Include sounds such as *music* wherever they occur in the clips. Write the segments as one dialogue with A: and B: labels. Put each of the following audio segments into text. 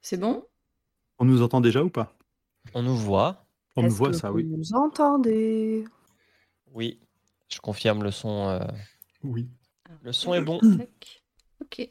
A: C'est bon?
B: On nous entend déjà ou pas?
C: On nous voit.
B: On nous voit
D: que
B: ça,
D: vous
B: oui.
D: nous entendez?
C: Oui, je confirme le son. euh,
B: Oui.
C: Le son est bon.
A: Ok.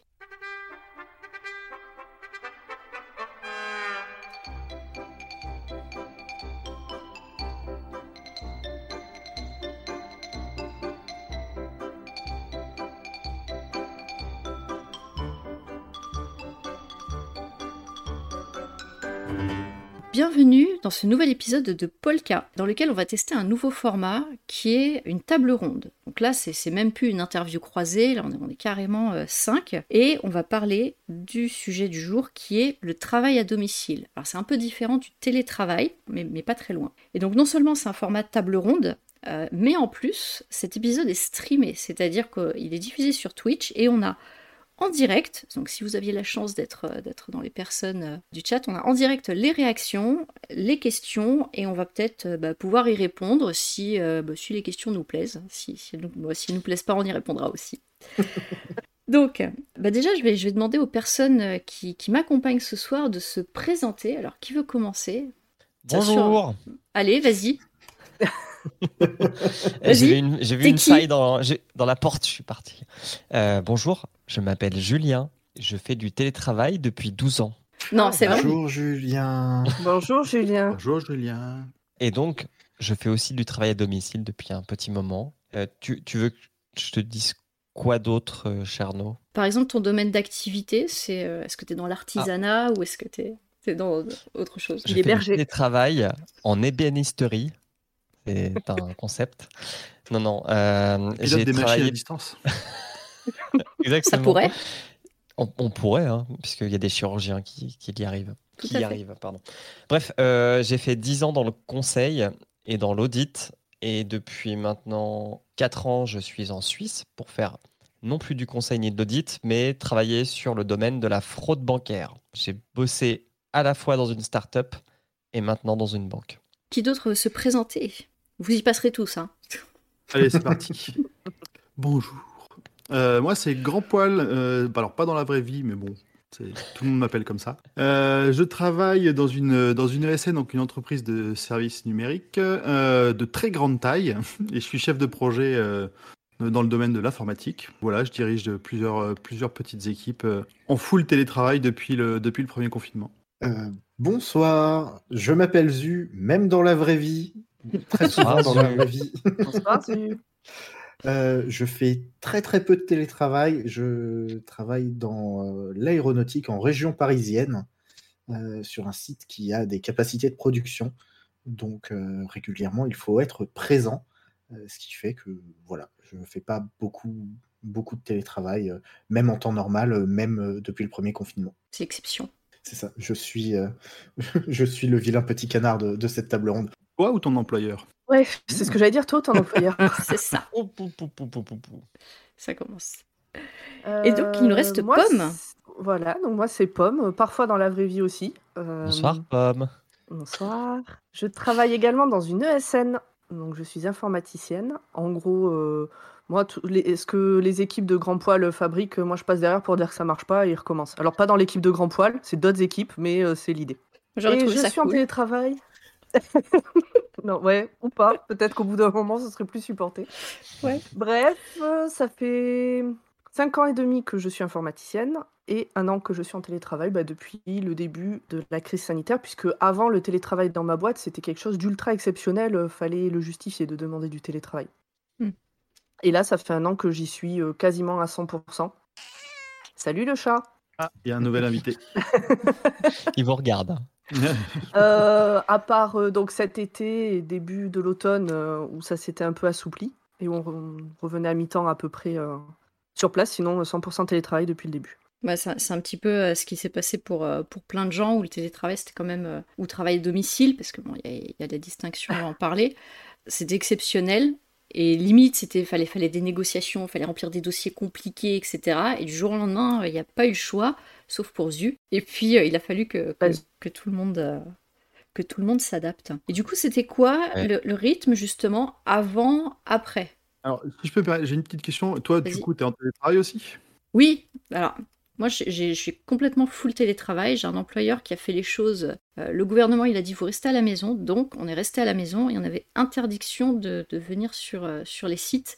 A: Dans ce nouvel épisode de Polka, dans lequel on va tester un nouveau format qui est une table ronde. Donc là, c'est même plus une interview croisée, là on est, carrément 5, et on va parler du sujet du jour qui est le travail à domicile. Alors c'est un peu différent du télétravail, mais, pas très loin. Et donc non seulement c'est un format table ronde, euh, mais en plus, cet épisode est streamé, c'est-à-dire qu'il est diffusé sur Twitch et on a en direct, donc si vous aviez la chance d'être euh, d'être dans les personnes euh, du chat, on a en direct les réactions, les questions, et on va peut-être euh, bah, pouvoir y répondre si, euh, bah, si les questions nous plaisent. Si, si elles nous, bah, si elles nous plaisent pas, on y répondra aussi. *laughs* donc, bah déjà, je vais, je vais demander aux personnes qui, qui m'accompagnent ce soir de se présenter. Alors, qui veut commencer? Bien sûr.
C: Bonjour.
A: Allez, *laughs* vas-y.
C: J'ai vu une, j'ai vu
A: t'es
C: une
A: qui?
C: faille dans, la porte, je suis parti. Euh, bonjour, je m'appelle Julien. Je fais du télétravail depuis 12 ans.
A: Non, c'est vrai.
E: Bonjour Julien.
D: Bonjour Julien.
B: Bonjour Julien.
C: Et donc, je fais aussi du travail à domicile depuis un petit moment. Euh, tu, tu veux que je te dise quoi d'autre, euh,
A: Par exemple, ton domaine d'activité, c'est euh, est-ce que tu es dans l'artisanat ou est-ce que tu es, dans autre chose?
C: Je
D: Il est
C: fais du télétravail en ébénisterie. C'est un concept. Non, non. euh, j'ai
B: des machines à
C: travaillé
B: distance. *laughs* *laughs*
C: exactement.
A: Ça pourrait.
C: On, on pourrait, hein, puisqu'il y a des chirurgiens qui, qui y arrivent.
A: Tout
C: qui
A: à
C: y
A: fait.
C: arrivent, pardon. Bref, euh, j'ai fait 10 ans dans le conseil et dans l'audit. Et depuis maintenant 4 ans, je suis en Suisse pour faire non plus du conseil ni de l'audit, mais travailler sur le domaine de la fraude bancaire. J'ai bossé à la fois dans une start-up et maintenant dans une banque.
A: Qui d'autre veut se présenter? Vous y passerez tous, hein
B: Allez, c'est *laughs* parti. Bonjour. Euh, moi, c'est Grand Poil. euh, alors, pas dans la vraie vie, mais bon, tout le monde m'appelle comme ça. Euh, je travaille dans une, dans une ESN, donc une entreprise de services numériques euh, de très grande taille. *laughs* Et je suis chef de projet euh, dans le domaine de l'informatique. Voilà, je dirige plusieurs, plusieurs petites équipes euh, en full télétravail depuis le, depuis le premier confinement.
E: Euh, bonsoir, je m'appelle Zu, même dans la vraie vie, très souvent dans la vraie vie.
D: Bonsoir Zu. *laughs*
E: Euh, je fais très très peu de télétravail. Je travaille dans euh, l'aéronautique en région parisienne, euh, sur un site qui a des capacités de production. Donc euh, régulièrement, il faut être présent, euh, ce qui fait que voilà, je ne fais pas beaucoup beaucoup de télétravail, euh, même en temps normal, euh, même euh, depuis le premier confinement.
A: C'est l'exception.
E: C'est ça. Je suis, euh, *laughs* je suis le vilain petit canard de, de cette table ronde.
B: Toi ou ton employeur?
D: Ouais, c'est ce que j'allais dire, toi, ton employeur. *laughs*
A: C'est ça, ça commence. Et donc, il nous reste
D: Euh, moi,
A: Pomme.
D: Voilà, donc moi c'est Pomme, parfois dans la vraie vie aussi. Euh,
C: Bonsoir, Pomme.
D: Bonsoir. Je travaille également dans une ESN, donc je suis informaticienne. En gros, euh, moi, les- ce que les équipes de Grand Poil fabriquent, moi je passe derrière pour dire que ça marche pas et ils recommencent. Alors pas dans l'équipe de Grand Poil, c'est d'autres équipes, mais euh, c'est l'idée. Et je
A: ça
D: suis en télétravail. *laughs* non, ouais, ou pas. Peut-être qu'au bout d'un moment, ce serait plus supporté.
A: Ouais.
D: Bref, euh, ça fait 5 ans et demi que je suis informaticienne et un an que je suis en télétravail bah, depuis le début de la crise sanitaire, puisque avant le télétravail dans ma boîte, c'était quelque chose d'ultra exceptionnel, euh, fallait le justifier de demander du télétravail.
A: Hmm.
D: Et là, ça fait un an que j'y suis euh, quasiment à 100%. Salut le chat
B: Ah, il y a un nouvel invité. *laughs*
C: Il vous regarde. *laughs*
D: Euh, à part euh, donc cet été et début de l'automne euh, où ça s'était un peu assoupli et où on, re- on revenait à mi-temps à peu près sur place, sinon euh, 100% télétravail depuis le début.
A: Bah, c'est un petit peu ce qui s'est passé pour, pour plein de gens où le télétravail c'était quand même ou travail à domicile parce que bon il y, a- des distinctions on va en parler. C'était exceptionnel et limite c'était fallait fallait des négociations fallait remplir des dossiers compliqués etc et du jour au lendemain il n'y a pas eu le choix sauf pour Zu et puis euh, il a fallu que, que,
D: Vas-y.
A: que tout le monde euh, que tout le monde s'adapte et du coup c'était quoi
C: Ouais.
A: le, le rythme justement avant après?
B: Alors, si je peux, j'ai une petite question. Toi, du coup, tu es en télétravail aussi?
A: Oui alors Moi, je suis complètement full télétravail. J'ai un employeur qui a fait les choses. euh, le gouvernement, il a dit vous restez à la maison. Donc, on est resté à la maison et on avait interdiction de, de venir sur, euh, sur les sites.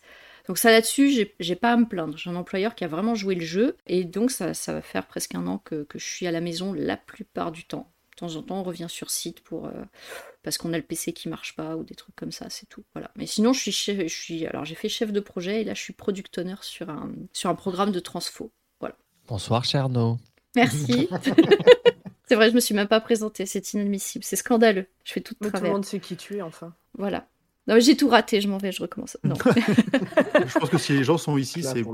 A: Donc, ça là-dessus, j'ai- j'ai pas à me plaindre. J'ai un employeur qui a vraiment joué le jeu. Et donc, ça, ça va faire presque un an que, que je suis à la maison la plupart du temps. De temps en temps, on revient sur site pour, euh, parce qu'on a le PC qui marche pas ou des trucs comme ça, c'est tout. Voilà. Mais sinon, je suis, chef, je suis alors j'ai fait chef de projet et là, je suis product owner sur un, sur un programme de transfo.
C: Bonsoir Cherno.
A: Merci. *laughs* c'est vrai, je me suis même pas présentée, c'est inadmissible, c'est scandaleux. Je fais tout de
D: Mais tout le
A: travers.
D: monde sait qui tu es, enfin.
A: Voilà. Non, j'ai tout raté, je m'en vais, je recommence. Non. *laughs*
B: Je pense que si les gens sont ici, c'est
E: pour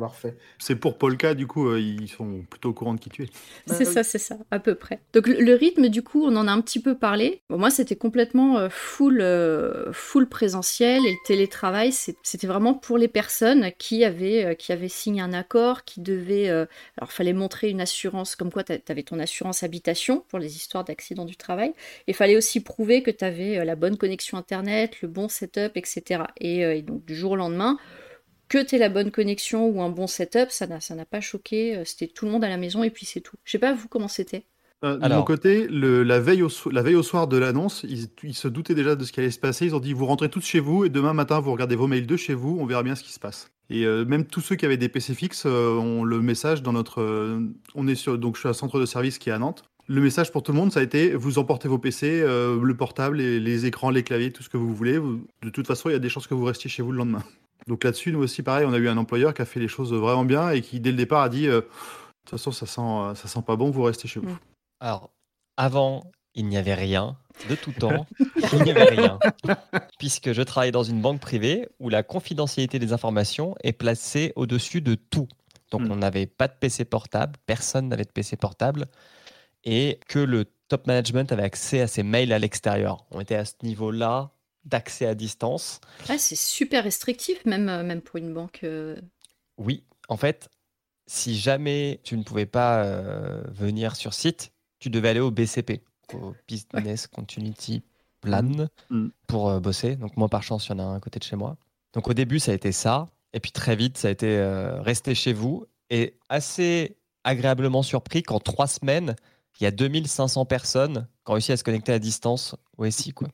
B: c'est pour Polka, du coup, euh, ils sont plutôt au courant de qui tu es.
D: Bah
A: c'est
D: oui.
A: ça, c'est ça, à peu près. Donc le, le rythme, du coup, on en a un petit peu parlé. Bon, moi, c'était complètement euh, full, euh, full présentiel et le télétravail, c'était vraiment pour les personnes qui avaient, euh, qui avaient signé un accord, qui devaient. euh, alors, fallait montrer une assurance, comme quoi tu avais ton assurance habitation pour les histoires d'accidents du travail. Et fallait aussi prouver que tu avais la bonne connexion Internet, le bon setup, etc. Et, euh, et donc, du jour au lendemain, que tu la bonne connexion ou un bon setup, ça n'a ça n'a pas choqué. euh, C'était tout le monde à la maison et puis c'est tout. Je sais pas, vous, comment c'était?
B: Euh, de
C: Alors.
B: mon côté, le- la, veille au, so- la veille au soir de l'annonce, ils, ils se doutaient déjà de ce qui allait se passer. Ils ont dit vous rentrez tous chez vous et demain matin vous regardez vos mails de chez vous, on verra bien ce qui se passe. Et euh, même tous ceux qui avaient des PC fixes euh, ont le message dans notre. euh, on est sur donc je suis à un centre de service qui est à Nantes. Le message pour tout le monde, ça a été vous emportez vos PC, euh, le portable, les, les écrans, les claviers, tout ce que vous voulez. Vous- de toute façon, il y a des chances que vous restiez chez vous le lendemain. *laughs* Donc là-dessus, nous aussi, pareil, on a eu un employeur qui a fait les choses vraiment bien et qui, dès le départ, a dit euh, de toute façon, ça sent, ça sent pas bon, vous restez chez vous.
A: Mm.
C: Alors, avant, il n'y avait rien. De tout temps, *laughs* il n'y avait rien. Puisque je travaille dans une banque privée où la confidentialité des informations est placée au-dessus de tout. Donc,
B: Mm.
C: on n'avait pas de PC portable, personne n'avait de PC portable, et que le top management avait accès à ses mails à l'extérieur. On était à ce niveau-là d'accès à distance.
A: Ah, c'est super restrictif, même, euh, même pour une banque. euh.
C: Oui, en fait, si jamais tu ne pouvais pas euh, venir sur site, tu devais aller au BCP, au Business Continuity Plan,
B: Mhm.
C: pour euh, bosser. Donc moi, par chance, il y en a un à côté de chez moi. Donc au début, ça a été ça. Et puis très vite, ça a été euh, rester chez vous. Et assez agréablement surpris qu'en trois semaines, il y a 2500 personnes qui ont réussi à se connecter à distance au SI, quoi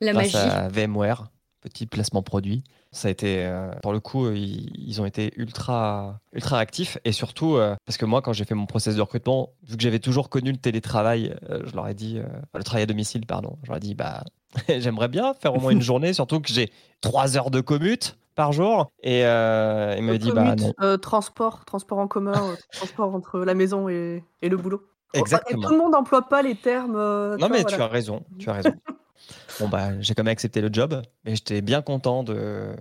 A: La
C: grâce
A: magie.
C: à VMware, petit placement produit. Ça a été, euh, pour le coup, euh, ils, ils ont été ultra, ultra actifs et surtout euh, parce que moi, quand j'ai fait mon process de recrutement, vu que j'avais toujours connu le télétravail, euh, je leur ai dit, euh, le travail à domicile, pardon, je leur ai dit, bah, *laughs* j'aimerais bien faire au moins une journée, surtout que j'ai trois heures de commute par jour. Et euh, il m'a dit, bah non.
D: euh, transport, transport en commun, transport entre la maison et, et le boulot. Et
C: Exactement.
D: tout le monde n'emploie pas les termes. euh,
C: Non, mais tu as raison, tu as raison. *laughs* bon, bah, j'ai quand même accepté le job, mais j'étais bien content de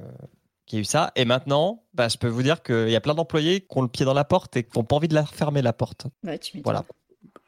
C: qu'il y ait eu ça. Et maintenant, bah, je peux vous dire qu'il y a plein d'employés qui ont le pied dans la porte et qui n'ont pas envie de la refermer, la porte.
A: Ouais, tu m'étonnes.
C: Voilà.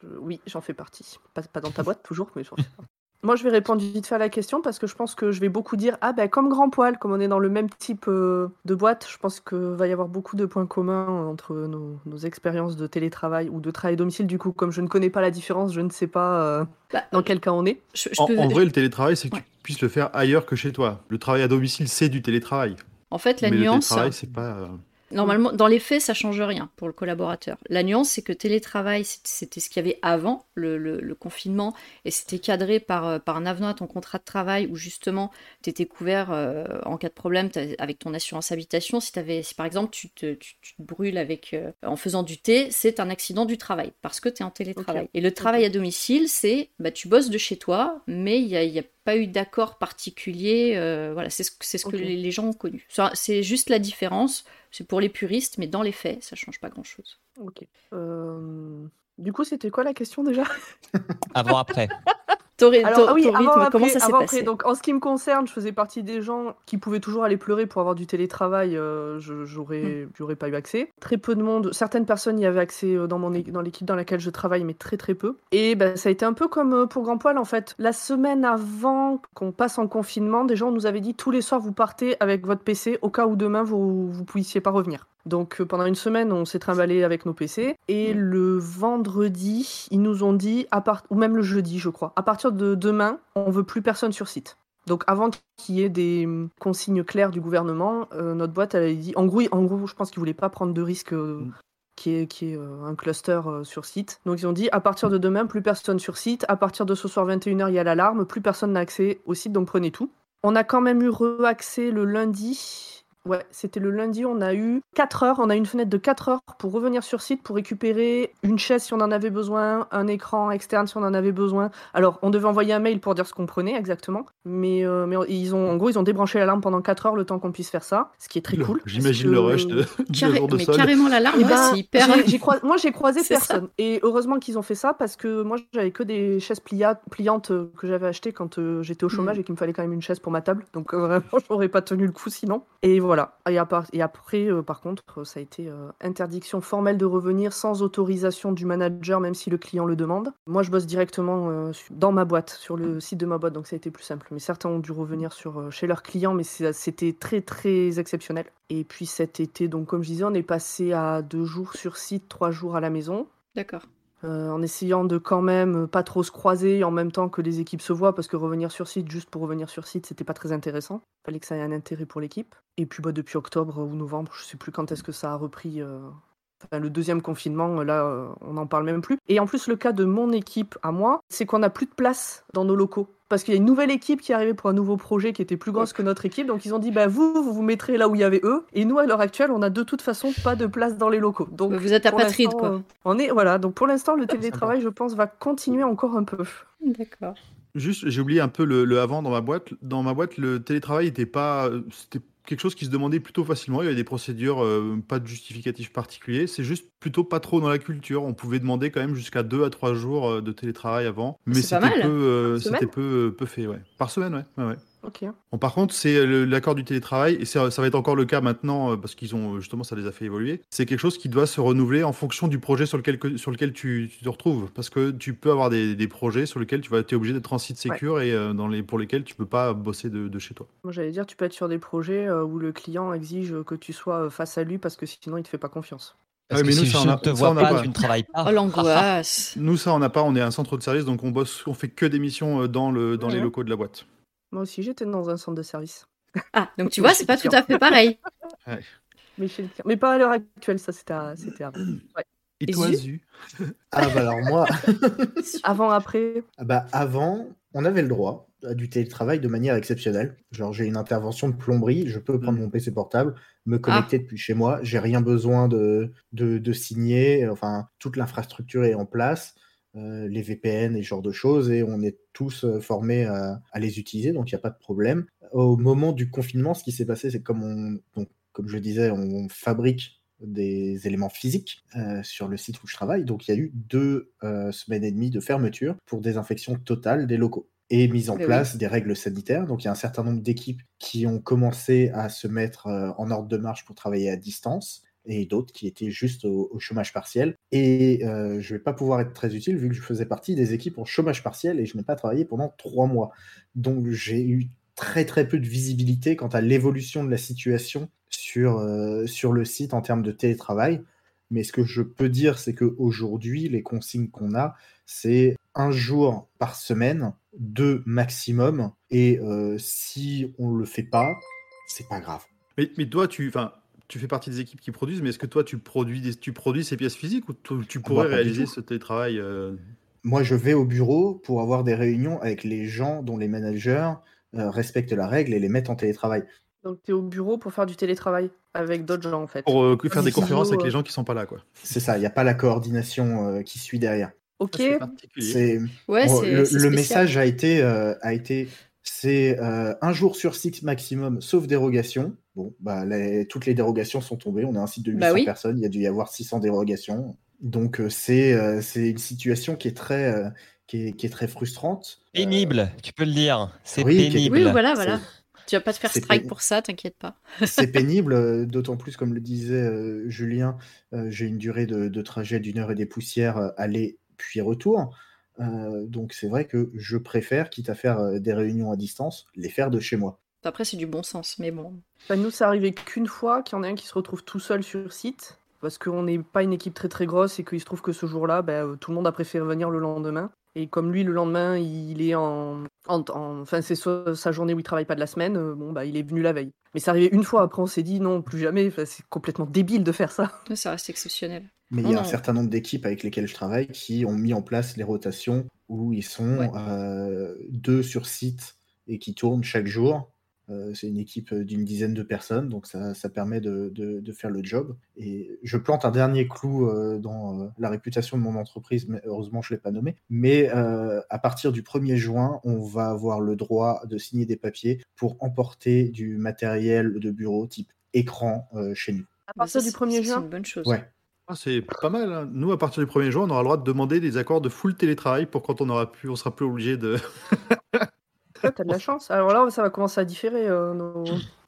D: Euh, oui, j'en fais partie. Pas, pas dans ta boîte toujours, mais j'en fais partie. Moi, je vais répondre vite fait à la question parce que je pense que je vais beaucoup dire Ah, ben, comme Grand Poil, comme on est dans le même type euh, de boîte, je pense qu'il va y avoir beaucoup de points communs entre nos, nos expériences de télétravail ou de travail à domicile. Du coup, comme je ne connais pas la différence, je ne sais pas euh,
A: Bah,
D: dans quel cas on est.
A: je, je
B: En,
A: peux-
B: en vrai, le télétravail, c'est que
A: Ouais.
B: tu puisses le faire ailleurs que chez toi. Le travail à domicile, c'est du télétravail.
A: en fait, la
B: mais
A: nuance,
B: le télétravail, c'est pas. euh,
A: normalement, dans les faits, ça change rien pour le collaborateur. La nuance, c'est que télétravail, c'était ce qu'il y avait avant le, le- le confinement, et c'était cadré par, euh, par un avenant à ton contrat de travail où justement, tu étais couvert euh, en cas de problème avec ton assurance habitation. Si, par exemple, tu te, tu- tu te brûles avec, euh, en faisant du thé, c'est un accident du travail parce que tu es en télétravail. Et le travail à domicile, c'est bah, tu bosses de chez toi, mais il n'y a, y a pas eu d'accord particulier. euh, voilà, c'est ce, c'est ce que les, les gens ont connu. C'est juste la différence. C'est pour les puristes, mais dans les faits, ça change pas grand-chose.
D: Ok. Euh, Du coup, c'était quoi la question déjà?
C: Avant, après. *laughs*
A: Ton,
D: Alors,
A: ton-
D: ah oui,
A: ton rythme,
D: après,
A: comment ça s'est passé.
D: Donc, en ce qui me concerne, je faisais partie des gens qui pouvaient toujours aller pleurer pour avoir du télétravail. euh, je j'aurais,
A: Hmm.
D: pas eu accès. Très peu de monde. Certaines personnes y avaient accès euh, dans mon é- dans l'équipe dans laquelle je travaille, mais très très peu. Et ben, ça a été un peu comme euh, pour Grand Poil en fait. La semaine avant qu'on passe en confinement, des gens nous avaient dit tous les soirs vous partez avec votre PC au cas où demain vous vous puissiez pas revenir. Donc euh, pendant une semaine, on s'est trimballé avec nos PC. Et le vendredi, ils nous ont dit, à part... ou même le jeudi, je crois, à partir de demain, on veut plus personne sur site. Donc avant qu'il y ait des hum, consignes claires du gouvernement, euh, notre boîte elle a dit, en gros, en gros, je pense qu'ils voulaient pas prendre de risques euh,
B: Mm.
D: qui est, qui est euh, un cluster sur site. Donc ils ont dit à partir de demain, plus personne sur site. À partir de ce soir 21h, il y a l'alarme. Plus personne n'a accès au site, donc prenez tout. On a quand même eu re-accès le lundi Ouais, c'était le lundi, on a eu 4 heures, on a une fenêtre de 4 heures pour revenir sur site pour récupérer une chaise si on en avait besoin, un écran externe si on en avait besoin. Alors, on devait envoyer un mail pour dire ce qu'on prenait exactement, mais, euh, mais ils ont, en gros, ils ont débranché l'alarme pendant 4 heures le temps qu'on puisse faire ça, ce qui est très cool.
B: J'imagine le rush de,
A: Carré... de mais carrément l'alarme,
D: eh ben,
A: c'est hyper...
D: Moi, j'ai croisé personne. Et heureusement qu'ils ont fait ça parce que moi, j'avais que des chaises pliantes euh, que j'avais achetées quand euh, j'étais au chômage mm. et qu'il me fallait quand même une chaise pour ma table. Donc, *laughs* vraiment, j'aurais pas tenu le coup sinon. Et voilà. Et à part et après, euh, par contre, ça a été euh, interdiction formelle de revenir sans autorisation du manager, même si le client le demande. Moi, je bosse directement euh, dans ma boîte, sur le site de ma boîte, donc ça a été plus simple. Mais certains ont dû revenir chez leurs clients, mais c'était très, très exceptionnel. Et puis cet été, donc comme je disais, on est passé à deux jours sur site, trois jours à la maison.
A: D'accord.
D: Euh, en essayant de quand même pas trop se croiser en même temps que les équipes se voient, parce que revenir sur site juste pour revenir sur site, c'était pas très intéressant. Il fallait que ça ait un intérêt pour l'équipe. Et puis bah, depuis octobre ou novembre, je sais plus quand est-ce que ça a repris. Euh, le deuxième confinement, là, euh, on n'en parle même plus. Et en plus, le cas de mon équipe à moi, c'est qu'on n'a plus de place dans nos locaux parce qu'il y a une nouvelle équipe qui est arrivée pour un nouveau projet qui était plus grosse que notre équipe. Donc ils ont dit bah vous, vous vous mettrez là où il y avait eux. Et nous, à l'heure actuelle, on a de toute façon pas de place dans les locaux. Donc
A: vous êtes apatride quoi.
D: Euh, on est voilà. Donc pour l'instant, le télétravail, je pense, va continuer encore un peu.
A: D'accord.
B: Juste, j'ai oublié un peu le, le, avant dans ma boîte. Dans ma boîte, le télétravail n'était pas, c'était quelque chose qui se demandait plutôt facilement. Il y avait des procédures, euh, pas de justificatif particulier. C'est juste plutôt pas trop dans la culture. On pouvait demander quand même jusqu'à deux à trois jours euh, de télétravail avant. Mais c'était peu, euh, c'était peu, peu fait, ouais. Par semaine, ouais. ouais, Bon, par contre, c'est l'accord du télétravail, et ça, va être encore le cas maintenant, parce qu'ils ont justement, ça les a fait évoluer. C'est quelque chose qui doit se renouveler en fonction du projet sur lequel, sur lequel tu, te retrouves. Parce que tu peux avoir des, des projets sur lesquels tu vas être obligé d'être en site sécure et dans les, pour lesquels tu peux pas bosser de, de chez toi.
D: Moi, j'allais dire, tu peux être sur des projets euh, où le client exige que tu sois euh, face à lui parce que sinon il te fait pas confiance.
C: Parce que si je ne te vois pas, tu ne travailles pas.
A: Oh l'angoisse. *laughs*
B: Nous ça on n'a pas, on est un centre de service donc on bosse, on fait que des missions euh, dans le dans les locaux de la boîte.
D: Moi aussi j'étais dans un centre de service.
A: Ah donc tu vois c'est pas tout à fait pareil. *laughs*
D: mais, mais, pas à l'heure actuelle ça c'était avant. *clears throat*
B: Et, toi Zu *laughs*
E: Ah bah alors moi.
D: avant après?
E: Ah bah avant on avait le droit du télétravail de manière exceptionnelle. Genre, j'ai une intervention de plomberie, je peux prendre mm. mon PC portable, me connecter ah. depuis chez moi, j'ai rien besoin de, de, signer, enfin, toute l'infrastructure est en place, euh, les VPN et ce genre de choses, et on est tous euh, formés à, les utiliser, donc il n'y a pas de problème. Au moment du confinement, ce qui s'est passé, c'est comme on, donc, comme je disais, on fabrique des éléments physiques euh, sur le site où je travaille. Donc il y a eu deux semaines et demie de fermeture pour désinfection totale des locaux et mise en place des règles sanitaires. Donc il y a un certain nombre d'équipes qui ont commencé à se mettre euh, en ordre de marche pour travailler à distance et d'autres qui étaient juste au, chômage partiel. Et euh, je ne vais pas pouvoir être très utile vu que je faisais partie des équipes en chômage partiel et je n'ai pas travaillé pendant trois mois. Donc j'ai eu très très peu de visibilité quant à l'évolution de la situation sur, euh, sur le site en termes de télétravail. Mais ce que je peux dire, c'est qu'aujourd'hui, les consignes qu'on a, c'est un jour par semaine, deux maximum. Et euh, si on ne le fait pas, c'est pas grave.
B: Mais, mais toi, tu, tu fais partie des équipes qui produisent, mais est-ce que toi, tu produis, des, tu produis ces pièces physiques ou tu, pourrais réaliser ce télétravail euh?
E: Moi, je vais au bureau pour avoir des réunions avec les gens dont les managers euh, respectent la règle et les mettent en télétravail.
D: Donc, tu es au bureau pour faire du télétravail avec d'autres gens, en fait.
B: Pour euh, faire des conférences avec les gens qui sont pas là, quoi.
E: C'est ça, il n'y a pas la coordination euh, qui suit derrière.
D: Ok.
E: C'est ouais, le, le message a été, euh, a été c'est un jour sur six maximum, sauf dérogation. Bon, bah, toutes les dérogations sont tombées. On a un site de 800 bah personnes, il y a dû y avoir 600 dérogations. Donc, c'est c'est une situation qui est très, qui est, qui est très frustrante.
C: Pénible, tu peux le dire. C'est pénible.
A: Oui, voilà, voilà. Tu vas pas te faire strike pour ça, t'inquiète pas.
E: c'est *laughs* pénible, euh, d'autant plus, comme le disait euh, Julien, euh, j'ai une durée de, trajet d'une heure et des poussières aller puis retour. donc c'est vrai que je préfère, quitte à faire des réunions à distance, les faire de chez moi.
A: Après, c'est du bon sens, mais bon.
D: Bah, nous, ça arrivait qu'une fois qu'il y en a un qui se retrouve tout seul sur site. parce qu'on n'est pas une équipe très très grosse et qu'il se trouve que ce jour-là, ben, tout le monde a préféré venir le lendemain. Et comme lui, le lendemain, il est en. enfin, c'est sa journée où il travaille pas de la semaine, euh, bon, bah, il est venu la veille. Mais c'est arrivé une fois, après, on s'est dit non, plus jamais, c'est complètement débile de faire ça. *laughs*
A: Ça reste exceptionnel.
E: Mais il y a un certain nombre d'équipes avec lesquelles je travaille qui ont mis en place les rotations où ils sont euh, deux sur site et qui tournent chaque jour. Euh, c'est une équipe euh, d'une dizaine de personnes, donc ça, permet de, faire le job. Et je plante un dernier clou euh, dans la réputation de mon entreprise, mais heureusement je ne l'ai pas nommé. Mais à partir du 1er juin, on va avoir le droit de signer des papiers pour emporter du matériel de bureau type écran chez nous.
D: À partir du 1er juin
A: C'est une bonne chose.
E: Ouais.
B: Ah, c'est pas mal. Hein. Nous, à partir du 1er juin, on aura le droit de demander des accords de full télétravail pour quand on aura pu, on sera plus obligé de *laughs*
D: t'as de la chance. Alors là, ça va commencer à différer euh, nos...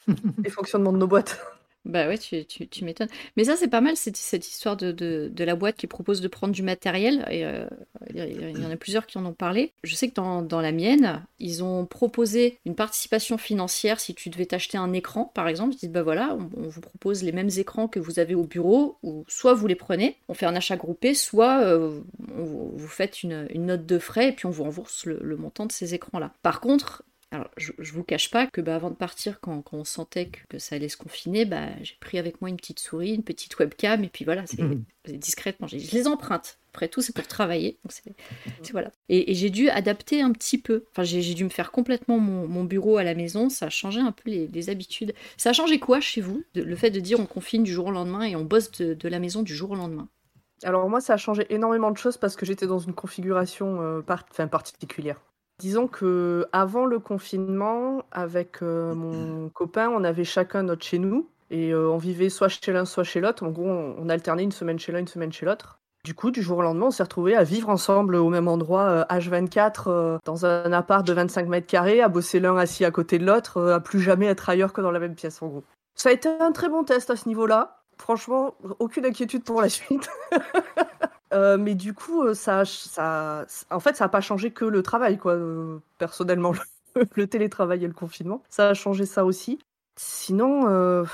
D: *laughs* les fonctionnements de nos boîtes.
A: Bah ouais, tu, tu, m'étonnes. Mais ça, c'est pas mal, cette, histoire de, de, la boîte qui propose de prendre du matériel. Et euh, il y en a plusieurs qui en ont parlé. Je sais que dans, dans, la mienne, ils ont proposé une participation financière si tu devais t'acheter un écran, par exemple. Ils disent, bah voilà, on, vous propose les mêmes écrans que vous avez au bureau, ou soit vous les prenez, on fait un achat groupé, soit euh, vous faites une, une, note de frais et puis on vous rembourse le montant de ces écrans-là. Par contre, alors, je, je vous cache pas que bah, avant de partir, quand, on sentait que, ça allait se confiner, bah, j'ai pris avec moi une petite souris, une petite webcam, et puis voilà, c'est mhm. discrètement. Je les emprunte. Après tout, c'est pour travailler. Donc c'est *laughs* voilà. Et, j'ai dû adapter un petit peu. Enfin, j'ai dû me faire complètement mon, bureau à la maison. Ça a changé un peu les, habitudes. Ça a changé quoi chez vous Le fait de dire on confine du jour au lendemain et on bosse de, la maison du jour au lendemain?
D: Alors moi, ça a changé énormément de choses parce que j'étais dans une configuration euh, particulière. Disons que avant le confinement, avec euh, mon copain, on avait chacun notre chez nous et euh, on vivait soit chez l'un, soit chez l'autre. En gros, on, alternait une semaine chez l'un, une semaine chez l'autre. Du coup, du jour au lendemain, on s'est retrouvés à vivre ensemble au même endroit, H24, euh, dans un appart de 25 mètres carrés, à bosser l'un assis à côté de l'autre, à plus jamais être ailleurs que dans la même pièce, en gros. Ça a été un très bon test à ce niveau-là. Franchement, aucune inquiétude pour la suite. *laughs* Euh, mais du coup, euh, ça, ça, en fait, ça n'a pas changé que le travail, quoi. Euh, personnellement, *laughs* le, télétravail et le confinement, ça a changé ça aussi. Sinon,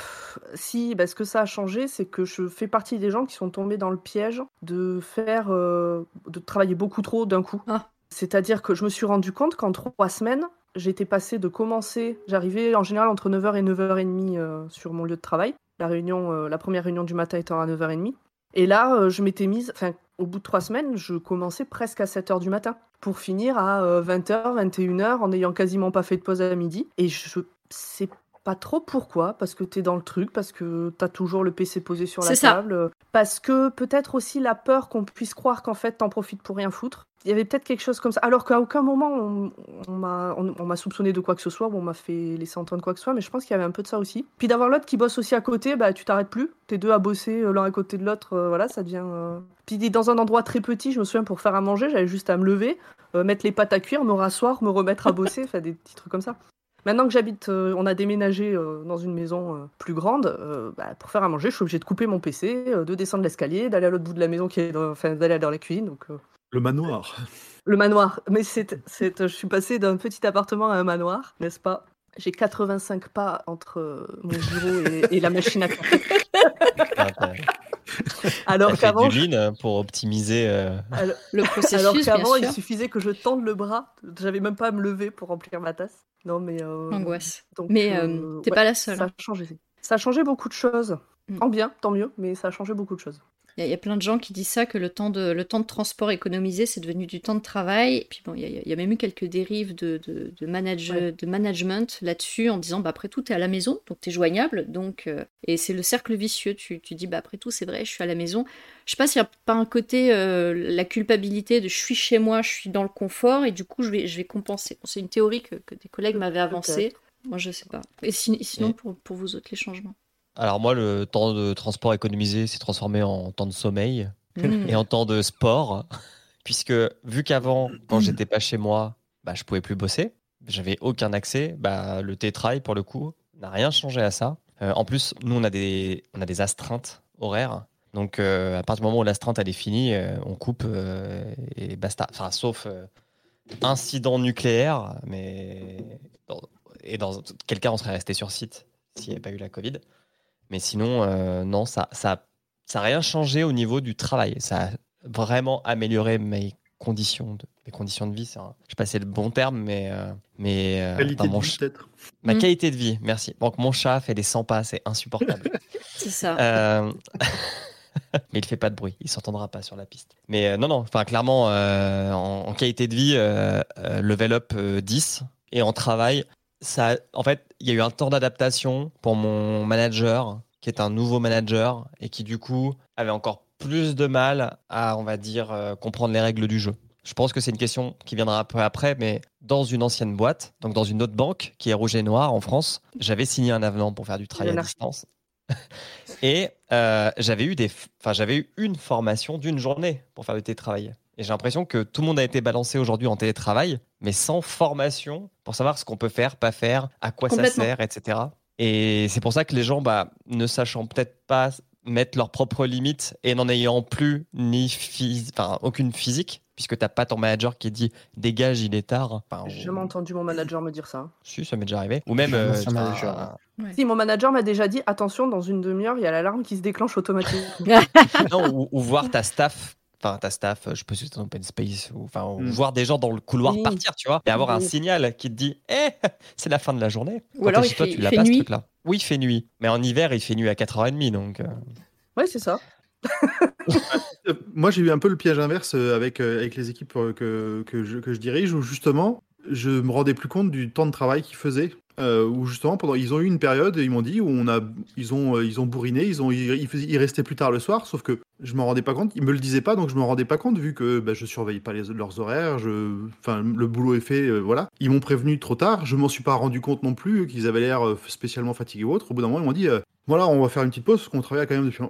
D: si, bah, ce que ça a changé, c'est que je fais partie des gens qui sont tombés dans le piège de faire, de travailler beaucoup trop d'un coup. Ah. C'est-à-dire que je me suis rendu compte qu'en trois semaines, j'étais passé de commencer, j'arrivais en général entre 9h et 9h30 sur mon lieu de travail. La réunion, la première réunion du matin étant à 9h30. Et là, je m'étais mise, enfin, au bout de trois semaines, je commençais presque à 7 h du matin pour finir à 20h, 21h en n'ayant quasiment pas fait de pause à midi. Et je sais pas trop pourquoi, parce que tu es dans le truc, parce que tu as toujours le PC posé sur la table, parce que peut-être aussi la peur qu'on puisse croire qu'en fait t'en profites pour rien foutre. Il y avait peut-être quelque chose comme ça, alors qu'à aucun moment on, m'a soupçonné de quoi que ce soit, ou on m'a fait laisser entendre quoi que ce soit, mais je pense qu'il y avait un peu de ça aussi. Puis d'avoir l'autre qui bosse aussi à côté, bah tu t'arrêtes plus, t'es deux à bosser euh, l'un à côté de l'autre, euh, voilà, ça devient. Euh. Puis dans un endroit très petit, je me souviens pour faire à manger, j'avais juste à me lever, mettre les pâtes à cuire, me rasseoir, me remettre à bosser, *laughs* faire des petits trucs comme ça. Maintenant que j'habite, euh, on a déménagé euh, dans une maison euh, plus grande, bah, pour faire à manger, je suis obligé de couper mon PC, de descendre l'escalier, d'aller à l'autre bout de la maison, qui est enfin, d'aller dans la cuisine. Donc,
B: Le manoir.
D: Le manoir. Mais c'est, je suis passé d'un petit appartement à un manoir, n'est-ce pas? J'ai 85 pas entre mon bureau et, la machine à café. *laughs*
C: Alors qu'avant, hein, pour optimiser *laughs* *laughs*
A: le processus.
D: Alors qu'avant, il suffisait que je tende le bras. J'avais même pas à me lever pour remplir ma tasse. Non, mais. Euh,
A: Angoisse. mais euh, euh, t'es pas la seule.
D: Ça a
A: hein.
D: changé. Ça a changé beaucoup de choses. Mm. En bien, tant mieux, mais ça a changé beaucoup de choses.
A: Il y, a plein de gens qui disent ça, que le temps de, le temps de transport économisé, c'est devenu du temps de travail. Et puis bon, il y, a, même eu quelques dérives de, de, de, de management là-dessus, en disant, bah, après tout, tu es à la maison, donc tu es joignable. Donc, euh, et c'est le cercle vicieux. Tu, tu dis, bah, après tout, c'est vrai, je suis à la maison. Je sais pas s'il n'y a pas un côté, euh, la culpabilité de je suis chez moi, je suis dans le confort, et du coup, je vais, je vais compenser. c'est une théorie que, que des collègues m'avaient avancée. Moi, je sais pas. Et sinon, pour, pour vous autres, les changements
C: alors moi, le temps de transport économisé s'est transformé en temps de sommeil mmh. et en temps de sport, *laughs* puisque vu qu'avant, quand j'étais pas chez moi, bah, je pouvais plus bosser, j'avais aucun accès, bah, le télétravail pour le coup n'a rien changé à ça. Euh, en plus, nous on a des, on a des astreintes horaires, donc euh, à partir du moment où l'astreinte elle est finie, euh, on coupe et basta. Enfin, sauf incident nucléaire, mais et dans quel cas on serait resté sur site s'il n'y avait pas eu la Covid. Mais sinon, euh, non, ça, ça ça n'a rien changé au niveau du travail. Ça a vraiment amélioré mes conditions de, mes conditions de vie. C'est un- je sais pas si c'est le bon terme, mais, euh, mais euh,
B: Qualité
C: enfin,
B: de
C: mon
B: vie, peut-être.
C: ma
A: Mm.
C: qualité de vie, merci. Donc mon chat fait des 100 pas, c'est insupportable. *laughs*
A: C'est ça.
C: Euh, *laughs* mais il fait pas de bruit, il s'entendra pas sur la piste. Mais euh, non, non, enfin clairement, euh, en, en qualité de vie, euh, euh, level up euh, 10 et en travail, ça, en fait, il y a eu un temps d'adaptation pour mon manager, qui est un nouveau manager et qui du coup avait encore plus de mal à, on va dire, euh, comprendre les règles du jeu. Je pense que c'est une question qui viendra un peu après, mais dans une ancienne boîte, donc dans une autre banque qui est Rouge et Noir en France, j'avais signé un avenant pour faire du travail à distance. *laughs* Et euh, j'avais eu des, enfin j'avais eu une formation d'une journée pour faire du télétravail. Et j'ai l'impression que tout le monde a été balancé aujourd'hui en télétravail, mais sans formation pour savoir ce qu'on peut faire, pas faire, à quoi ça sert, etc. Et c'est pour ça que les gens, bah, ne sachant peut-être pas mettre leurs propres limites et n'en ayant plus ni phys- enfin, aucune physique, puisque t'as pas ton manager qui dit dégage, il est tard. Enfin,
D: J'ai jamais entendu mon manager me dire ça.
C: Si, ça m'est déjà arrivé. Ou même. Euh,
A: Ouais.
D: Si, mon manager m'a déjà dit attention, dans une demi-heure, il y a l'alarme qui se déclenche automatiquement. *laughs*
C: non, ou, ou voir ta staff, enfin ta staff, euh, je peux citer un open space, ou, enfin, ou
B: Mm.
C: voir des gens dans le couloir
D: Oui.
C: partir, tu vois, et avoir un signal qui te dit, eh, *laughs* c'est la fin de la journée.
A: Ou
C: Quand
A: alors
C: t'es
A: il
C: chez toi,
A: fait-
C: tu
A: il
C: l'as pas ce
A: nuit.
C: truc-là? Oui, il fait nuit, mais en hiver, il fait nuit à 4h30, donc. euh,
D: ouais, c'est ça. *laughs*
B: Moi, j'ai eu un peu le piège inverse euh, avec, avec les équipes que, que, je, que je dirige, où justement, je me rendais plus compte du temps de travail qu'ils faisaient. Euh, où justement, pendant, ils ont eu une période, ils m'ont dit, où on a, ils ont, euh, ils ont bourriné, ils, ont, ils, restaient plus tard le soir, sauf que je m'en rendais pas compte, ils me le disaient pas, donc je me rendais pas compte, vu que bah, je surveillais pas leurs horaires, je, le boulot est fait, euh, voilà. Ils m'ont prévenu trop tard, je m'en suis pas rendu compte non plus qu'ils avaient l'air euh, spécialement fatigués ou autre. Au bout d'un moment, ils m'ont dit, voilà, on va faire une petite pause, parce qu'on travaille quand même depuis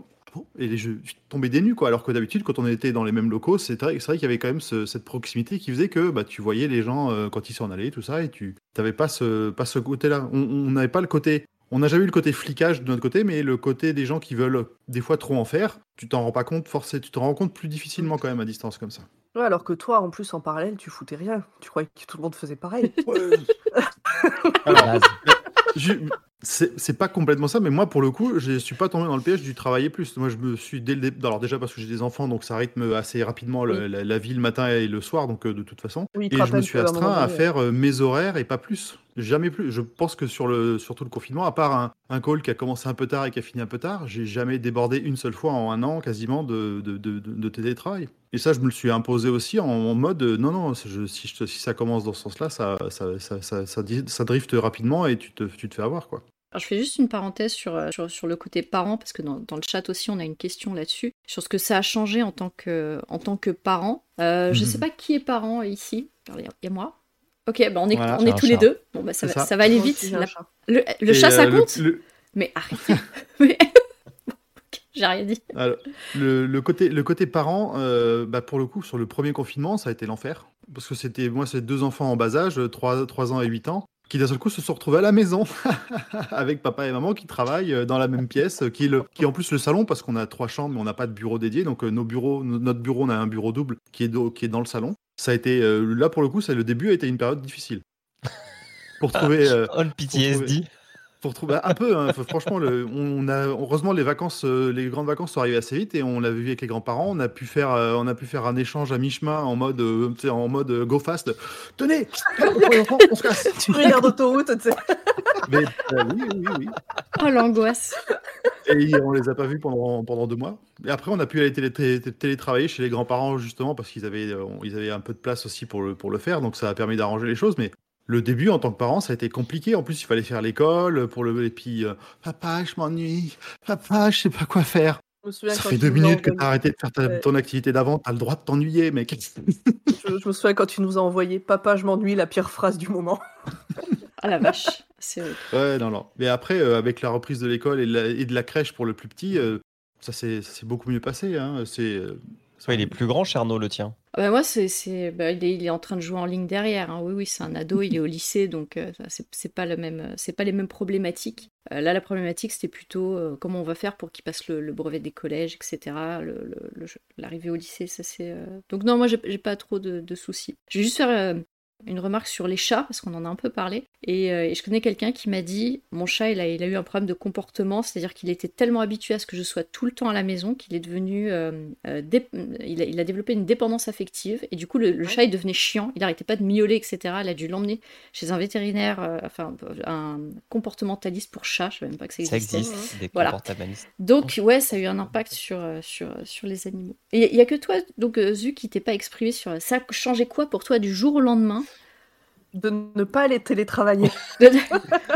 B: Et je suis tombé des nues, quoi. Alors que d'habitude, quand on était dans les mêmes locaux, c'est vrai, c'est vrai qu'il y avait quand même ce- cette proximité qui faisait que bah, tu voyais les gens euh, quand ils s'en allaient, tout ça, et tu n'avais pas ce, pas ce côté-là. On on n'avait pas le côté. On n'a jamais eu le côté flicage de notre côté, mais le côté des gens qui veulent des fois trop en faire, tu t'en rends pas compte, forcément, tu t'en rends compte plus difficilement quand même à distance comme ça.
D: Ouais, alors que toi, en plus, en parallèle, tu foutais rien. Tu croyais que tout le monde faisait pareil.
C: voilà. *laughs*
B: Je- C'est pas complètement ça, mais moi, pour le coup, je suis pas tombé dans le piège du travailler plus. Moi, je me suis dès le dé- Alors, déjà, parce que j'ai des enfants, donc ça rythme assez rapidement le-
D: Oui.
B: la, la vie le matin et le soir, donc euh, de toute façon.
D: Oui,
B: Et je me suis astreint à faire euh, mes horaires et pas plus. Jamais plus. Je pense que sur le, surtout le confinement, à part un, un call qui a commencé un peu tard et qui a fini un peu tard, j'ai jamais débordé une seule fois en un an quasiment de, de, de, de- télétravail. Et ça, je me le suis imposé aussi en, en mode euh, non, non, je- si, je- si ça commence dans ce sens-là, ça, ça, ça, ça, ça, di- ça drift rapidement et tu te, tu te fais avoir. quoi.
A: Alors, je fais juste une parenthèse sur, euh, sur, sur le côté parent, parce que dans, dans le chat aussi, on a une question là-dessus, sur ce que ça a changé en tant que, en tant que parent. Euh, Je
B: Mhm.
A: sais pas qui est parent ici. Il y a moi. Ok, bah on est,
B: Voilà,
A: on est tous les
C: chat.
A: deux. Bon, bah ça, va,
B: ça.
A: ça va aller vite. La-. Le, le
B: Et,
A: chat, ça
B: euh, le-
A: compte
B: le,
A: Mais Ok, *laughs* *laughs* J'ai rien dit.
B: Alors, le, le côté, le côté parent, euh, bah pour le coup, sur le premier confinement, ça a été l'enfer. Parce que c'était, moi, c'est deux enfants en bas âge, 3, 3 ans et 8 ans, qui d'un seul coup se sont retrouvés à la maison *laughs* avec papa et maman qui travaillent euh, dans la même pièce, euh, qui est, le, qui est en plus le salon, parce qu'on a trois chambres, mais on n'a pas de bureau dédié. Donc, euh, nos bureaux, no- notre bureau, on a un bureau double qui est, do- qui est dans le salon. Ça a été, là, pour le coup, ça, le début a été une période difficile. Pour *laughs* trouver.
C: On PTSD.
B: pour trouver un peu, hein, franchement, le- on a heureusement les vacances, euh, les grandes vacances sont arrivées assez vite et on l'a vu avec les grands-parents. On a pu faire, euh, on a pu faire un échange à mi-chemin en mode, euh, en mode euh, go fast. Tenez, enfants, on se casse.
D: Tu regardes autoroute, tu sais.
B: Mais oui, oui, oui.
A: Oh l'angoisse.
B: Et on les a pas vus pendant pendant deux mois. Et après, on a pu aller télé- télé- télétravailler chez les grands-parents justement parce qu'ils avaient, euh, ils avaient un peu de place aussi pour le pour le faire. Donc ça a permis d'arranger les choses, mais. Le début, en tant que parent, ça a été compliqué. En plus, il fallait faire l'école pour le. Et puis, euh, papa, je m'ennuie. Papa, je sais pas quoi faire.
D: Je me souviens
B: Ça
D: quand
B: fait
D: tu
B: deux
D: nous as
B: minutes que
D: envoyé-
B: t'as arrêté de faire ta-
D: Ouais.
B: ton activité d'avant, t'as le droit de t'ennuyer, mec.
D: Je, je me souviens quand tu nous as envoyé Papa, je m'ennuie, la pire phrase du moment.
A: Ah la vache. C'est.
B: Ouais, non, non. Mais après, euh, avec la reprise de l'école et, de la- et de la crèche pour le plus petit, euh, ça s'est ça s'est beaucoup mieux passé. Hein. C'est. Euh,
C: Ouais, il est plus grand, Cherno, le tien.
A: Ah bah moi, c'est, c'est, bah, il, est, en train de jouer en ligne derrière. hein. Oui, oui, c'est un ado, il est au lycée, donc euh, c'est, c'est pas le même, c'est pas les mêmes problématiques. Euh, là, la problématique, c'était plutôt euh, comment on va faire pour qu'il passe le, brevet des collèges, etc. l'arrivée au lycée, ça c'est. euh, Donc non, moi, j'ai, j'ai pas trop de, de soucis. Je vais juste faire euh, une remarque sur les chats, parce qu'on en a un peu parlé. Et, euh, et je connais quelqu'un qui m'a dit Mon chat, il a, il a eu un problème de comportement, c'est-à-dire qu'il était tellement habitué à ce que je sois tout le temps à la maison qu'il est devenu. euh, euh, dé- il, a, il a développé une dépendance affective, et du coup, le, le chat, il devenait chiant, il arrêtait pas de miauler, etc. Elle a dû l'emmener chez un vétérinaire, euh, enfin, un comportementaliste pour chat, je savais même pas que ça
C: Ça
A: existait.
C: existe, des
A: Voilà.
C: comportementalistes.
A: Donc ouais, ça a eu un impact sur, sur, sur les animaux. Et il y a que toi, donc Zu, qui t'es pas exprimé sur ça. a changé quoi pour toi du jour au lendemain?
D: De ne pas aller télétravailler. *laughs*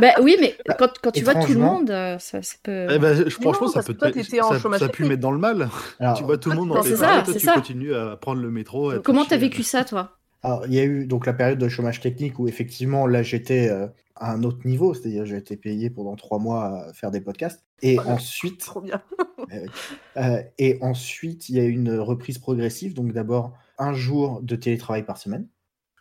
A: Bah oui, mais quand, quand tu vois tout le monde, euh, ça, ça peut...
B: Eh ben, je- franchement, ça peut
D: toi, en
B: ça, ça pu mettre dans le mal.
E: Alors,
B: tu vois tout le monde
A: ça,
B: parents, toi tu
A: ça.
B: continues à prendre le métro.
A: Comment t'as vécu ça, toi?
E: Alors, il y a eu donc la période de chômage technique où effectivement, là, j'étais euh, à un autre niveau, c'est-à-dire j'ai été payé pendant trois mois à faire des podcasts. Et
D: Voilà.
E: ensuite,
D: Trop bien. *laughs*
E: euh, et ensuite, il y a eu une reprise progressive. Donc d'abord, un jour de télétravail par semaine,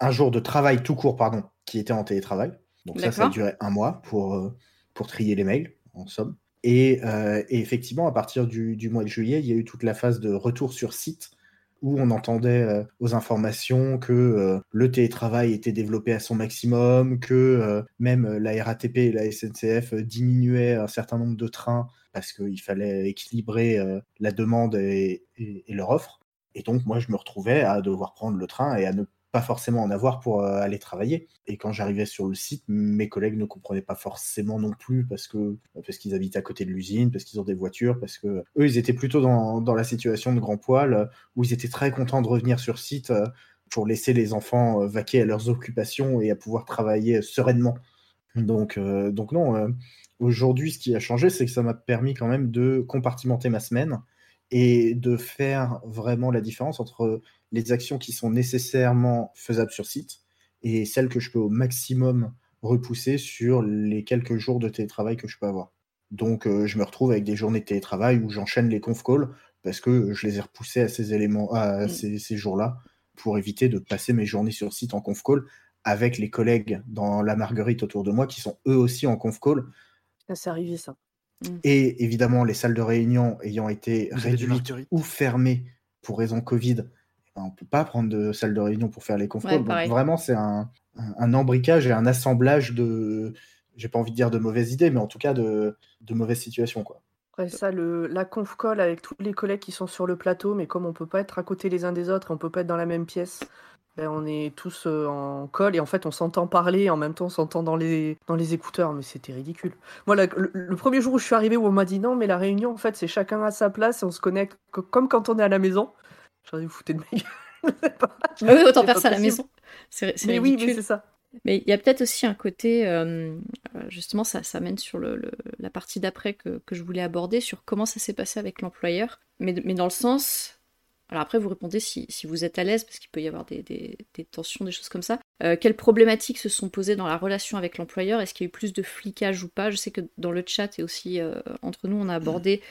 E: un jour de travail tout court, pardon, qui était en télétravail. Donc ça, ça a duré un mois pour, euh, pour trier les mails, en somme. Et, euh, et effectivement, à partir du, du mois de juillet, il y a eu toute la phase de retour sur site où on entendait euh, aux informations que euh, le télétravail était développé à son maximum, que même la RATP et la SNCF diminuaient un certain nombre de trains parce qu'il fallait équilibrer la demande et, et- et leur offre. Et donc, moi, je me retrouvais à devoir prendre le train et à ne pas forcément en avoir pour euh, aller travailler. Et quand j'arrivais sur le site, mes collègues ne comprenaient pas forcément non plus parce que parce qu'ils habitent à côté de l'usine, parce qu'ils ont des voitures, parce que eux, ils étaient plutôt dans, dans la situation de grand poil euh, où ils étaient très contents de revenir sur site euh, pour laisser les enfants vaquer à leurs occupations et à pouvoir travailler sereinement. Donc, donc non, aujourd'hui, ce qui a changé, c'est que ça m'a permis quand même de compartimenter ma semaine et de faire vraiment la différence entre les actions qui sont nécessairement faisables sur site et celles que je peux au maximum repousser sur les quelques jours de télétravail que je peux avoir. Donc, euh, je me retrouve avec des journées de télétravail où j'enchaîne les conf calls parce que je les ai repoussés à ces éléments, à
A: Mm.
E: ces, ces jours-là pour éviter de passer mes journées sur site en conf call avec les collègues dans la Marguerite autour de moi qui sont eux aussi en conf call
D: Ça, C'est arrivé ça.
E: Et évidemment les salles de réunion ayant été
B: Vous
E: réduites ou fermées pour raison Covid, ben, on ne peut pas prendre de salle de réunion pour faire les conf
A: Ouais.
E: Donc, vraiment, c'est un, un- un embricage et un assemblage de, j'ai pas envie de dire de mauvaises idées, mais en tout cas de, de mauvaises situations. Quoi.
D: Après ça, le, la conf call avec tous les collègues qui sont sur le plateau, mais comme on peut pas être à côté les uns des autres et on peut pas être dans la même pièce, ben on est tous euh, en call et en fait on s'entend parler et en même temps on s'entend dans les, dans les écouteurs, mais c'était ridicule. Moi, la- le, le premier jour où je suis arrivé où on m'a dit non, mais la réunion en fait c'est chacun à sa place et on se connecte co- comme quand on est à la maison, je vous foutez de ma gueule. *laughs* Pas-
A: Ah oui, autant faire ça à la maison. C'est
D: Mais oui, mais c'est ça.
A: Mais il y a peut-être aussi un côté, euh, euh, justement, ça, ça mène sur le, le- la partie d'après que, que je voulais aborder, sur comment ça s'est passé avec l'employeur. Mais, mais dans le sens. Alors après, vous répondez si, si vous êtes à l'aise, parce qu'il peut y avoir des, des- des tensions, des choses comme ça. Euh, quelles problématiques se sont posées dans la relation avec l'employeur? Est-ce qu'il y a eu plus de flicage ou pas? Je sais que dans le chat et aussi euh, entre nous, on a abordé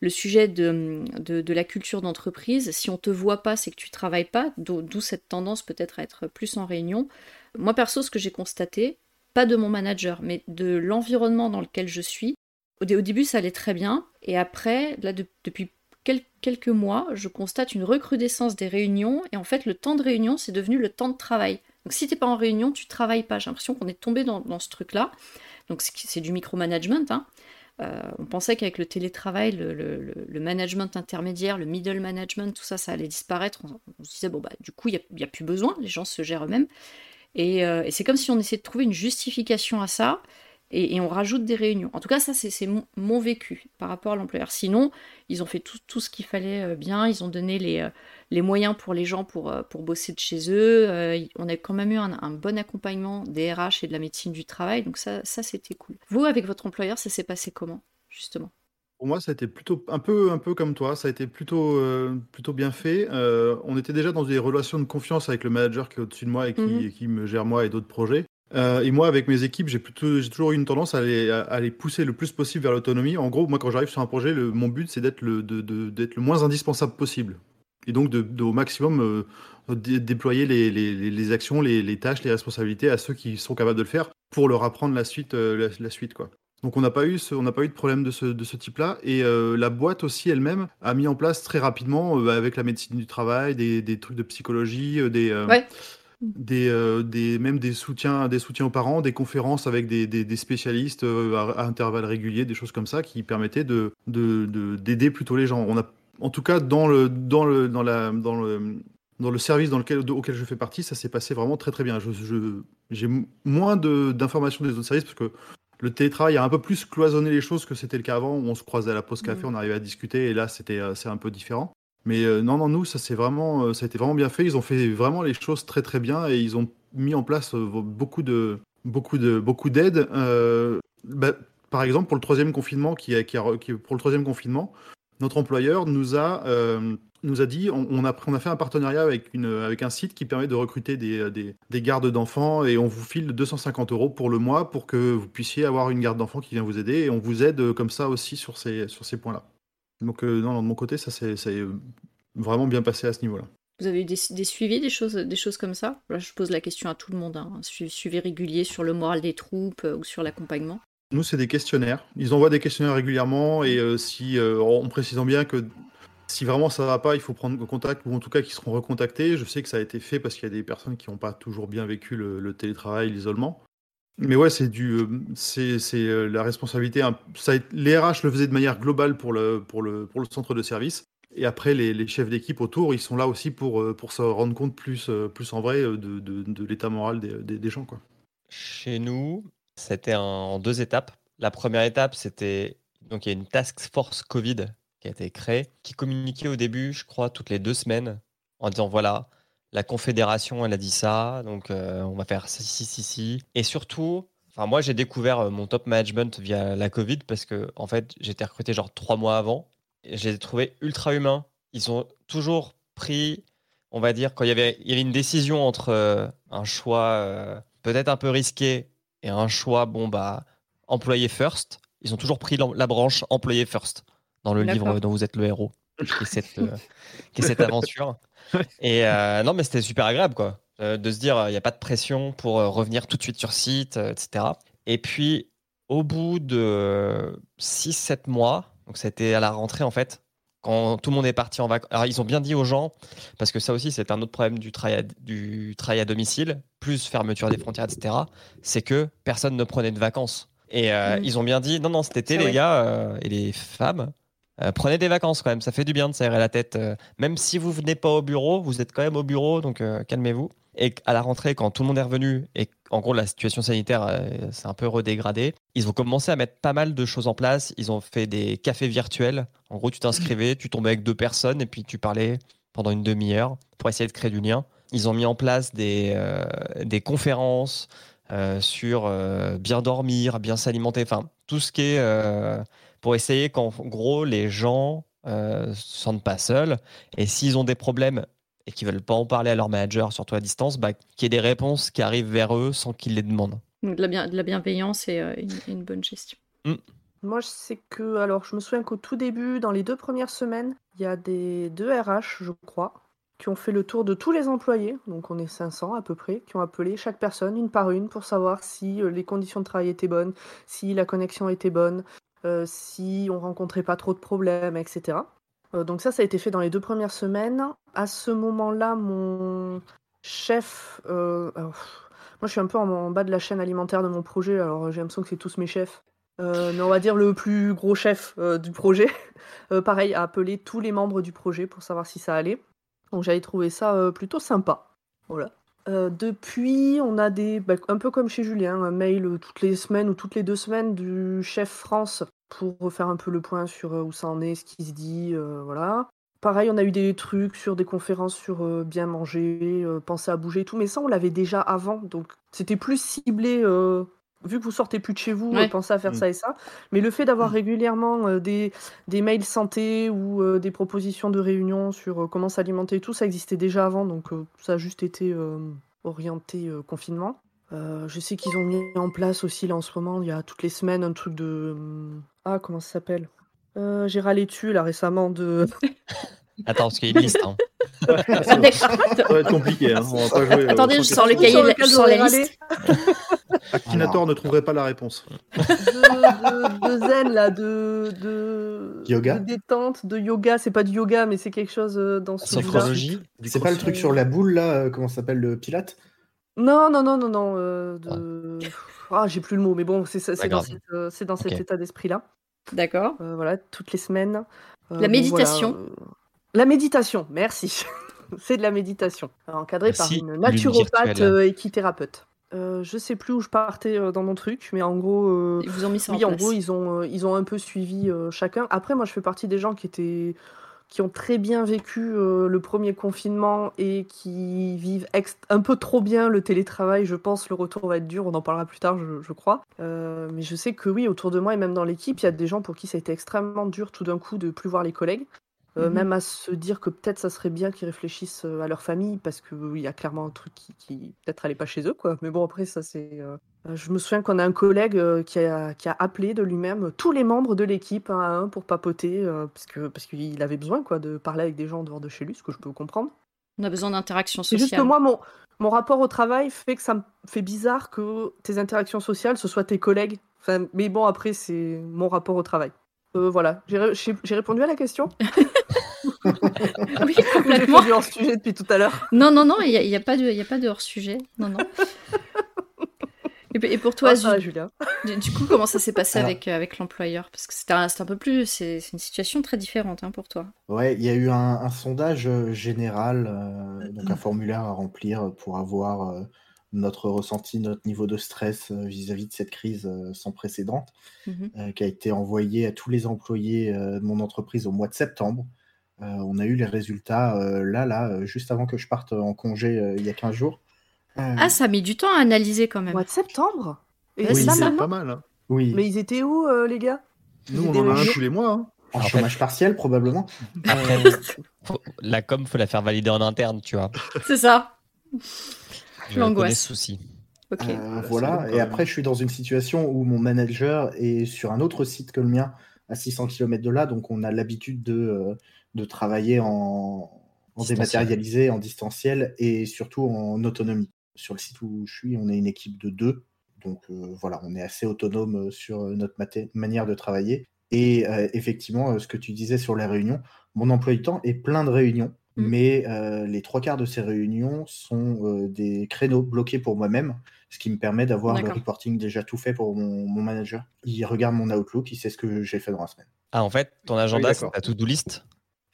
A: le sujet de, de, de la culture d'entreprise. Si on te voit pas, c'est que tu travailles pas, d'où cette tendance peut-être à être plus en réunion. Moi, perso, ce que j'ai constaté, pas de mon manager, mais de l'environnement dans lequel je suis, au début, ça allait très bien. Et après, là, de- depuis quel- quelques mois, je constate une recrudescence des réunions. Et en fait, le temps de réunion, c'est devenu le temps de travail. Donc, si t'es pas en réunion, tu travailles pas. J'ai l'impression qu'on est tombé dans, ce truc-là. Donc, c'est du micromanagement. Hein. Euh, on pensait qu'avec le télétravail, le, management intermédiaire, le middle management, tout ça, ça allait disparaître. On, on se disait, bon, bah, du coup, il n'y a, plus besoin, les gens se gèrent eux-mêmes. Et, euh, et c'est comme si on essayait de trouver une justification à ça, et, et on rajoute des réunions. En tout cas, ça, c'est mon, mon vécu par rapport à l'employeur. Sinon, ils ont fait tout, tout ce qu'il fallait euh, bien, ils ont donné les, euh, les moyens pour les gens pour, euh, pour bosser de chez eux. On a quand même eu un, un bon accompagnement des RH et de la médecine du travail, donc ça, ça c'était cool. Vous, avec votre employeur, ça s'est passé comment, justement?
B: Pour moi, ça a été plutôt un peu, un peu comme toi. Ça a été plutôt, euh, plutôt bien fait. Euh, on était déjà dans des relations de confiance avec le manager qui est au-dessus de moi et qui,
A: Mhm.
B: qui me gère moi et d'autres projets. Euh, et moi, avec mes équipes, j'ai toujours eu une tendance à les, pousser le plus possible vers l'autonomie. En gros, moi, quand j'arrive sur un projet, mon but, c'est d'être le, moins indispensable possible. Et donc, de, au maximum, euh, dé- déployer les, actions, les, tâches, les responsabilités à ceux qui sont capables de le faire pour leur apprendre la suite, euh, la, suite, quoi. Donc on n'a pas eu de problème de ce, type-là et la boîte aussi elle-même a mis en place très rapidement avec la médecine du travail des, trucs de psychologie, des. Des, euh, des, même des soutiens, des soutiens aux parents, des conférences avec des, des, des spécialistes euh, à, à intervalles réguliers, des choses comme ça qui permettaient de, de, de- d'aider plutôt les gens. On a, en tout cas, dans le, dans le, dans la, dans le, dans le service dans lequel, auquel je fais partie, ça s'est passé vraiment très très bien. Je, je- j'ai m- moins de, d'informations des autres services parce que le télétravail a un peu plus cloisonné les choses que c'était le cas avant, où on se croisait à la pause café,
D: Mhm.
B: on arrivait à discuter, et là c'était euh, c'est un peu différent. Mais euh, non, non, nous, ça c'est vraiment, euh, ça a été vraiment bien fait. Ils ont fait vraiment les choses très très bien et ils ont mis en place euh, beaucoup de, beaucoup de, beaucoup d'aides. Bah, par exemple, pour le troisième confinement, qui a, qui a- pour le troisième confinement, notre employeur nous a, nous a dit, on, a, on a fait un partenariat avec, une, avec un site qui permet de recruter des, des, des gardes d'enfants et on vous file 250 euros pour le mois pour que vous puissiez avoir une garde d'enfants qui vient vous aider et on vous aide comme ça aussi sur ces, sur ces points-là. Donc, euh, non, non, de mon côté, ça s'est est vraiment bien passé à ce niveau-là.
A: Vous avez eu des, des suivis, des choses, des choses comme ça? Là, je pose la question à tout le monde. hein. Suivi, suivi régulier sur le moral des troupes euh, ou sur l'accompagnement?
B: Nous, c'est des questionnaires. Ils envoient des questionnaires régulièrement et euh, si, euh, en précisant bien que si vraiment ça va pas, il faut prendre contact ou en tout cas qu'ils seront recontactés. Je sais que ça a été fait parce qu'il y a des personnes qui n'ont pas toujours bien vécu le, le télétravail, l'isolement. Mais ouais, c'est du, euh, c'est euh, la responsabilité. Ça, les RH le faisaient de manière globale pour le, pour le, pour le centre de service. Et après, les, les chefs d'équipe autour, ils sont là aussi pour, euh, pour se rendre compte plus, plus en vrai de, de, de l'état moral des, des, des gens. Quoi.
C: Chez nous, c'était en deux étapes. La première étape, c'était donc il y a une task force Covid qui a été créée, qui communiquait au début, je crois, toutes les deux semaines, en disant voilà, la confédération, elle a dit ça, donc euh, on va faire ci, ci, ci, ci. Et surtout, enfin moi j'ai découvert euh, mon top management via la Covid parce que en fait j'étais recruté genre trois mois avant. Et je les ai trouvés ultra humains. Ils ont toujours pris, on va dire, quand il y avait, il y avait une décision entre euh, un choix euh, peut-être un peu risqué et un choix, bon, bah, employé first, ils ont toujours pris la branche employé first dans le livre dont vous êtes le héros, qui est cette, euh, qui est cette aventure. Et euh, non, mais c'était super agréable, quoi, euh, de se dire, il n'y a pas de pression pour euh, revenir tout de suite sur site, euh, etc. Et puis, au bout de 6-7 mois, donc c'était à la rentrée, en fait, quand tout le monde est parti en vacances. Alors, ils ont bien dit aux gens, parce que ça aussi, c'est un autre problème du travail à, du travail à domicile, plus fermeture des frontières, etc., c'est que personne ne prenait de vacances. Et euh,
A: Mm.
C: ils ont bien dit, non, non, cet été, les
A: vrai.
C: gars euh, et les femmes, euh, prenez des vacances quand même, ça fait du bien de s'aérer la tête. euh, même si vous venez pas au bureau, vous êtes quand même au bureau, donc euh, calmez-vous. Et à la rentrée, quand tout le monde est revenu et en gros la situation sanitaire s'est un peu redégradée, ils ont commencé à mettre pas mal de choses en place. Ils ont fait des cafés virtuels. En gros, tu t'inscrivais, tu tombais avec deux personnes et puis tu parlais pendant une demi-heure pour essayer de créer du lien. Ils ont mis en place des, des conférences sur bien dormir, bien s'alimenter, enfin tout ce qui est pour essayer qu'en gros les gens euh, se sentent pas seuls et s'ils ont des problèmes et qu'ils veulent pas en parler à leur manager, surtout à distance, bah, qu'il y ait des réponses qui arrivent vers eux sans qu'ils les demandent.
A: Donc de la, bien- de la bienveillance et euh, une, une bonne gestion.
D: Moi, je sais que, alors, je me souviens qu'au tout début, dans les deux premières semaines, il y a des deux RH, je crois, qui ont fait le tour de tous les employés, donc on est 500 à peu près, qui ont appelé chaque personne une par une pour savoir si euh, les conditions de travail étaient bonnes, si la connexion était bonne, si on rencontrait pas trop de problèmes, etc. Euh, donc ça, ça a été fait dans les deux premières semaines. À ce moment-là, mon chef, euh, moi je suis un peu en, bas de la chaîne alimentaire de mon projet, alors j'ai l'impression que c'est tous mes chefs. Euh, mais on va dire le plus gros chef euh, du projet, *laughs* euh, pareil, a appelé tous les membres du projet pour savoir si ça allait. Donc j'avais trouvé ça euh, plutôt sympa. Voilà. Euh, depuis, on a des, bah, un peu comme chez Julien, un mail toutes les semaines ou toutes les deux semaines du chef France pour refaire un peu le point sur euh, où ça en est, ce qui se dit, euh, voilà. Pareil, on a eu des trucs sur des conférences sur bien manger, penser à bouger et tout, mais ça on l'avait déjà avant, donc c'était plus ciblé. Vu que vous sortez plus de chez vous,
A: Ouais.
D: euh, pensez à faire
B: Mm.
D: ça et ça. Mais le fait d'avoir régulièrement euh, des, des mails santé ou euh, des propositions de réunion sur euh, comment s'alimenter et tout, ça existait déjà avant, donc euh, ça a juste été euh, orienté euh, confinement. Euh, je sais qu'ils ont mis en place aussi là en ce moment, il y a toutes les semaines un truc de... hum, Ah, comment ça s'appelle? Euh, J'ai râlé dessus là récemment de... *laughs*
C: Attends, parce qu'il y a une liste. hein. *laughs*
B: ça va être compliqué. Hein. On va pas jouer, euh,
A: Attendez, je
B: sans
A: sors le cahier, je sors la liste. *laughs*
B: Akinator ne trouverait pas la réponse.
D: de, de- de zen, là, de, de,
E: Yoga
D: de détente, de yoga. C'est pas du yoga, mais c'est quelque chose euh, dans ce.
C: Sophrologie
E: C'est pas le truc sur la boule là, euh, comment ça s'appelle le pilate?
D: Non, non, non, non, non. euh, de... Ah, j'ai plus le mot, mais bon, c'est dans, cette, euh, cet état d'esprit-là.
A: D'accord.
D: Euh, voilà, toutes les semaines. Euh,
A: La méditation.
D: voilà, euh, La méditation, merci. *laughs* c'est de la méditation, encadrée
C: Merci,
D: par une naturopathe
C: virtuelle.
D: euh, équithérapeute. Euh, je sais plus où je partais euh, dans mon truc, mais en gros, euh,
A: Ils vous ont mis ça
D: oui,
A: en
D: gros, ils ont, euh, ils ont un peu suivi euh, chacun. Après, moi, je fais partie des gens qui étaient qui ont très bien vécu euh, le premier confinement et qui vivent un peu trop bien le télétravail. Je pense le retour va être dur, on en parlera plus tard, je, je crois. Euh, mais je sais que oui, autour de moi et même dans l'équipe, il y a des gens pour qui ça a été extrêmement dur tout d'un coup de plus voir les collègues. Euh,
A: Mhm.
D: Même à se dire que peut-être ça serait bien qu'ils réfléchissent euh, à leur famille parce qu'il y a clairement un truc qui, qui peut-être allait pas chez eux. quoi. Mais bon, après, ça c'est. euh, Je me souviens qu'on a un collègue qui, a, qui a appelé de lui-même tous les membres de l'équipe un à un pour papoter euh, parce que parce qu'il avait besoin quoi de parler avec des gens en dehors de chez lui, ce que je peux comprendre.
A: On a besoin d'interaction
D: C'est juste que moi, mon, mon rapport au travail fait que ça me fait bizarre que tes interactions sociales, ce soit tes collègues. Enfin, mais bon, après, c'est mon rapport au travail. Euh, voilà, j'ai répondu à la question? *laughs*
A: Oui, complètement.
D: répondu en sujet depuis tout à l'heure.
A: Non, non, non, il n'y a, y a pas de, hors-sujet. Non, non. *laughs* Et, et pour toi,
D: Ah, Julien.
A: du, du coup, comment ça s'est passé
E: Alors.
A: avec, euh, avec l'employeur? Parce que un, c'est un peu plus. C'est une situation très différente hein, pour toi.
E: Ouais, il y a eu un, un sondage euh, général, euh, donc un formulaire à remplir pour avoir euh, notre ressenti, notre niveau de stress vis-à-vis de cette crise sans précédent,
A: Mhm.
E: euh, qui a été envoyé à tous les employés euh, de mon entreprise au mois de septembre. Euh, on a eu les résultats euh, là, là, euh, juste avant que je parte en congé euh, il y a 15 jours. Euh,
A: Ah, ça a mis du temps à analyser quand même.
D: Mois de septembre Et
A: Ouais,
E: Oui,
D: ça
E: c'est
B: pas mal. hein.
E: oui,
D: Mais ils étaient où, euh, les gars?
B: Nous,
D: Ils
B: on en a un tous les mois. hein.
E: en chômage partiel probablement.
C: Après, *laughs* faut- la com, faut la faire valider en interne, tu vois.
A: C'est ça.
C: Je
A: L'angoisse.
C: souci.
A: Ok.
E: Euh,
B: Ah, c'est
E: voilà, et
B: même.
E: après, je suis dans une situation où mon manager est sur un autre site que le mien, à 600 km de là, donc on a l'habitude de, euh, de travailler en, dématérialisé, en distanciel et surtout en autonomie. Sur le site où je suis, on est une équipe de deux, donc euh, voilà, on est assez autonome euh, sur notre maté- manière de travailler. Et euh, effectivement, euh, ce que tu disais sur les réunions, mon emploi du temps est plein de réunions,
A: Mm.
E: mais euh, les trois quarts de ces réunions sont euh, des créneaux bloqués pour moi-même, ce qui me permet d'avoir le reporting déjà tout fait pour mon, mon manager. Il regarde mon Outlook, il sait ce que j'ai fait dans la semaine.
C: Ah, en fait, ton agenda, c'est
B: d'accord.
C: ta to-do list?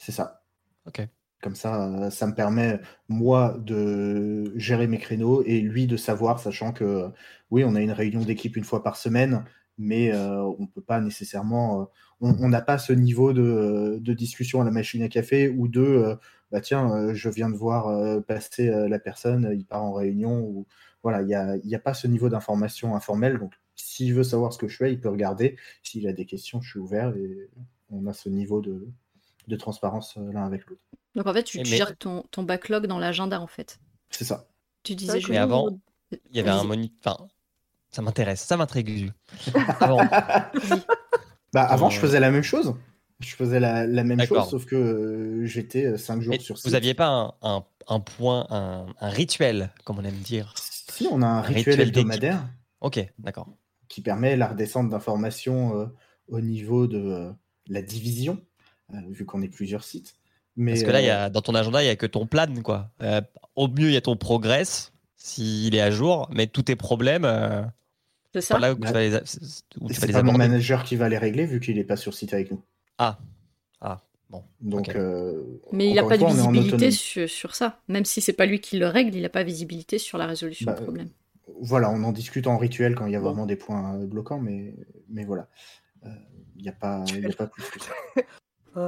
E: C'est ça.
C: Ok.
E: Comme ça, euh, ça me permet, moi, de gérer mes créneaux et lui de savoir, sachant que, oui, on a une réunion d'équipe une fois par semaine, mais euh, on peut pas nécessairement, euh, on n'a pas ce niveau de, de discussion à la machine à café ou de, euh, bah tiens, je viens de voir passer la personne, il part en réunion, ou voilà, il n'y a, y a pas ce niveau d'information informelle. Donc, s'il veut savoir ce que je fais, il peut regarder. S'il a des questions, je suis ouvert et on a ce niveau de, de transparence euh, l'un avec l'autre.
A: Donc en fait, tu,
C: Et
A: tu
C: mais-
A: gères ton, ton backlog dans l'agenda en fait.
E: C'est ça.
A: Tu disais.
C: Mais avant, Il y avait un moniteur. Enfin, ça m'intéresse, ça m'intrigue. *laughs* Avant,
E: Bah, avant, je
C: Euh,
E: faisait la même chose. Je faisais la, la même chose, sauf que euh, j'étais 5 jours
C: mais
E: sur site.
C: vous aviez pas un, un- un point, un, un rituel, comme on aime dire?
E: Si, on a un rituel,
C: rituel
E: hebdomadaire
C: Ok, d'accord.
E: qui permet la redescente d'informations euh, au niveau de euh, la division, vu qu'on est plusieurs sites. Mais,
C: Parce que là, y
E: euh,
C: a, dans ton agenda, il n'y a que ton plan, quoi. Euh, au mieux, il y a ton progress, s'il est à jour, mais tous tes problèmes, euh,
A: C'est ça
C: là où tu
E: Ouais.
C: vas les, a- où tu vas
E: c'est
C: les
E: pas mon manager qui va les régler, vu qu'il n'est pas sur site avec nous.
C: Ah, ah, bon.
E: Donc, euh,
A: Mais il n'a pas de
E: fois,
A: visibilité sur, sur ça. Même si c'est pas lui qui le règle, il n'a pas visibilité sur la résolution
E: Bah,
A: du problème.
E: Voilà, on en discute en rituel quand il y a vraiment des points euh, bloquants, mais, mais voilà. Euh, Il n'y a, pas- il y a pas plus que ça. *laughs* *laughs*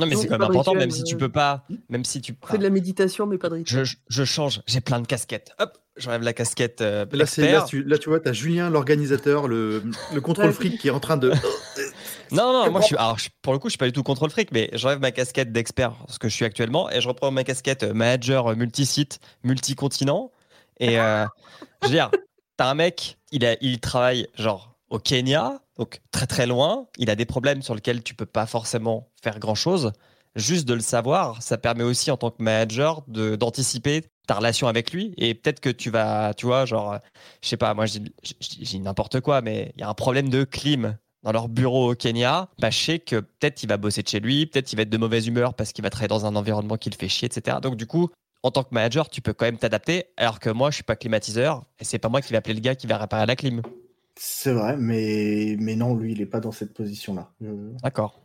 C: Non, mais c'est quand même important,
D: rituel,
C: même si tu
D: euh.
C: peux pas, même si tu.
D: On fait de la méditation, mais pas de rituel.
C: je, je- change, j'ai plein de casquettes. Hop, j'enlève la casquette euh,
B: Là, là, tu, là, tu vois, tu as Julien, l'organisateur, le, le contrôle fric qui est en train de. *laughs*
C: Non, non, moi, je suis, alors, je- pour le coup, je suis pas du tout contre le fric, mais j'enlève ma casquette d'expert, ce que je suis actuellement, et je reprends ma casquette euh, manager multi-site, multi-continent. Et euh, je veux dire, t'as un mec, il, a, il travaille genre au Kenya, donc très très loin, il a des problèmes sur lesquels tu peux pas forcément faire grand chose. juste de le savoir, ça permet aussi en tant que manager d'anticiper ta relation avec lui et peut-être que tu vas, tu vois, genre, je sais pas, moi j'ai j'ai n'importe quoi, mais il y a un problème de clim dans leur bureau au Kenya, bah, je sais que peut-être il va bosser de chez lui, peut-être il va être de mauvaise humeur parce qu'il va travailler dans un environnement qui le fait chier, etc. Donc du coup, en tant que manager, tu peux quand même t'adapter, alors que moi, je suis pas climatiseur et c'est pas moi qui vais appeler le gars qui va réparer la clim.
E: C'est vrai, mais, mais non, lui, il n'est pas dans cette position-là.
C: D'accord.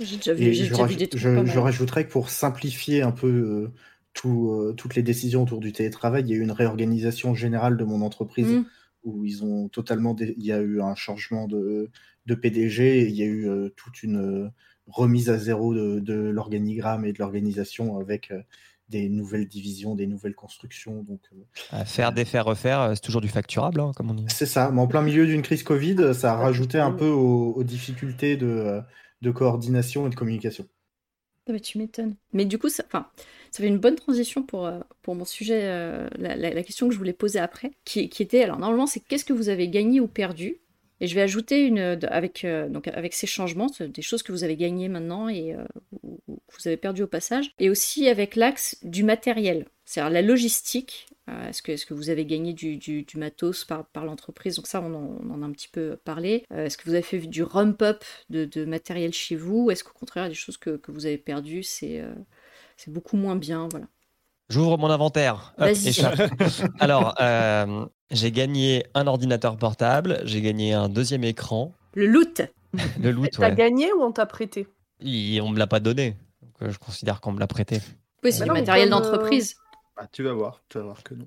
A: J'ai déjà vu, j'ai
E: je,
A: déjà vu
E: raj-
A: des trucs
E: je-
A: pas mal.
E: je rajouterais que pour simplifier un peu euh, tout, euh, toutes les décisions autour du télétravail, il y a eu une réorganisation générale de mon entreprise
A: Mm.
E: où ils ont totalement, dé- il y a eu un changement de, de PDG, et il y a eu euh, toute une euh, remise à zéro de, de l'organigramme et de l'organisation avec euh, des nouvelles divisions, des nouvelles constructions. Donc euh,
C: À faire, défaire, refaire, euh, c'est toujours du facturable, hein, comme on dit.
E: c'est ça, mais en plein milieu d'une crise Covid, ça a rajouté un peu aux, aux difficultés de, euh, de coordination et de communication.
A: Ah bah, tu m'étonnes. Mais du coup, ça, enfin, ça fait une bonne transition pour, euh, pour mon sujet, euh, la, la- la question que je voulais poser après, qui, qui était, alors normalement, c'est qu'est-ce que vous avez gagné ou perdu Et je vais ajouter une, avec, euh, donc, avec ces changements, des choses que vous avez gagnées maintenant et euh, ou- ou que vous avez perdu au passage, et aussi avec l'axe du matériel, c'est-à-dire la logistique. Euh, Est-ce que, est-ce que vous avez gagné du, du- du matos par, par l'entreprise? Donc ça, on en, on en a un petit peu parlé. Est-ce que vous avez fait du rump-up de, de matériel chez vous? Est-ce qu'au contraire, il y a des choses que, que vous avez perdues C'est c'est beaucoup moins bien, voilà.
C: J'ouvre mon inventaire. Hop,
A: Vas-y.
C: échappe. *laughs* Alors, euh, j'ai gagné un ordinateur portable, j'ai gagné un deuxième écran,
A: Le loot *laughs*
C: le loot,
D: T'as
C: ouais.
D: gagné ou on t'a prêté?
C: Il- on me l'a pas donné. Donc, euh, je considère qu'on me l'a prêté.
A: Oui, c'est
D: Bah
A: du matériel
D: comme, euh,
A: d'entreprise.
B: Ah, tu vas voir, tu vas voir que non.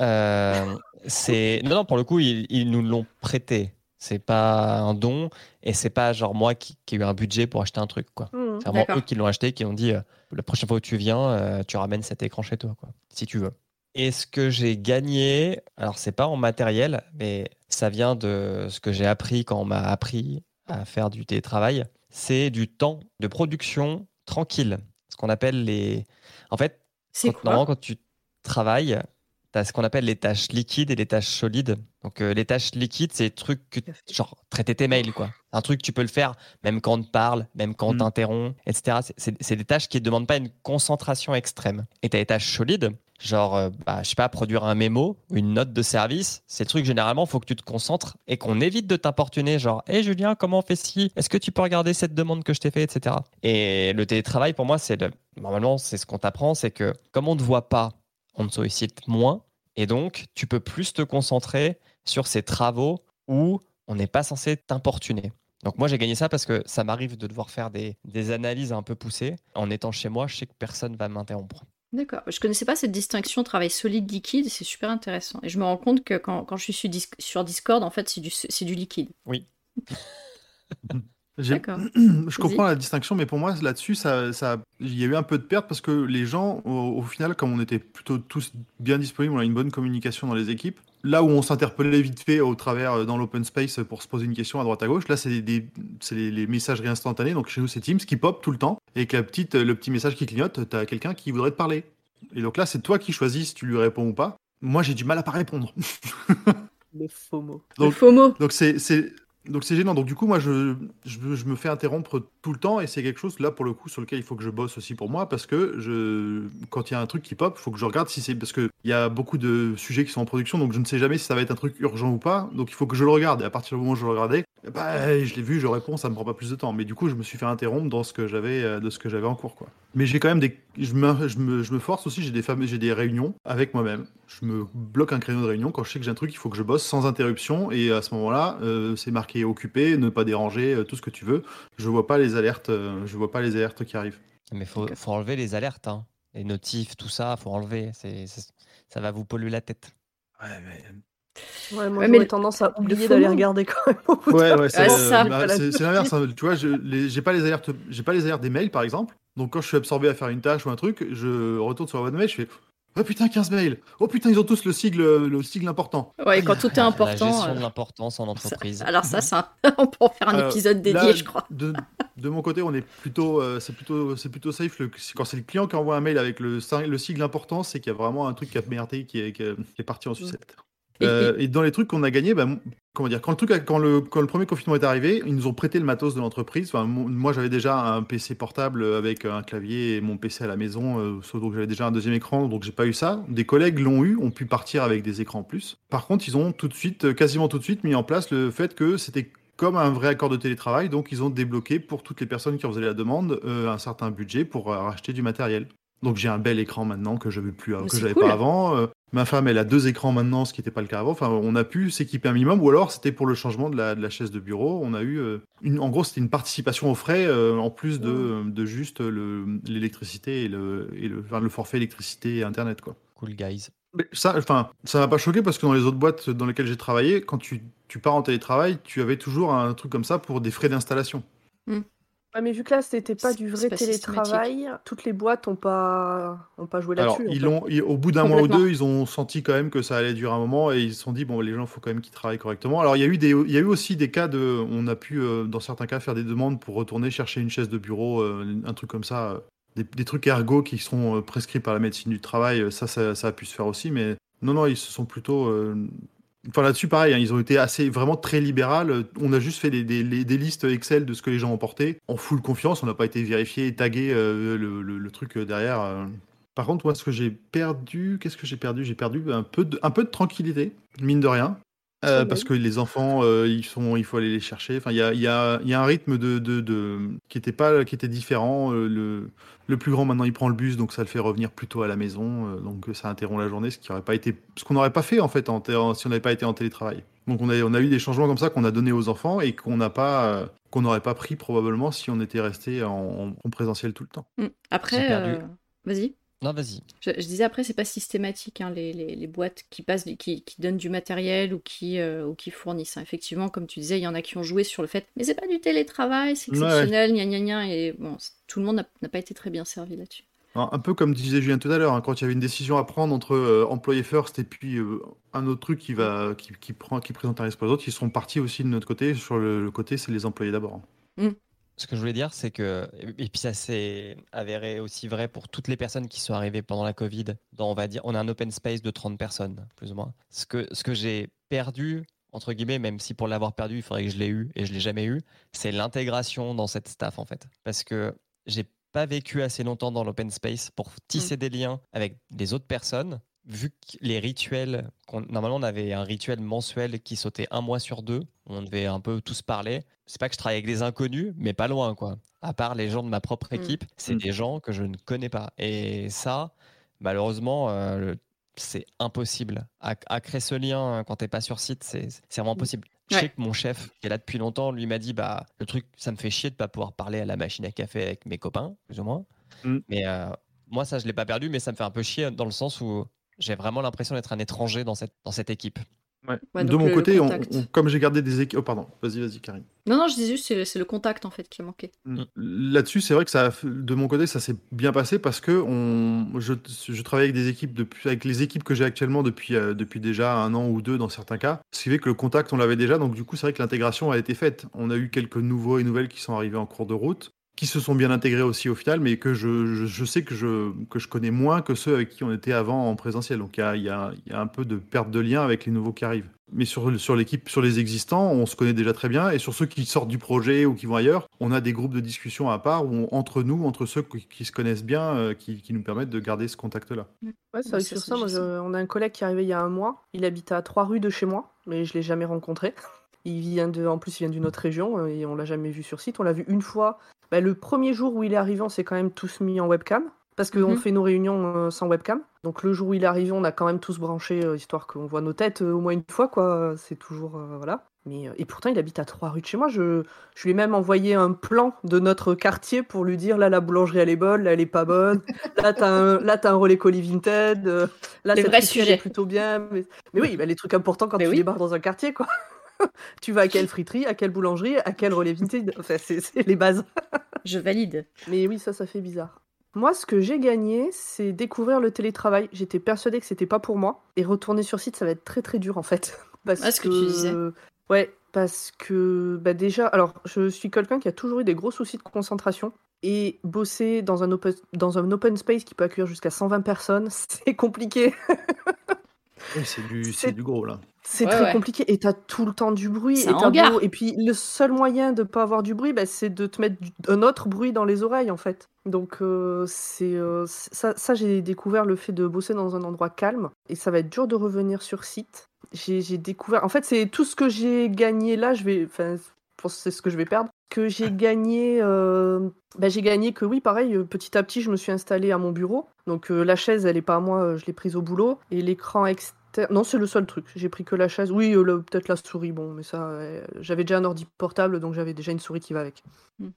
C: Euh, c'est non, non, pour le coup, ils, ils nous l'ont prêté. C'est pas un don et c'est pas genre moi qui, qui ai eu un budget pour acheter un truc, quoi.
D: Hmm.
C: C'est vraiment eux qui l'ont acheté, qui ont dit euh, la prochaine fois où tu viens, euh, tu ramènes cet écran chez toi, quoi, si tu veux. Et ce que j'ai gagné, alors c'est pas en matériel, mais ça vient de ce que j'ai appris quand on m'a appris à faire du télétravail, c'est du temps de production tranquille. Ce qu'on appelle les. En fait,
A: C'est
C: quand,
A: quoi?
C: normalement, quand tu travailles, tu as ce qu'on appelle les tâches liquides et les tâches solides. Donc, euh, les tâches liquides, c'est des trucs que, genre, traiter tes mails, quoi. Un truc que tu peux le faire même quand on te parle, même quand on
B: Mm.
C: t'interrompt, etc. C'est des tâches qui ne demandent pas une concentration extrême. Et tu as les tâches solides, genre, euh, bah, je sais pas, produire un mémo une note de service. C'est le truc, généralement, faut que tu te concentres et qu'on évite de t'importuner, genre, hé Julien, comment on fait ci? Est-ce que tu peux regarder cette demande que je t'ai fait, etc. Et le télétravail, pour moi, c'est le... normalement, c'est ce qu'on t'apprend, c'est que comme on ne te voit pas, on te sollicite moins. Et donc, tu peux plus te concentrer sur ces travaux où on n'est pas censé t'importuner. Donc moi, j'ai gagné ça parce que ça m'arrive de devoir faire des, des analyses un peu poussées. En étant chez moi, je sais que personne va m'interrompre.
A: D'accord. Je connaissais pas cette distinction travail solide-liquide, c'est super intéressant. Et je me rends compte que quand, quand je suis sur, Dis- sur Discord, en fait, c'est du, c'est du liquide.
B: J'ai-
A: D'accord. *clears throat*
B: Je comprends la distinction, mais pour moi, là-dessus, ça, ça, il y a eu un peu de perte parce que les gens, au, au final, comme on était plutôt tous bien disponibles, on a une bonne communication dans les équipes. Là où on s'interpellait vite fait au travers euh, dans l'open space pour se poser une question à droite à gauche, là, c'est des, les, les messageries instantanées. Donc chez nous, c'est Teams qui pop tout le temps et que la petite, le petit message qui clignote, tu as quelqu'un qui voudrait te parler. Et donc là, c'est toi qui choisis si tu lui réponds ou pas. Moi, j'ai du mal à pas répondre. *laughs*
D: Le FOMO.
A: Le
B: Donc-
A: FOMO.
B: Donc c'est c'est donc c'est gênant. Donc du coup moi je, je me- fais interrompre tout le temps et c'est quelque chose là pour le coup sur lequel il faut que je bosse aussi pour moi parce que je quand il y a un truc qui pop, il faut que je regarde si c'est parce que il y a beaucoup de sujets qui sont en production donc je ne sais jamais si ça va être un truc urgent ou pas. Donc il faut que je le regarde et à partir du moment où je le regardais, bah je l'ai vu, je réponds, ça me prend pas plus de temps. Mais du coup je me suis fait interrompre dans ce que j'avais euh, de ce que j'avais en cours quoi. Mais j'ai quand même des je me, je me, je me force aussi, j'ai des fameux j'ai des réunions avec moi-même. Je me bloque un créneau de réunion quand je sais que j'ai un truc, il faut que je bosse sans interruption et à ce moment-là, euh, c'est marqué occupé, ne pas déranger, euh, tout ce que tu veux. Je vois pas les alertes, euh, je vois pas les alertes qui arrivent.
C: Mais faut, faut enlever les alertes, hein. les notifs, tout ça, faut enlever. C'est, c'est- ça va vous polluer la tête.
B: Ouais, mais...
D: Ouais, moi
A: Ouais, mais
D: tendance à oublier d'aller regarder quand même. au bout
B: Ouais, ouais, c'est
A: Ah,
B: euh, bah, c'est- c'est l'inverse. hein. Tu vois, j'ai pas les alertes, j'ai pas les alertes des mails par exemple. Donc quand je suis absorbé à faire une tâche ou un truc, je retourne sur la boîte mail, je fais oh putain 15 mails. Oh putain ils ont tous le sigle, le sigle important.
A: Ouais, et quand tout est
C: La
A: important.
C: gestion
A: euh,
C: de l'importance en
A: ça-
C: entreprise.
A: alors ça, ça, *laughs* on peut en faire un épisode dédié,
B: là,
A: je crois.
B: De, de mon côté, on est plutôt, euh, c'est plutôt, c'est plutôt safe. Le- quand c'est le client qui envoie un mail avec le, si- le sigle important, c'est qu'il y a vraiment un truc qui a merdé, qui est, qui est, qui est parti en sucette.
A: Et- *laughs*
B: Euh, et dans les trucs qu'on a gagnés, bah, comment dire, quand le, truc, a- quand, le, quand le premier confinement est arrivé, ils nous ont prêté le matos de l'entreprise. Enfin, moi, j'avais déjà un PC portable avec un clavier et mon PC à la maison, euh, sauf donc j'avais déjà un deuxième écran, donc j'ai pas eu ça. Des collègues l'ont eu, ont pu partir avec des écrans en plus. Par contre, ils ont tout de suite, euh, quasiment tout de suite, mis en place le fait que c'était comme un vrai accord de télétravail, donc ils ont débloqué pour toutes les personnes qui en faisaient la demande euh, un certain budget pour euh, racheter du matériel. Donc j'ai un bel écran maintenant que plus,
A: c'est
B: j'avais
A: cool.
B: pas avant. Ma femme, elle a deux écrans maintenant, ce qui n'était pas le cas avant. Enfin, on a pu s'équiper un minimum, ou alors c'était pour le changement de la, de la chaise de bureau. On a eu, euh, une, en gros, c'était une participation aux frais euh, en plus de, de juste le- l'électricité et, le, et le, enfin, le forfait électricité et internet, quoi.
C: Cool guys.
B: Mais ça, enfin, ça m'a pas choqué parce que dans les autres boîtes dans lesquelles j'ai travaillé, quand tu, tu pars en télétravail, tu avais toujours un truc comme ça pour des frais d'installation.
D: Ouais, mais vu que là, c'était pas du vrai
A: pas
D: télétravail, toutes les boîtes ont pas, ont pas joué là-dessus.
B: ils l'ont, au bout d'un mois ou deux, ils ont senti quand même que ça allait durer un moment et ils se sont dit bon, les gens, il faut quand même qu'ils travaillent correctement. Alors, il y a eu des, il y a eu aussi des cas de, on a pu euh, dans certains cas faire des demandes pour retourner chercher une chaise de bureau, euh, un truc comme ça, euh, des, des trucs ergo qui sont euh, prescrits par la médecine du travail. Ça, ça, ça a pu se faire aussi, mais non, non, ils se sont plutôt euh, Enfin là-dessus, pareil, hein, ils ont été assez vraiment très libéral. On a juste fait des, listes Excel de ce que les gens ont porté en full confiance. On n'a pas été vérifié et tagué euh, le, truc euh, derrière. euh. Par contre, moi, ce que j'ai perdu, qu'est-ce que j'ai perdu? J'ai perdu un peu de tranquillité, mine de rien. Euh, parce que les enfants, euh, ils sont, il faut aller les chercher. Enfin, il y a, il y, a, il y a un rythme de, de, de- qui était pas, qui était différent. Euh, le, le plus grand maintenant, il prend le bus, donc ça le fait revenir plus tôt à la maison. donc ça interrompt la journée, ce qui aurait pas été, ce qu'on n'aurait pas fait en fait en si on n'avait pas été en télétravail. Donc on a, on a eu des changements comme ça qu'on a donné aux enfants et qu'on n'a pas, euh, qu'on n'aurait pas pris probablement si on était resté en, en présentiel tout le temps.
A: Mm. Après,
C: perdu.
A: euh, vas-y.
C: Non, vas-y.
A: Je, je disais après, c'est pas systématique, hein, les, les- les boîtes qui passent, qui, qui donnent du matériel ou qui, euh, ou qui fournissent. hein. Effectivement, comme tu disais, il y en a qui ont joué sur le fait, mais c'est pas du télétravail, c'est
B: Ouais.
A: exceptionnel, gna gna gna, et bon, tout le monde n'a pas été très bien servi là-dessus.
B: Un peu comme disait Julien tout à l'heure, hein, quand il y avait une décision à prendre entre euh, employé first et puis euh, un autre truc qui va, qui, qui prend, qui présente un risque pour les autres, ils sont partis aussi de notre côté. Sur le, le côté, c'est les employés d'abord.
C: Ce que je voulais dire, c'est que, et puis ça s'est avéré aussi vrai pour toutes les personnes qui sont arrivées pendant la Covid, dans, on va dire, on a un open space de 30 personnes, plus ou moins. Ce que, ce que j'ai perdu, entre guillemets, même si pour l'avoir perdu, il faudrait que je l'ai eu et je l'ai jamais eu, c'est l'intégration dans cette staff, en fait. Parce que j'ai pas vécu assez longtemps dans l'open space pour tisser des liens avec les autres personnes. Vu que les rituels, normalement on avait un rituel mensuel qui sautait un mois sur deux, on devait un peu tous parler. C'est pas que je travaille avec des inconnus, mais pas loin quoi. À part les gens de ma propre
A: Mm.
C: équipe, c'est
B: Mm.
C: des gens que je ne connais pas. Et ça, malheureusement, euh, c'est impossible. À, à créer ce lien euh, quand t'es pas sur site, c'est vraiment impossible. Je sais que mon chef, qui est là depuis longtemps, lui m'a dit bah le truc, ça me fait chier de pas pouvoir parler à la machine à café avec mes copains, plus ou moins.
B: Mm.
C: Mais euh, moi, ça, je l'ai pas perdu, mais ça me fait un peu chier dans le sens où j'ai vraiment l'impression d'être un étranger dans cette, dans cette équipe.
A: Ouais,
B: de mon
A: le- le
B: côté, on-
A: contact.
B: on- comme j'ai gardé des équipes. Oh, pardon, vas-y, vas-y, Karine.
A: Non, non, je disais juste, c'est le, c'est le contact en fait qui a manqué.
C: Mm.
B: Là-dessus, c'est vrai que ça, de mon côté, ça s'est bien passé parce que on, je, je travaille avec des équipes depuis, avec les équipes que j'ai actuellement depuis, euh, depuis déjà un an ou deux dans certains cas. Ce qui fait que le contact, on l'avait déjà. Donc du coup, c'est vrai que l'intégration a été faite. On a eu quelques nouveaux et nouvelles qui sont arrivés en cours de route, qui se sont bien intégrés aussi au final, mais que je, je, je sais que je, que je connais moins que ceux avec qui on était avant en présentiel. Donc il y a, il y a- y a un peu de perte de lien avec les nouveaux qui arrivent. Mais sur, sur l'équipe, sur les existants, on se connaît déjà très bien. Et sur ceux qui sortent du projet ou qui vont ailleurs, on a des groupes de discussion à part où on- entre nous, entre ceux qui, qui se connaissent bien, euh, qui, qui nous permettent de garder ce contact-là.
D: Ouais, c'est vrai que
A: ça,
D: sur ça, moi, je- on a un collègue qui est arrivé il y a un mois. Il habite à trois rues de chez moi, mais je l'ai jamais rencontré. Il vient de, en plus, il vient d'une autre région euh, et on l'a jamais vu sur site. On l'a vu une fois. Bah, le premier jour où il est arrivé, on s'est quand même tous mis en webcam parce qu'on
A: Mhm.
D: fait nos réunions euh, sans webcam. Donc le jour où il est arrivé, on a quand même tous branché euh, histoire qu'on voit nos têtes au moins une fois, quoi. C'est toujours euh, voilà. Mais et pourtant, il habite à trois rues de chez moi. Je, je lui ai même envoyé un plan de notre quartier pour lui dire là, la boulangerie elle est bonne, là elle est pas bonne. Là, t'as un, là, t'as un relais colis Vinted. euh, là,
A: Les
D: cette
A: vrais
D: friterie, elle
A: sujets.
D: est plutôt bien. Mais, mais oui, bah, les trucs importants quand
A: Mais
D: tu
A: oui.
D: débarques dans un quartier, quoi. Tu vas à quelle friterie, à quelle boulangerie, à quel relais Vinted. Enfin, c'est c'est les bases. *laughs*
A: Je valide.
D: Mais oui, ça, ça fait bizarre. Moi, ce que j'ai gagné, c'est découvrir le télétravail. J'étais persuadée que c'était pas pour moi. Et retourner sur site, ça va être très très dur en fait. *laughs* Parce
A: Ah, ce que tu disais.
D: Ouais, parce que bah déjà, alors je suis quelqu'un qui a toujours eu des gros soucis de concentration. Et bosser dans un open, dans un open space qui peut accueillir jusqu'à 120 personnes, *laughs* c'est compliqué.
B: C'est du, du gros là.
D: C'est
A: Ouais,
D: très
A: ouais.
D: compliqué et t'as tout le temps du bruit
A: C'est
D: et beau- et puis le seul moyen de pas avoir du bruit, bah, c'est de te mettre du- un autre bruit dans les oreilles en fait. Donc euh, c'est euh, ça, ça j'ai découvert le fait de bosser dans un endroit calme et ça va être dur de revenir sur site. J'ai découvert, en fait c'est tout ce que j'ai gagné là, je vais, enfin je pense que c'est ce que je vais perdre. Que j'ai gagné, euh, bah, j'ai gagné que oui pareil, euh, petit à petit je me suis installée à mon bureau. Donc la chaise elle est pas à moi, je l'ai prise au boulot et l'écran externe. Non, c'est le seul truc. J'ai pris que la chaise. Oui, euh, le- peut-être la souris, bon, mais ça, euh, j'avais déjà un ordi portable, donc j'avais déjà une souris qui va avec.
A: Mm.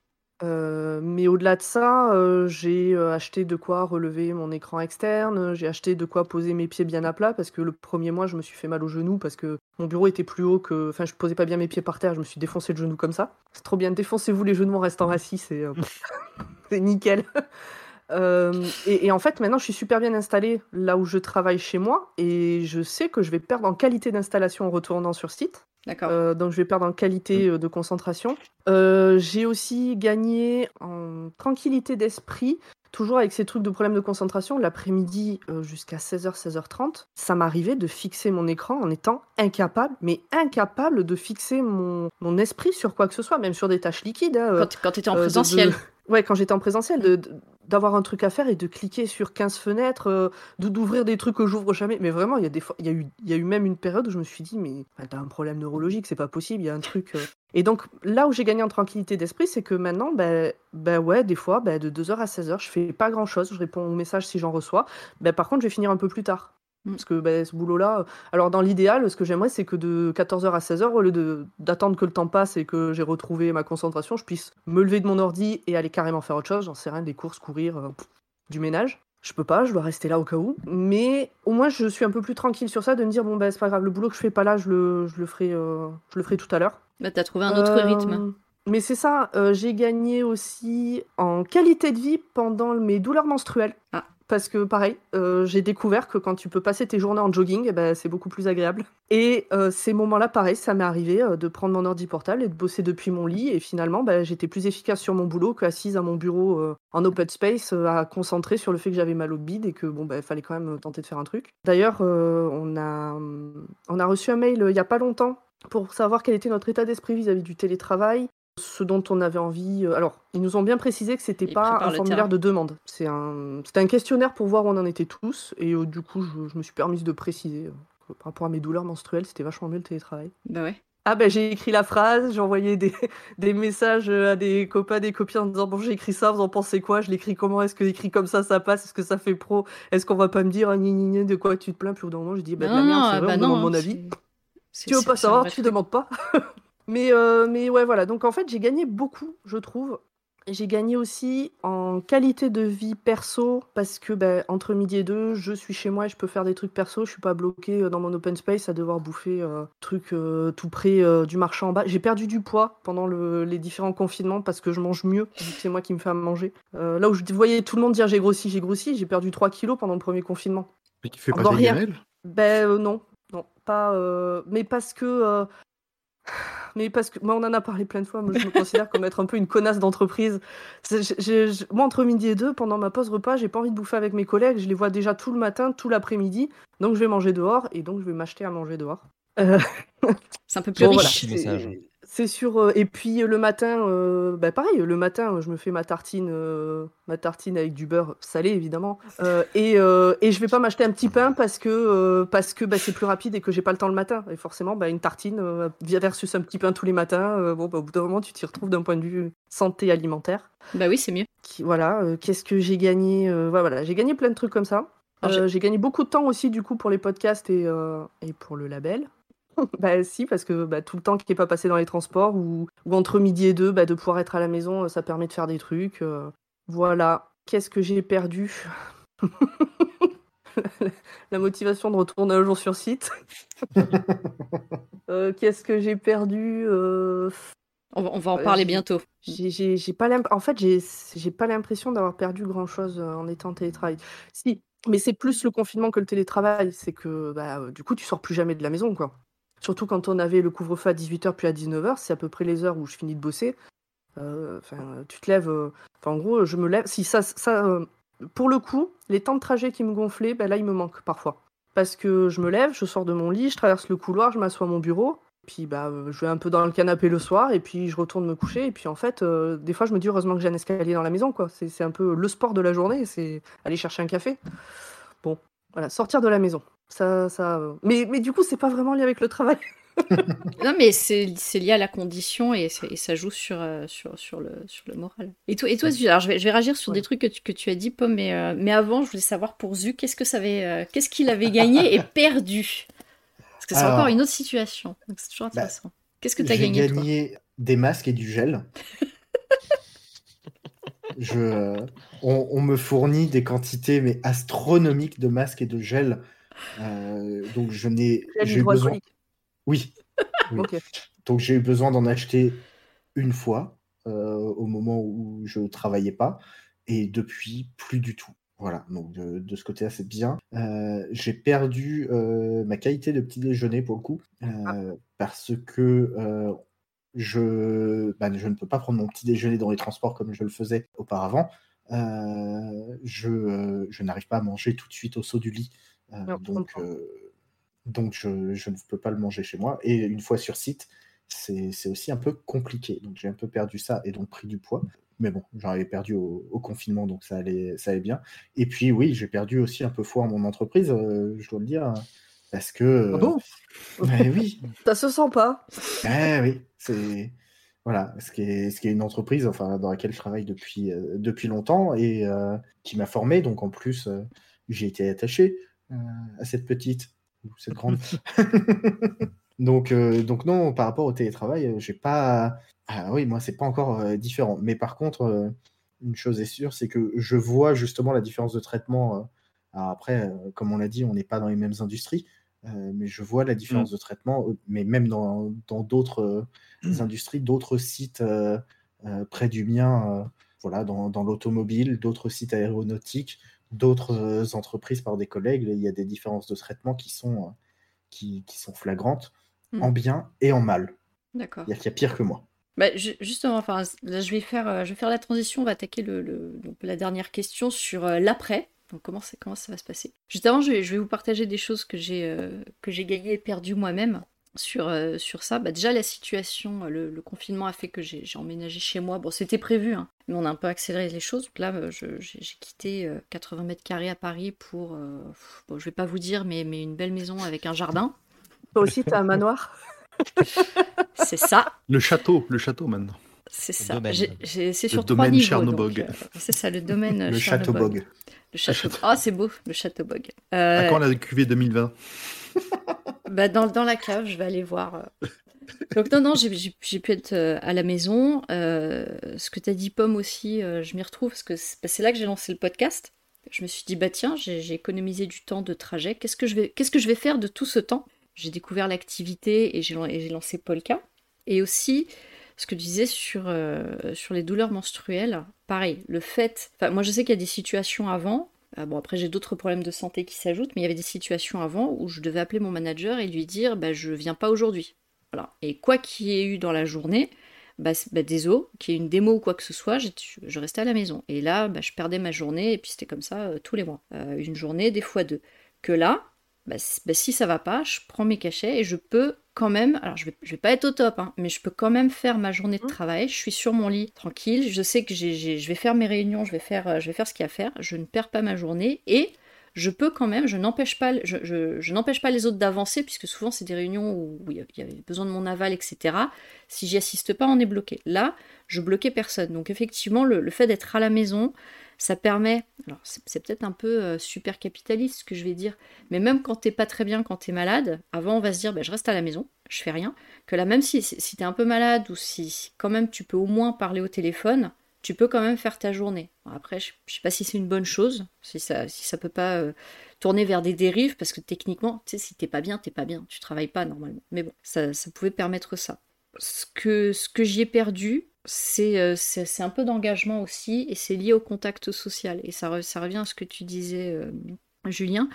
D: Euh, mais au-delà de ça, euh, j'ai euh, acheté de quoi relever mon écran externe, j'ai acheté de quoi poser mes pieds bien à plat, parce que le premier mois, je me suis fait mal au genou, parce que mon bureau était plus haut que... Enfin, je posais pas bien mes pieds par terre, je me suis défoncé le genou comme ça. C'est trop bien, défoncez-vous les genoux en restant assis, c'est euh, *laughs* c'est nickel. Euh, et, et en fait, maintenant, je suis super bien installée là où je travaille chez moi et je sais que je vais perdre en qualité d'installation en retournant sur site.
A: D'accord.
D: Euh, donc, je vais perdre en qualité euh, de concentration. Euh, J'ai aussi gagné en tranquillité d'esprit. Toujours avec ces trucs de problème de concentration, l'après-midi jusqu'à 16h, 16h30, ça m'arrivait de fixer mon écran en étant incapable, mais incapable de fixer mon, mon esprit sur quoi que ce soit, même sur des tâches liquides. hein,
A: Quand, quand tu étais en
D: euh, de-
A: présentiel.
D: de- *laughs* Ouais, quand j'étais en présentiel, d'avoir un truc à faire et de cliquer sur 15 fenêtres, euh, d'ouvrir des trucs que j'ouvre jamais. Mais vraiment, il y, a des fois- y, a eu- y a eu même une période où je me suis dit, mais t'as un problème neurologique, c'est pas possible, il y a un truc. euh. Et donc, là où j'ai gagné en tranquillité d'esprit, c'est que maintenant, bah, bah ouais, des fois, bah, de 2h à 16h, je fais pas grand chose, je réponds aux messages si j'en reçois. Bah, par contre, je vais finir un peu plus tard.
A: Mm.
D: Parce que bah, ce boulot-là, alors dans l'idéal, ce que j'aimerais, c'est que de 14h à 16h, au lieu d'attendre que le temps passe et que j'ai retrouvé ma concentration, je puisse me lever de mon ordi et aller carrément faire autre chose. J'en sais rien, des courses, courir, euh, pff, du ménage. Je peux pas, je dois rester là au cas où. Mais au moins, je suis un peu plus tranquille sur ça, de me dire, bon, bah, c'est pas grave, le boulot que je fais pas là, je le, je le, ferai, euh, je le ferai tout à l'heure.
A: Bah, t'as trouvé un autre
D: Euh,
A: rythme.
D: Mais c'est ça, j'ai gagné aussi en qualité de vie pendant mes douleurs menstruelles.
A: Ah.
D: Parce que pareil, euh, j'ai découvert que quand tu peux passer tes journées en jogging, eh ben, c'est beaucoup plus agréable. Et euh, ces moments-là, pareil, ça m'est arrivé euh, de prendre mon ordi portable et de bosser depuis mon lit. Et finalement, bah, j'étais plus efficace sur mon boulot qu'assise à mon bureau en open space, à concentrer sur le fait que j'avais mal au bide et que bon, bah, fallait quand même tenter de faire un truc. D'ailleurs, on, a, on a reçu un mail il y a pas longtemps pour savoir quel était notre état d'esprit vis-à-vis du télétravail ce dont on avait envie. euh, Alors, ils nous ont bien précisé que c'était pas un formulaire de demande. C'est un, c'était un questionnaire pour voir où on en était tous. Et euh, du coup, je, je me suis permise de préciser euh, que par rapport à mes douleurs menstruelles, c'était vachement mieux le télétravail.
A: Bah ouais.
D: Ah ben j'ai écrit la phrase, j'ai envoyé des, *laughs* des messages à des copains, des copines en disant bon j'ai écrit ça, vous en pensez quoi? Je l'écris comment? Est-ce que écrit comme ça ça passe? Est-ce que ça fait pro? Est-ce qu'on va pas me dire ah, gni, gni, gni, de quoi tu te plains? Puis au bout d'un moment je dis bah, de la merde, c'est vrai,
A: bah
D: on
A: non,
D: demande mon avis.
A: c'est-
D: Tu veux pas savoir, tu demandes pas. *laughs* mais, euh, mais ouais, voilà. Donc en fait, j'ai gagné beaucoup, je trouve. J'ai gagné aussi en qualité de vie perso parce que ben, entre midi et deux, je suis chez moi et je peux faire des trucs perso. Je suis pas bloquée euh, dans mon open space à devoir bouffer euh, trucs euh, tout près euh, du marché en bas. J'ai perdu du poids pendant le- les différents confinements parce que je mange mieux vu que c'est moi qui me fais à manger. Là où je voyais tout le monde dire j'ai grossi, j'ai grossi, j'ai perdu 3 kilos pendant le premier confinement.
B: Mais tu fais pas gamelles
D: Ben non, non, pas. euh, Mais parce que. Mais parce que moi, on en a parlé plein de fois. Moi, je me considère comme être un peu une connasse d'entreprise. Moi, entre midi et deux, pendant ma pause repas, j'ai pas envie de bouffer avec mes collègues. Je les vois déjà tout le matin, tout l'après-midi. Donc, je vais manger dehors et donc je vais m'acheter à manger dehors. Euh,
A: C'est un peu *laughs* plus
D: Bon,
A: riche.
D: voilà. C'est- sûr. euh, et puis le matin, euh, bah, pareil, le matin, je me fais ma tartine, euh, ma tartine avec du beurre salé évidemment. Euh, et, et je vais pas m'acheter un petit pain parce que parce que bah, c'est plus rapide et que j'ai pas le temps le matin. Et forcément, bah, une tartine versus un petit pain tous les matins. bon, bah, au bout d'un moment, tu t'y retrouves d'un point de vue santé alimentaire.
A: Bah oui, c'est mieux.
D: Qui, voilà. Qu'est-ce que j'ai gagné voilà, j'ai gagné plein de trucs comme ça. J'ai gagné beaucoup de temps aussi du coup pour les podcasts et, et pour le label. *laughs* bah si, parce que bah, tout le temps qui n'est pas passé dans les transports ou, ou entre midi et deux, bah, de pouvoir être à la maison, euh, ça permet de faire des trucs. euh, voilà. Qu'est-ce que j'ai perdu? *laughs* La motivation de retourner un jour sur site. *laughs* Euh, Qu'est-ce que j'ai perdu Euh,
A: On, va- on va en
D: Ouais,
A: parler
D: j'ai-
A: bientôt.
D: j'ai- J'ai j'ai pas l'imp- en fait, j'ai j'ai pas l'impression d'avoir perdu grand chose en étant en télétravail. Si, mais c'est plus le confinement que le télétravail. C'est que bah, euh, du coup, tu sors plus jamais de la maison, quoi. Surtout quand on avait le couvre-feu à 18h puis à 19h, c'est à peu près les heures où je finis de bosser. Euh, Enfin, tu te lèves. euh, Enfin, en gros, je me lève. Si ça, ça, euh, pour le coup, les temps de trajet qui me gonflaient, ben là, il me manque parfois. parce que je me lève, je sors de mon lit, je traverse le couloir, je m'assois à mon bureau, puis bah, je vais un peu dans le canapé le soir, et puis je retourne me coucher, et puis en fait, des fois je me dis heureusement que j'ai un escalier dans la maison, quoi. C'est un peu le sport de la journée, c'est aller chercher un café. Bon, voilà, sortir de la maison. Ça, ça... euh, Mais, mais du coup, c'est pas vraiment lié avec le travail. *laughs*
A: Non, mais c'est c'est lié à la condition et, ça joue sur, euh, sur, sur, le, sur le moral. Et toi, et toi Zu, alors je vais, je vais réagir sur
D: Ouais.
A: des trucs que tu, que tu as dit, Pomme, mais, euh, mais avant, je voulais savoir pour Zu, qu'est-ce que ça avait, euh, qu'est-ce qu'il avait gagné et *laughs* perdu? Parce que c'est encore une autre situation. Donc c'est toujours
E: bah,
A: intéressant. qu'est-ce que tu as
E: J'ai
A: gagné, toi?
E: gagné des masques et du gel. *laughs* Je, on, on me fournit des quantités mais astronomiques de masques et de gel. Euh, donc je n'ai j'ai besoin. Oui. *laughs* oui. Donc j'ai eu besoin d'en acheter une fois euh, au moment où je travaillais pas et depuis plus du tout. Voilà, donc de, de ce côté-là c'est bien. Euh, j'ai perdu euh, ma qualité de petit déjeuner pour le coup euh, parce que je, bah, je ne peux pas prendre mon petit déjeuner dans les transports comme je le faisais auparavant. Je je n'arrive pas à manger tout de suite au saut du lit. Euh,
D: Non,
E: donc euh, donc je, je ne peux pas le manger chez moi. Et une fois sur site, c'est aussi un peu compliqué. Donc j'ai un peu perdu ça et donc pris du poids. Mais bon, j'en avais perdu au, au confinement, donc ça allait, ça allait bien. Et puis oui, j'ai perdu aussi un peu foi en mon entreprise, euh, je dois le dire, hein, parce que...
B: Ah bon
E: Mais *laughs* oui,
D: Ça se sent pas.
E: eh oui, c'est... Voilà, ce qui, est, ce qui est une entreprise enfin, dans laquelle je travaille depuis, euh, depuis longtemps et euh, qui m'a formé. Donc en plus, euh, j'ai été attaché euh, à cette petite ou cette grande. *laughs* donc, euh, donc non, par rapport au télétravail, euh, j'ai pas. Ah oui, moi, c'est pas encore euh, différent. Mais par contre, euh, une chose est sûre, c'est que je vois justement la différence de traitement. euh, alors après, euh, comme on l'a dit, on n'est pas dans les mêmes industries, euh, mais je vois la différence de traitement, euh, mais même dans dans d'autres euh, industries, d'autres sites euh, euh, près du mien, euh, voilà, dans, dans l'automobile, d'autres sites aéronautiques, d'autres euh, entreprises par des collègues, il y a des différences de traitement qui sont, euh, qui, qui sont flagrantes,
A: Mm.
E: en bien et en mal.
A: D'accord.
E: Il y a pire que moi.
A: Bah, ju- justement, enfin, là, je vais faire, euh, je vais faire la transition. On va attaquer le, le- donc, la dernière question sur l'après. Donc, comment, comment ça va se passer? Juste avant, je vais, je vais vous partager des choses que j'ai euh, que j'ai gagnées et perdues moi-même sur, euh, sur ça. Bah, déjà, la situation, euh, le, le confinement a fait que j'ai emménagé chez moi. Bon, c'était prévu, hein, mais on a un peu accéléré les choses. Donc là, euh, je- j'ai quitté euh, 80 mètres carrés à Paris pour, euh, bon, je vais pas vous dire, mais, mais une belle maison avec un jardin.
D: Toi aussi, t'as un manoir? *laughs*
A: C'est ça.
B: Le château, le château maintenant.
A: C'est
C: Le
A: ça. C'est
B: Le
A: sur trois
B: domaine
A: niveaux. C'est ça, le domaine
E: Le château. Bog.
A: Le château. Ah, c'est beau, le château Bog.
B: À quand la cuvée 2020
A: bah, dans, dans la cave, je vais aller voir. euh. Donc, non, non, j'ai- pu être euh, à la maison. Euh, ce que tu as dit, Pomme aussi, je m'y retrouve parce que c'est bah, là que j'ai lancé le podcast. Je me suis dit, bah tiens, j'ai économisé du temps de trajet. Qu'est-ce que je vais, que je vais faire de tout ce temps? J'ai découvert l'activité et j'ai lancé Polka. Et aussi, ce que tu disais sur, sur les douleurs menstruelles, pareil, le fait. Moi, je sais qu'il y a des situations avant. Euh, bon, après, j'ai d'autres problèmes de santé qui s'ajoutent, mais il y avait des situations avant où je devais appeler mon manager et lui dire bah, je viens pas aujourd'hui. Voilà. Et quoi qu'il y ait eu dans la journée, bah, bah, désolé, qu'il y ait une démo ou quoi que ce soit, je restais à la maison. Et là, bah, je perdais ma journée, et puis c'était comme ça euh, tous les mois. Euh, une journée, des fois deux. Que là, bah, bah, si ça va pas, je prends mes cachets et je peux quand même, alors je vais, je vais pas être au top, hein, mais je peux quand même faire ma journée de
D: Mhm.
A: travail. Je suis sur mon lit, tranquille. Je sais que je vais faire mes réunions, je vais faire, euh, je vais faire ce qu'il y a à faire. Je ne perds pas ma journée et je peux quand même, je n'empêche pas, je, je- je n'empêche pas les autres d'avancer, puisque souvent c'est des réunions où il y a- il y avait besoin de mon aval, etc. Si j'y assiste pas, on est bloqué. Là, je bloquais personne. Donc effectivement, le, le fait d'être à la maison, ça permet. Alors c'est peut-être un peu euh, super capitaliste ce que je vais dire, mais même quand t'es pas très bien, quand t'es malade, avant on va se dire, bah, je reste à la maison, je fais rien. Que là, même si, si, t'es un peu malade ou si, quand même tu peux au moins parler au téléphone, tu peux quand même faire ta journée. Après, je, je sais pas si c'est une bonne chose, si ça, si ça peut pas euh, tourner vers des dérives, parce que techniquement, tu sais, si t'es pas bien, t'es pas bien, tu travailles pas normalement. Mais bon, ça, ça pouvait permettre ça. Ce que, j'y ai perdu, c'est euh, c'est un peu d'engagement aussi, et c'est lié au contact social. Et ça, re- ça revient à ce que tu disais, euh, Julien.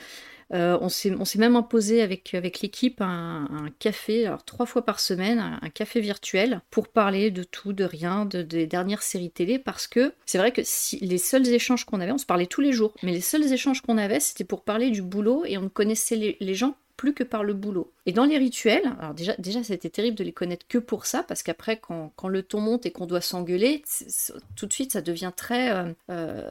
A: Euh, on s'est même imposé avec, l'équipe un, café, alors trois fois par semaine, un, café virtuel pour parler de tout, de rien, de, des dernières séries télé, parce que c'est vrai que les seuls échanges qu'on avait, on se parlait tous les jours, mais les seuls échanges qu'on avait, c'était pour parler du boulot et on ne connaissait les, gens plus que par le boulot. Et dans les rituels, alors déjà, déjà c'était terrible de les connaître que pour ça, parce qu'après, quand, quand, le ton monte et qu'on doit s'engueuler, tout de suite, ça devient très... Euh, euh,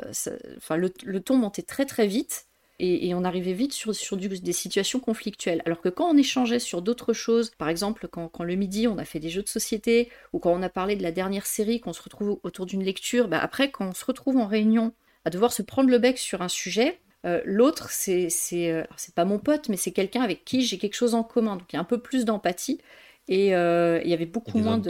A: enfin, le, ton montait très très vite, et, on arrivait vite sur, sur des situations conflictuelles. Alors que quand on échangeait sur d'autres choses, par exemple quand, le midi on a fait des jeux de société, ou quand on a parlé de la dernière série, qu'on se retrouve autour d'une lecture, bah après quand on se retrouve en réunion à devoir se prendre le bec sur un sujet, euh, L'autre, c'est euh, c'est pas mon pote, mais c'est quelqu'un avec qui j'ai quelque chose en commun. Donc il y a un peu plus d'empathie et euh, il y avait beaucoup moins de.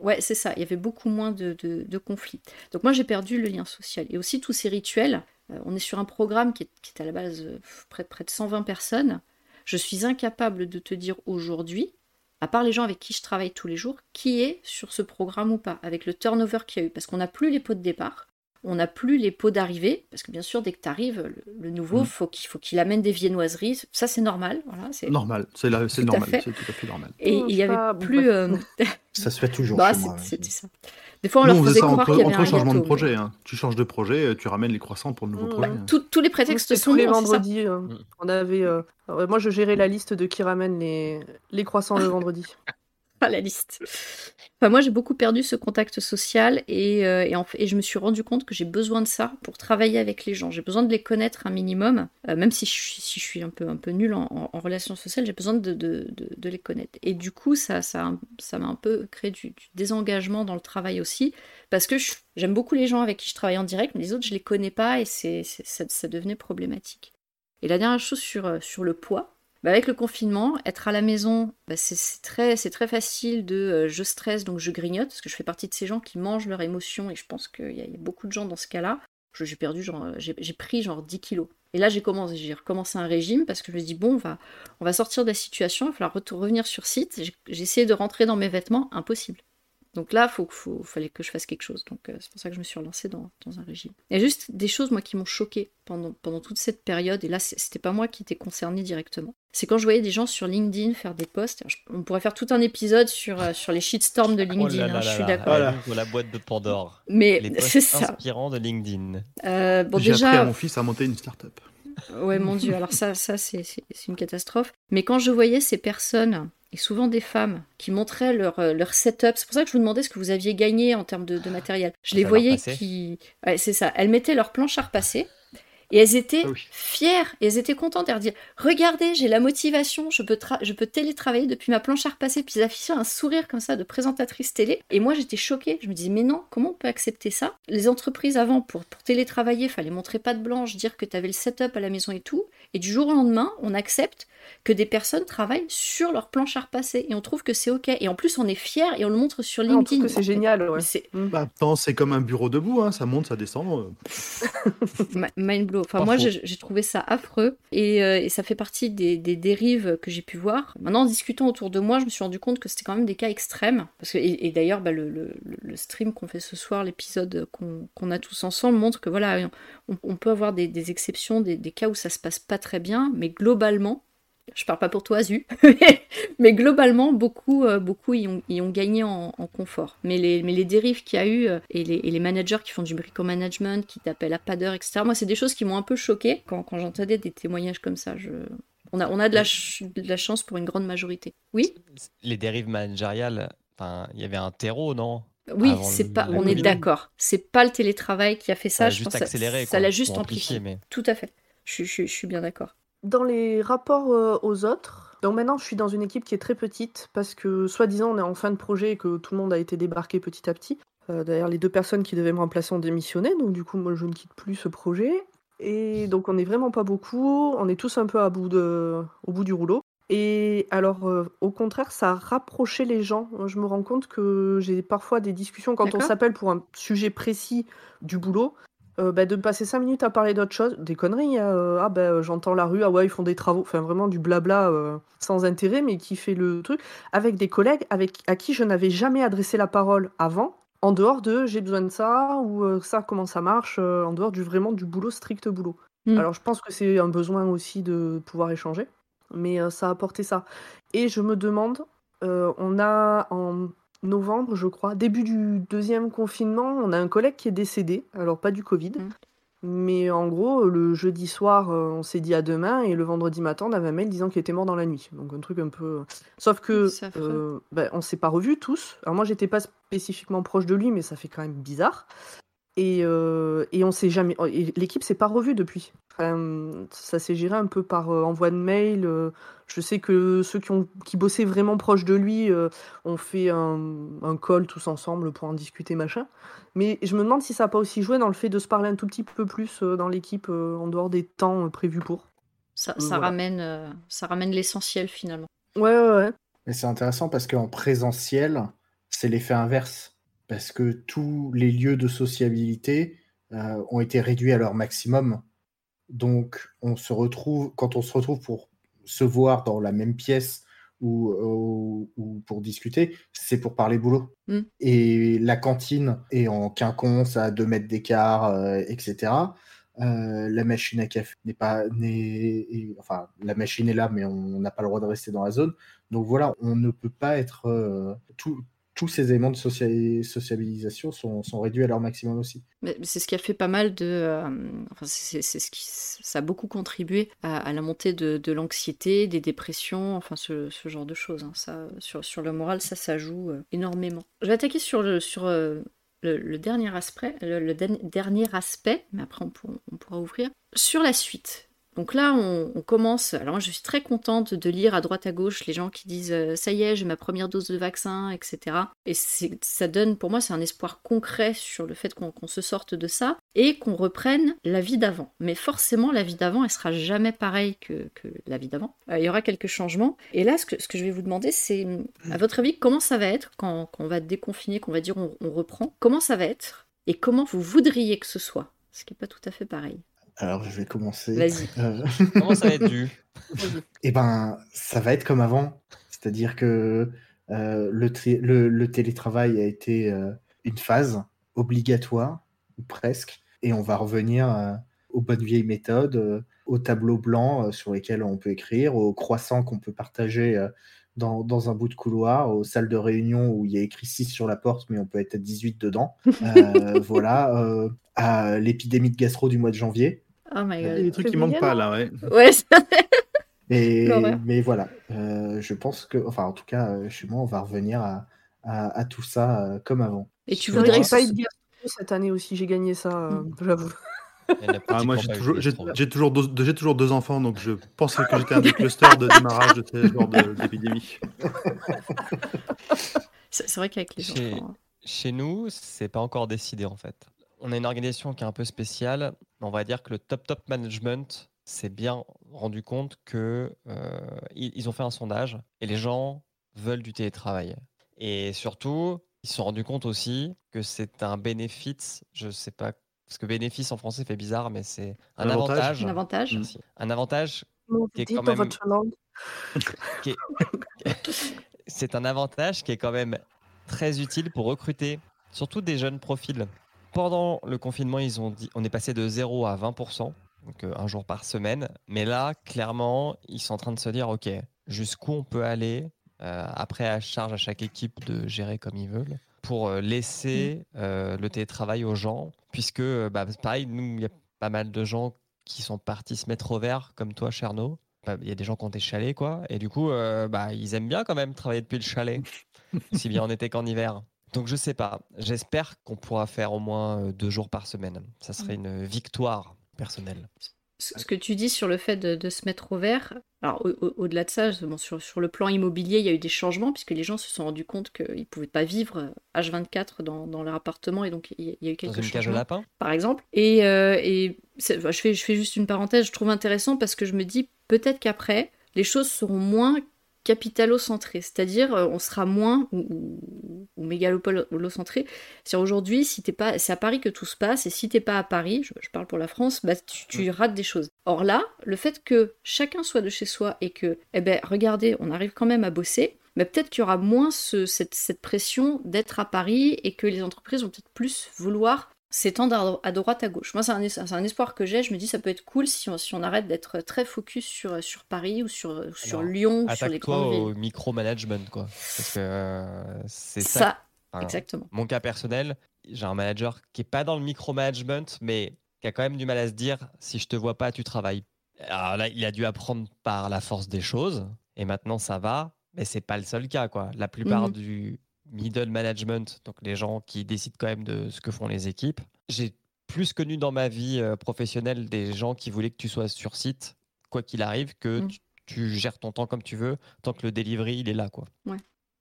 A: Ouais, c'est ça. Il y avait beaucoup moins de, de, de conflits. Donc moi, j'ai perdu le lien social. Et aussi tous ces rituels. Euh, on est sur un programme qui est, à la base près, près de 120 personnes. Je suis incapable de te dire aujourd'hui, à part les gens avec qui je travaille tous les jours, qui est sur ce programme ou pas, avec le turnover qu'il y a eu. Parce qu'on n'a plus les pots de départ, on n'a plus les pots d'arrivée, parce que bien sûr, dès que tu arrives, le, nouveau, mm. faut qu'il faut qu'il amène des viennoiseries. Ça, c'est normal. Voilà,
B: c'est normal, c'est normal, c'est tout à fait normal.
A: Et il y avait plus. Euh, *laughs*
E: ça se fait toujours. Bah,
A: C'était ça. Des fois, on leur faisait croire qu'il y avait un
B: changement de projet. Hein. Tu changes de projet, tu ramènes les croissants pour le nouveau projet. Hein.
A: tous les prétextes sont
D: tous les vendredis. Euh, mm. on avait, euh, moi, je gérais la liste de qui ramène les, les croissants le *laughs* vendredi.
A: La liste. Enfin, moi, j'ai beaucoup perdu ce contact social et, euh, et, en, je me suis rendu compte que j'ai besoin de ça pour travailler avec les gens. J'ai besoin de les connaître un minimum, euh, même si je, suis un peu, un nulle en, en, relation sociale, j'ai besoin de, les connaître. Et du coup, ça m'a un peu créé du, désengagement dans le travail aussi, parce que j'aime beaucoup les gens avec qui je travaille en direct, mais les autres, je les connais pas et ça, devenait problématique. Et la dernière chose sur, euh, sur le poids, bah, avec le confinement, être à la maison, bah, c'est très, facile de euh, je stresse donc je grignote, parce que je fais partie de ces gens qui mangent leurs émotions et je pense qu'il y, a beaucoup de gens dans ce cas-là. J'ai perdu euh, j'ai pris genre 10 kilos. Et là, j'ai commencé, j'ai recommencé un régime parce que je me dis bon, on va, on va sortir de la situation, il va falloir revenir sur site. J'ai essayé de rentrer dans mes vêtements, impossible. Donc là, il faut, fallait que je fasse quelque chose. Donc euh, c'est pour ça que je me suis relancée dans, un régime. Il y a juste des choses, moi, qui m'ont choquée pendant, pendant toute cette période. Et là, c'était pas moi qui étais concernée directement. C'est quand je voyais des gens sur LinkedIn faire des posts. on pourrait faire tout un épisode sur, euh, sur les shitstorms de oh LinkedIn. Hein, je suis d'accord.
C: la boîte de Pandore.
A: Mais c'est ça.
C: inspirant de LinkedIn.
B: Euh, bon, J'ai déjà... appris à mon fils à monter une start-up.
A: Ouais, mon Dieu. Alors ça, ça c'est une catastrophe. Mais quand je voyais ces personnes et souvent des femmes qui montraient leur, euh, leur setup. C'est pour ça que je vous demandais ce que vous aviez gagné en termes de, matériel. Je les voyais qui. Ouais, c'est ça. Elles mettaient leur planche à repasser et elles étaient ah fières et elles étaient contentes. Elles disaient Regardez, j'ai la motivation, je peux, je peux télétravailler depuis ma planche à repasser. Puis elles affichaient un sourire comme ça de présentatrice télé. Et moi, j'étais choquée. Je me disais Mais non, comment on peut accepter ça? Les entreprises avant, pour, pour télétravailler, fallait montrer pas de blanche, dire que tu avais le setup à la maison et tout. Et du jour au lendemain, on accepte que des personnes travaillent sur leur planche à repasser et on trouve que c'est ok. Et en plus, on est fier et on le montre sur LinkedIn. on trouve
D: que c'est génial. Ouais.
A: C'est
B: mmh. bah, c'est comme un bureau debout, hein, ça monte, ça descend.
A: Euh. *laughs* Mind blow. Enfin, moi, j'ai trouvé ça affreux et, euh, et, ça fait partie des, des dérives que j'ai pu voir. Maintenant, en discutant autour de moi, je me suis rendu compte que c'était quand même des cas extrêmes. Parce que, et, d'ailleurs, bah, le, le, le, stream qu'on fait ce soir, l'épisode qu'on a tous ensemble, montre que voilà, on, on peut avoir des, des exceptions, des, des cas où ça se passe pas très bien, mais globalement, je parle pas pour toi, Zu, *laughs* mais globalement, beaucoup, euh, beaucoup y, ont, y ont gagné en, confort. Mais les, mais les dérives qu'il y a eu euh, et, les, et, les, managers qui font du brico-management, qui t'appellent à pas d'heure, etc., moi, c'est des choses qui m'ont un peu choqué quand, quand j'entendais des témoignages comme ça. Je... On a, on a de, la de la chance pour une grande majorité. Oui?
C: Les dérives managériales, il y avait un terreau, non?
A: Oui, c'est pas, on est d'accord. C'est pas le télétravail qui a fait ça.
C: Ça juste accéléré.
A: Ça l'a juste amplifié. Mais... Tout à fait. Je, je, je suis bien d'accord.
D: Dans les rapports euh, aux autres, donc maintenant je suis dans une équipe qui est très petite parce que soi-disant on est en fin de projet et que tout le monde a été débarqué petit à petit. Euh, d'ailleurs les deux personnes qui devaient me remplacer ont démissionné, donc du coup moi je ne quitte plus ce projet. Et donc on n'est vraiment pas beaucoup, on est tous un peu à bout de, au bout du rouleau. Et alors, euh, au contraire, ça a rapproché les gens. Je me rends compte que j'ai parfois des discussions quand on s'appelle pour un sujet précis du boulot. Euh, bah, de passer 5 minutes à parler d'autre chose, des conneries. Hein, euh, ah ben j'entends la rue, ah ouais ils font des travaux, enfin vraiment du blabla sans intérêt, mais qui fait le truc avec des collègues avec à qui je n'avais jamais adressé la parole avant, en dehors de j'ai besoin de ça ou ça comment ça marche, en dehors du vraiment du boulot strict boulot.
A: Mm.
D: Alors je pense que c'est un besoin aussi de pouvoir échanger, mais euh, ça a apporté ça. Et je me demande, euh, on a en novembre, je crois, début du deuxième confinement, on a un collègue qui est décédé, alors pas du Covid,
A: Mm.
D: mais en gros, le jeudi soir, euh, on s'est dit à demain, et le vendredi matin, on avait un mail disant qu'il était mort dans la nuit. Donc un truc un peu... Sauf que euh, ben, on s'est pas revus tous. Alors moi, j'étais pas spécifiquement proche de lui, mais ça fait quand même bizarre. Et, euh, et on s'est jamais. et L'équipe s'est pas revue depuis. Enfin, ça s'est géré un peu par euh, envoi de mail. euh, je sais que ceux qui, ont, qui bossaient vraiment proche de lui euh, ont fait un, un call tous ensemble pour en discuter, machin. Mais je me demande si ça n'a pas aussi joué dans le fait de se parler un tout petit peu plus euh, dans l'équipe euh, en dehors des temps euh, prévus pour.
A: Ça,
D: Euh,
A: ça
D: voilà.
A: ramène, euh, ça ramène l'essentiel finalement.
D: Ouais, ouais, ouais.
E: Mais c'est intéressant parce qu'en présentiel, c'est l'effet inverse. Parce que tous les lieux de sociabilité euh, ont été réduits à leur maximum. Donc, on se retrouve, quand on se retrouve pour se voir dans la même pièce ou, ou- ou pour discuter, c'est pour parler boulot.
A: Mm.
E: Et la cantine est en quinconce à 2 mètres d'écart, euh, etc. Euh, la machine à café n'est pas. est- enfin, la machine est là, mais on n'a pas le droit de rester dans la zone. Donc voilà, on ne peut pas être. euh, tout- tous ces éléments de socia- sociabilisation sont, réduits à leur maximum aussi.
A: C'est ce qui a fait pas mal de. euh, enfin, c'est ce qui. Ça a beaucoup contribué à, la montée de, l'anxiété, des dépressions, enfin ce, genre de choses. hein. Ça, sur, le moral, ça, ça joue euh, énormément. Je vais attaquer sur le, euh, dernier aspect, le, dernier aspect, mais après on pourra ouvrir. Sur la suite. Donc là, on, commence. Alors moi, je suis très contente de lire à droite à gauche les gens qui disent euh, ça y est, j'ai ma première dose de vaccin, etc. Et ça donne, pour moi, c'est un espoir concret sur le fait qu'on se sorte de ça et qu'on reprenne la vie d'avant. Mais forcément, la vie d'avant, elle sera jamais pareille que, la vie d'avant. Euh, il y aura quelques changements. Et là, ce que, je vais vous demander, c'est, à votre avis, comment ça va être quand, quand on va déconfiner, qu'on va dire on, on reprend? Comment ça va être? Et comment vous voudriez que ce soit? Ce qui n'est pas tout à fait pareil.
E: Alors, je vais commencer.
A: Vas-y.
E: Euh, *laughs*
C: Comment ça va être dû
E: Eh ben, ça va être comme avant. C'est-à-dire que euh, le, tri- le- le télétravail a été euh, une phase obligatoire, ou presque, et on va revenir euh, aux bonnes vieilles méthodes, euh, aux tableaux blancs euh, sur lesquels on peut écrire, aux croissants qu'on peut partager euh, dans, dans un bout de couloir, aux salles de réunion où il y a écrit 6 sur la porte, mais on peut être 18 dedans. *laughs* Euh, voilà, euh, à l'épidémie de gastro du mois de janvier.
A: Oh my
B: Il y a
A: god.
B: des trucs qui manquent pas là, ouais.
A: Ouais,
E: Et, *laughs* mais voilà, euh, je pense que, enfin, en tout cas, euh, chez moi, on va revenir à, à- à tout ça euh, comme avant.
A: Et tu voudrais
D: pas de gastro cette année aussi, j'ai gagné ça, euh, j'avoue.
C: Y
B: Ah, moi, j'ai toujours,
C: de
B: j'ai,
C: gastro.
B: j'ai toujours, deux, j'ai toujours deux enfants, donc je pense que j'étais un des clusters de démarrage de ce genre de- d'épidémie.
A: c'est c'est vrai qu'avec les
C: Chez-
A: enfants. hein.
C: Chez nous, c'est pas encore décidé en fait. On a une organisation qui est un peu spéciale. On va dire que le top top management s'est bien rendu compte que euh, ils, ils ont fait un sondage et les gens veulent du télétravail. Et surtout, ils se sont rendus compte aussi que c'est un bénéfice. Je sais pas parce que bénéfice en français fait bizarre, mais c'est un,
B: Un avantage.
C: avantage.
A: Un avantage
C: Merci. Un avantage qui est
D: Dites
C: quand
D: dans
C: même
D: votre langue. *laughs*
C: qui est- *laughs* c'est un avantage qui est quand même très utile pour recruter, surtout des jeunes profils. Pendant le confinement, ils ont dit, on est passé de 0 à 20%, donc euh, un jour par semaine. Mais là, clairement, ils sont en train de se dire, OK, jusqu'où on peut aller euh, après à charge à chaque équipe de gérer comme ils veulent pour euh, laisser euh, le télétravail aux gens, puisque, bah, pareil, nous, il y a pas mal de gens qui sont partis se mettre au vert, comme toi, Cherno. Bah, Il y a des gens qui ont des chalets, quoi. Et du coup, euh, bah, ils aiment bien quand même travailler depuis le chalet, *laughs* si bien en été qu'en hiver. Donc, je sais pas. J'espère qu'on pourra faire au moins euh, deux jours par semaine. Ça serait une victoire personnelle.
A: Ce que tu dis sur le fait de, de se mettre au vert, alors au- au- au-delà de ça, bon, sur, sur le plan immobilier, il y a eu des changements puisque les gens se sont rendus compte qu'ils ne pouvaient pas vivre H24 dans, dans leur appartement et donc il y a- il y a eu
C: Dans
A: quelques
C: une cage à
A: changements
C: lapin?
A: par exemple. Et, euh, et je, fais, je fais juste une parenthèse, je trouve intéressant parce que je me dis peut-être qu'après, les choses seront moins capitalo-centrées, c'est-à-dire euh, on sera moins ou, ou, ou mégalopolicentré. C'est aujourd'hui, si t'es pas, c'est à Paris que tout se passe, et si t'es pas à Paris, je, je parle pour la France, bah, tu, tu rates des choses. Or là, le fait que chacun soit de chez soi et que, eh ben, regardez, on arrive quand même à bosser, mais peut-être qu'il y aura moins ce- cette, cette pression d'être à Paris et que les entreprises vont peut-être plus vouloir s'étendre à, droite, à gauche. Moi, c'est un, un, espoir que j'ai. Je me dis, ça peut être cool si on, si on arrête d'être très focus sur, sur Paris ou sur, sur Lyon ou sur les grandes villes.
C: au micromanagement, quoi. Parce que euh, c'est
A: ça. exactement.
C: Mon cas personnel, j'ai un manager qui est pas dans le micromanagement, mais qui a quand même du mal à se dire, si je te vois pas, tu travailles. Alors là, il a dû apprendre par la force des choses, et maintenant ça va, mais c'est pas le seul cas, quoi. La plupart mmh du middle management, donc les gens qui décident quand même de ce que font les équipes. J'ai plus connu dans ma vie euh, professionnelle des gens qui voulaient que tu sois sur site, quoi qu'il arrive, que mmh. tu, gères ton temps comme tu veux, tant que le delivery, il est là. Quoi.
A: Ouais.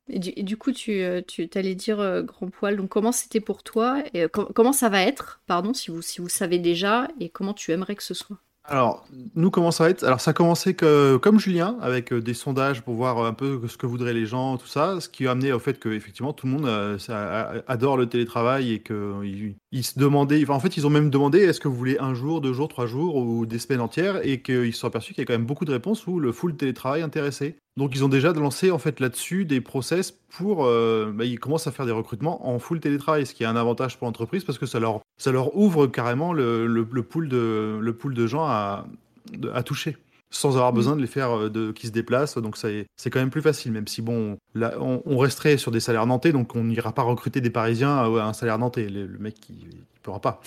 A: Et du, coup, tu, euh, tu allais dire euh, grand poil, donc comment c'était pour toi et comment ça va être, pardon, si vous, si vous savez déjà, et comment tu aimerais que ce soit?
B: Alors, nous, comment ça va être? Alors, ça a commencé que, comme Julien, avec euh, des sondages pour voir un peu ce que voudraient les gens, tout ça, ce qui a amené au fait que, effectivement, tout le monde euh, adore le télétravail et qu'ils ils se demandaient, en fait, ils ont même demandé est-ce que vous voulez un jour, deux jours, trois jours ou des semaines entières et qu'ils se sont aperçus qu'il y a quand même beaucoup de réponses où le full télétravail intéressait. Donc ils ont déjà lancé en fait là-dessus des process pour, euh, bah, ils commencent à faire des recrutements en full télétravail, ce qui est un avantage pour l'entreprise parce que ça leur, ça leur ouvre carrément le, le, pool de, le pool de gens à, à toucher sans avoir mmh. besoin de les faire euh, de, qui se déplacent. Donc c'est quand même plus facile, même si bon, là, on, resterait sur des salaires nantais, donc on n'ira pas recruter des Parisiens à, un salaire nantais. Le, mec, il ne pourra pas.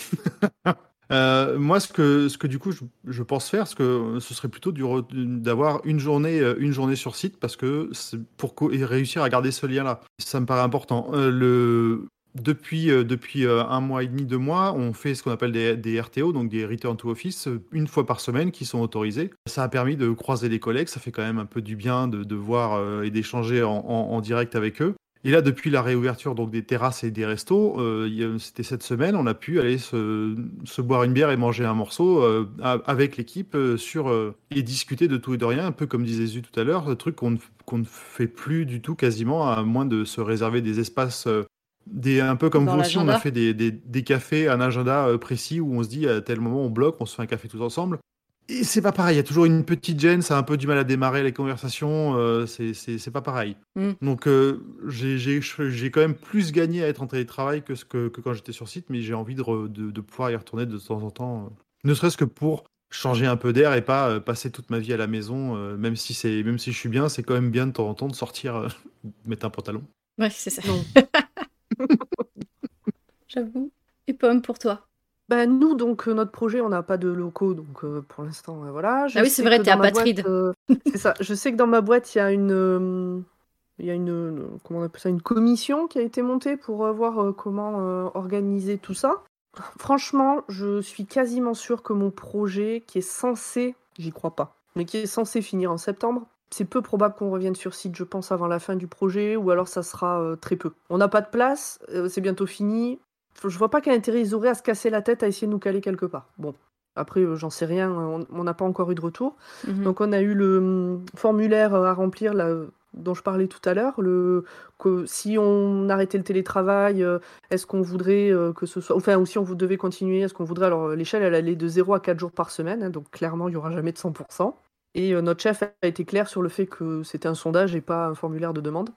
B: *laughs* Euh, moi, ce que, ce que du coup, je, pense faire, ce que ce serait plutôt d'avoir une journée, euh, une journée sur site, parce que pour réussir à garder ce lien-là, ça me paraît important. Euh, depuis, depuis un mois et demi, deux mois, on fait ce qu'on appelle des, RTO, donc des Return to Office, une fois par semaine, qui sont autorisés. Ça a permis de croiser les collègues, ça fait quand même un peu du bien de, voir et d'échanger en, direct avec eux. Et là, depuis la réouverture donc des terrasses et des restos, euh, c'était cette semaine, on a pu aller se, boire une bière et manger un morceau euh, avec l'équipe euh, et discuter de tout et de rien, un peu comme disait Zu tout à l'heure, un truc qu'on ne fait plus du tout quasiment, à moins de se réserver des espaces. Des, un peu comme vous aussi, on a fait des, des, des, cafés, un agenda précis où on se dit à tel moment on bloque, on se fait un café tous ensemble. Et c'est pas pareil, il y a toujours une petite gêne, ça a un peu du mal à démarrer les conversations, euh, c'est pas pareil. Mm. Donc euh, j'ai quand même plus gagné à être en télétravail que, ce que, quand j'étais sur site, mais j'ai envie de, de, pouvoir y retourner de temps en temps, euh, ne serait-ce que pour changer un peu d'air et pas passer toute ma vie à la maison, même, si même si je suis bien, c'est quand même bien de temps en temps de sortir, *laughs* mettre un pantalon.
A: Ouais, c'est ça. *laughs* J'avoue. Et pomme pour toi?
D: Bah, nous, donc, euh, notre projet, on n'a pas de locaux, donc euh, pour l'instant, euh, voilà.
A: Je Ah oui, c'est vrai, t'es à Patride. *laughs*
D: c'est ça. Je sais que dans ma boîte, il y a une, il y a une, comment on appelle ça, une commission qui a été montée pour voir comment organiser tout ça. Franchement, je suis quasiment sûre que mon projet, qui est censé, j'y crois pas, mais qui est censé finir en septembre, c'est peu probable qu'on revienne sur site, je pense, avant la fin du projet, ou alors ça sera très peu. On n'a pas de place, c'est bientôt fini je vois pas quel intérêt ils auraient à se casser la tête à essayer de nous caler quelque part. Bon, après, euh, j'en sais rien, on n'a pas encore eu de retour. Mhm. Donc, on a eu le hum, formulaire euh, à remplir là, dont je parlais tout à l'heure. Le, que si on arrêtait le télétravail, euh, est-ce qu'on voudrait que ce soit. Enfin, ou si on devait continuer, est-ce qu'on voudrait. Alors, l'échelle, elle allait de 0 à 4 jours par semaine, hein, donc clairement, il n'y aura jamais de 100%. Et notre chef a été clair sur le fait que c'était un sondage et pas un formulaire de demande.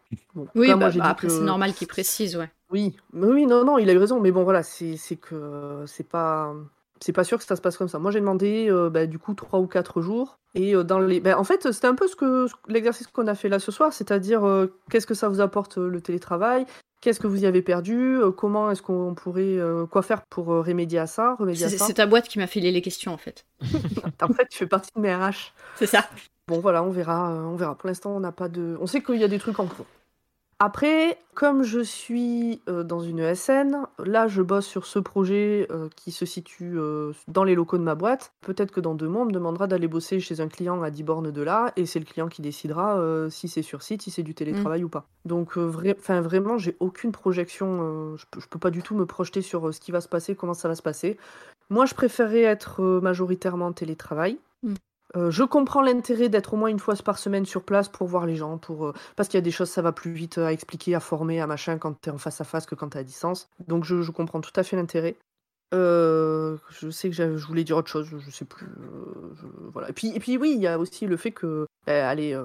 A: oui, bah, bah, après, c'est normal qu'il précise, ouais.
D: Oui, oui, non, non, il a eu raison, mais bon, voilà, c'est que c'est pas c'est pas sûr que ça se passe comme ça. Moi, j'ai demandé bah, du coup trois ou quatre jours, et dans les, bah, en fait, c'était un peu ce que l'exercice qu'on a fait là ce soir, c'est-à-dire qu'est-ce que ça vous apporte le télétravail, qu'est-ce que vous y avez perdu, comment est-ce qu'on pourrait quoi faire pour remédier à ça, remédier
A: C'est ta boîte qui m'a filé les questions en fait. *laughs* *laughs*
D: en fait, tu fais partie de mes RH.
A: C'est ça.
D: Bon, voilà, on verra, on verra. Pour l'instant, on n'a pas de, on sait qu'il y a des trucs en cours. Après, comme je suis euh, dans une ESN, là je bosse sur ce projet euh, qui se situe euh, dans les locaux de ma boîte. Peut-être que dans deux mois, on me demandera d'aller bosser chez un client à 10 bornes de là, et c'est le client qui décidera si c'est sur site, si c'est du télétravail mmh. ou pas. Donc vraiment, j'ai aucune projection, je, peux, peux pas du tout me projeter sur ce qui va se passer, comment ça va se passer. Moi, je préférerais être majoritairement télétravail. Mmh. Euh, je comprends l'intérêt d'être au moins une fois par semaine sur place pour voir les gens, pour, euh, parce qu'il y a des choses, ça va plus vite à expliquer, à former, à machin quand tu es en face à face que quand tu es à distance. Donc je, comprends tout à fait l'intérêt. Euh, je sais que je voulais dire autre chose, je sais plus. voilà. Et puis, et puis oui, il y a aussi le fait que, ben, allez,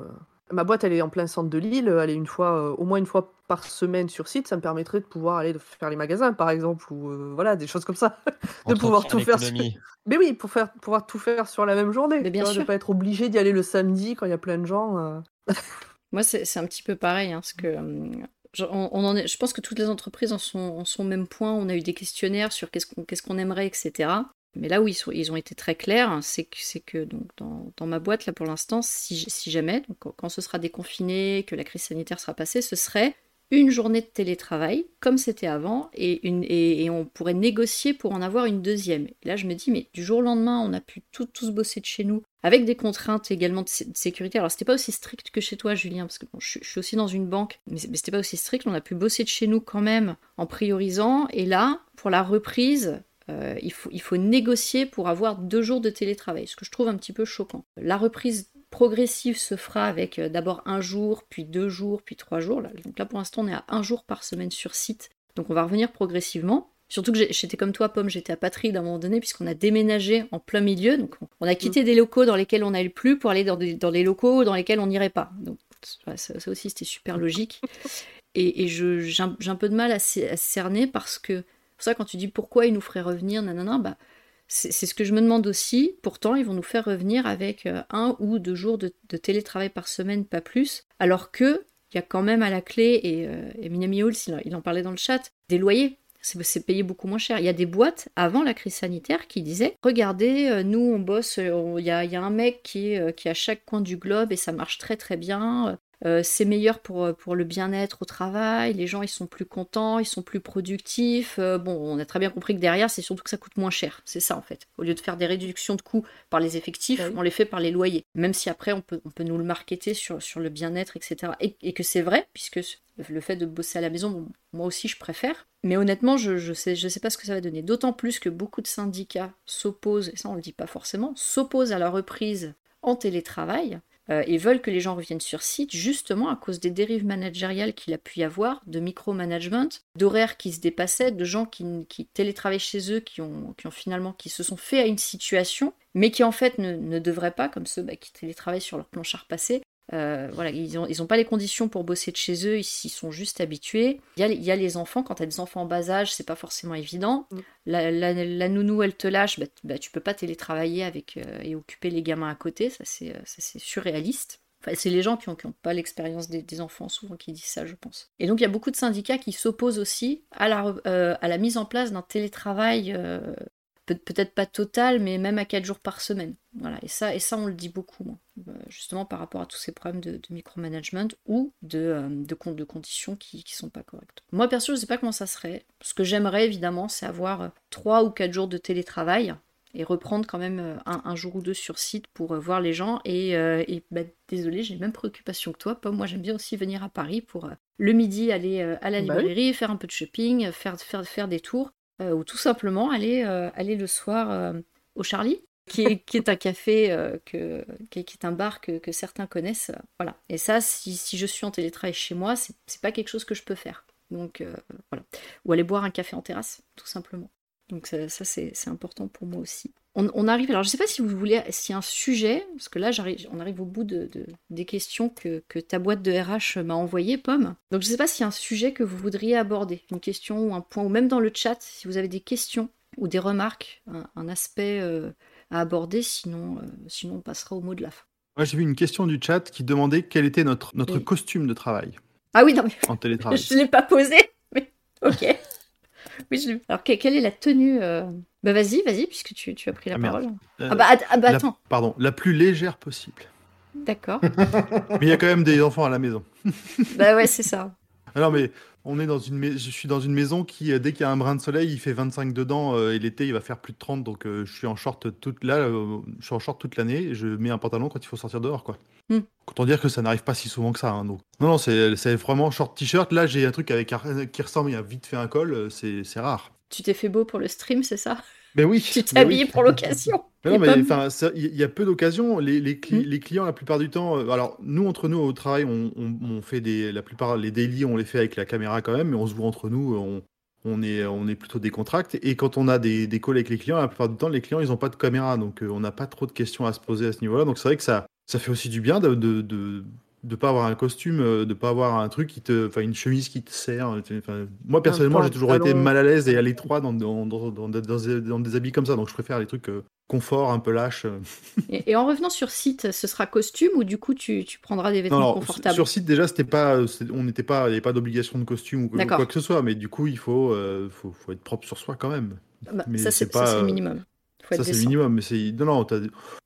D: Ma boîte, elle est en plein centre de Lille. Elle est une fois, euh, au moins une fois par semaine sur site. Ça me permettrait de pouvoir aller faire les magasins, par exemple, ou euh, voilà, des choses comme ça. *laughs* de pouvoir tout faire. Sur... *laughs* Mais oui, pour faire, pouvoir tout faire sur la même journée.
A: Mais bien sûr.
D: De pas être obligé d'y aller le samedi quand il y a plein de gens. euh.
A: Moi, c'est un petit peu pareil, hein, parce que hum, je, on, on en est, je pense que toutes les entreprises en sont, en sont au même point. On a eu des questionnaires sur qu'est-ce qu'on qu'est-ce qu'on aimerait, etc. Mais là où ils, ont été très clairs, c'est que, c'est que dans, ma boîte, là pour l'instant, si, jamais, quand, ce sera déconfiné, que la crise sanitaire sera passée, ce serait une journée de télétravail, comme c'était avant, et, on pourrait négocier pour en avoir une deuxième. Et là, je me dis, mais du jour au lendemain, on a pu tout- tous bosser de chez nous, avec des contraintes également de, sé- de sécurité. Alors, c'était pas aussi strict que chez toi, Julien, parce que je, suis aussi dans une banque, mais, mais c'était pas aussi strict. On a pu bosser de chez nous quand même en priorisant. Et là, pour la reprise, euh, il, faut, il faut négocier pour avoir deux jours de télétravail, ce que je trouve un petit peu choquant. La reprise progressive se fera avec euh, d'abord un jour, puis deux jours, puis trois jours. Là. Donc là, pour l'instant, on est à un jour par semaine sur site. Donc on va revenir progressivement. Surtout que j'étais comme toi, Pomme, j'étais à Patrick à un moment donné, puisqu'on a déménagé en plein milieu. Donc on- a quitté des locaux dans lesquels on n'allait plus pour aller dans des, dans des locaux dans lesquels on n'irait pas. Donc ça, ça aussi, c'était super logique. Et, j'ai un, peu de mal à cerner parce que, pour ça, quand tu dis pourquoi ils nous feraient revenir, nanana, bah, c'est ce que je me demande aussi. Pourtant, ils vont nous faire revenir avec euh, un ou deux jours de, télétravail par semaine, pas plus. Alors que il y a quand même à la clé, et, euh, Minami Hulz, il, en- parlait dans le chat, des loyers. C'est payé beaucoup moins cher. Il y a des boîtes avant la crise sanitaire qui disaient Regardez, euh, nous on bosse, il y, a, un mec qui est à chaque coin du globe et ça marche très très bien. Euh, c'est meilleur pour, euh, pour le bien-être au travail, les gens ils sont plus contents, ils sont plus productifs. Euh, bon, on a très bien compris que derrière, c'est surtout que ça coûte moins cher. C'est ça en fait. Au lieu de faire des réductions de coûts par les effectifs,
D: Ah oui.
A: on les fait par les loyers. Même si après, on peut, on peut nous le marketer sur, sur le bien-être, etc. Et, et que c'est vrai, puisque le fait de bosser à la maison, bon, moi aussi je préfère. Mais honnêtement, je, je sais, je sais pas ce que ça va donner. D'autant plus que beaucoup de syndicats s'opposent, et ça on le dit pas forcément, s'opposent à la reprise en télétravail euh, et veulent que les gens reviennent sur site justement à cause des dérives managériales qu'il a pu y avoir, de micromanagement, d'horaires qui se dépassaient, de gens qui, qui télétravaillent chez eux, qui ont, qui ont finalement qui se sont fait à une situation, mais qui en fait ne, ne devraient pas, comme ceux bah, qui télétravaillent sur leur planchard passé. Euh, voilà, ils n'ont ils ont pas les conditions pour bosser de chez eux, ils s'y sont juste habitués. Il y a, il y a les enfants, quand tu as des enfants en bas âge, c'est pas forcément évident.
D: Mm.
A: La, la- la nounou, elle te lâche, bah, bah, tu peux pas télétravailler avec, euh, et occuper les gamins à côté, ça c'est euh, surréaliste. Enfin, c'est les gens qui n'ont qui ont pas l'expérience des, des enfants souvent qui disent ça, je pense. Et donc il y a beaucoup de syndicats qui s'opposent aussi à la, euh, à la mise en place d'un télétravail, euh, peut- peut-être pas total, mais même à 4 jours par semaine. Voilà. Et, ça, et ça, on le dit beaucoup. Euh, justement par rapport à tous ces problèmes de, de micromanagement ou de, euh, de, de conditions qui ne sont pas correctes. Moi, perso, je ne sais pas comment ça serait. Ce que j'aimerais, évidemment, c'est avoir 3 ou 4 jours de télétravail et reprendre quand même euh, un, un jour ou deux sur site pour euh, voir les gens. Et, euh, et bah, désolé, j'ai les mêmes préoccupations que toi. Pomme. moi, j'aime bien aussi venir à Paris pour euh, le midi aller à la
D: Bah
A: librairie, faire un peu de shopping, faire, faire, faire des tours, euh, ou tout simplement aller, euh, aller le soir euh, au Charlie. Qui est, qui est un café, que, qui, est, un bar que, que certains connaissent. voilà. Et ça, si, si je suis en télétravail chez moi, c'est c'est pas quelque chose que je peux faire. Donc voilà. Ou aller boire un café en terrasse, tout simplement. Donc ça, ça, c'est c'est important pour moi aussi. On, on arrive, alors je sais pas si vous voulez, si un sujet, parce que là j'arrive, on arrive au bout de, de- des questions que, que ta boîte de RH m'a envoyé, Pomme. Donc je sais pas s'il y a un sujet que vous voudriez aborder, une question ou un point, ou même dans le chat, si vous avez des questions ou des remarques, un, un aspect euh, à aborder, sinon, euh, sinon on passera au mot de la fin.
B: Moi, j'ai vu une question du chat qui demandait quel était notre, notre costume de travail
A: Ah oui, non mais
B: en télétravail. *laughs*
A: je ne l'ai pas posé, mais ok. Oui, je l'ai- Alors que- quelle est la tenue euh, Bah vas-y, vas-y, puisque tu, tu as pris la
B: Ah,
A: parole.
B: Euh,
A: Ah bah, ah bah,
B: la-
A: attends,
B: pardon, la plus légère possible.
A: d'accord. *laughs*
B: Mais il y a quand même des enfants à la maison.
A: bah ouais, c'est ça.
B: Alors, mais on est dans une je suis dans une maison qui, euh, dès qu'il y a un brin de soleil, il fait 25 dedans euh, et l'été, il va faire plus de 30. Donc, euh, je suis en short toute là, euh, je suis en short toute l'année et je mets un pantalon quand il faut sortir dehors, quoi.
A: Hmm.
B: Autant dire que ça n'arrive pas si souvent que ça. hein, donc. Non, non, c'est vraiment short t-shirt. Là, j'ai un truc avec un- qui ressemble, il a vite fait un col, c'est c'est rare.
A: Tu t'es fait beau pour le stream, c'est ça?
B: Mais oui.
A: Tu
B: oui.
A: habillé pour l'occasion. *laughs*
B: Non, mais enfin, il y, a peu d'occasions. Les, les, cli-
A: Mm.
B: les clients, la plupart du temps, euh, alors nous entre nous au travail, on, on- on fait des, la plupart les daily, on les fait avec la caméra quand même, mais on se voit entre nous, on, on est, on est plutôt décontracté. Et quand on a des, des calls avec les clients, la plupart du temps, les clients, ils n'ont pas de caméra, donc euh, on n'a pas trop de questions à se poser à ce niveau-là. Donc c'est vrai que ça, ça fait aussi du bien de, de, de, de pas avoir un costume, euh, de pas avoir un truc qui te, enfin une chemise qui te sert. Enfin, moi personnellement, j'ai toujours été mal à l'aise et à l'étroit dans, dans, dans, dans, des- dans des habits comme ça, donc je préfère les trucs euh, confort, un peu lâche. euh.
A: Et, et en revenant sur site, ce sera costume ou du coup tu, tu prendras des vêtements
B: Non,
A: confortables?
B: sur site déjà, c'était pas, on n'était pas, il n'y avait pas d'obligation de costume ou quoi, que ce soit, mais du coup, il faut, euh, faut, faut être propre sur soi quand même.
A: Bah,
B: mais
A: Ça,
B: c'est
A: ça, le minimum. Faut
B: Ça, c'est le minimum, mais c'est. Non, non,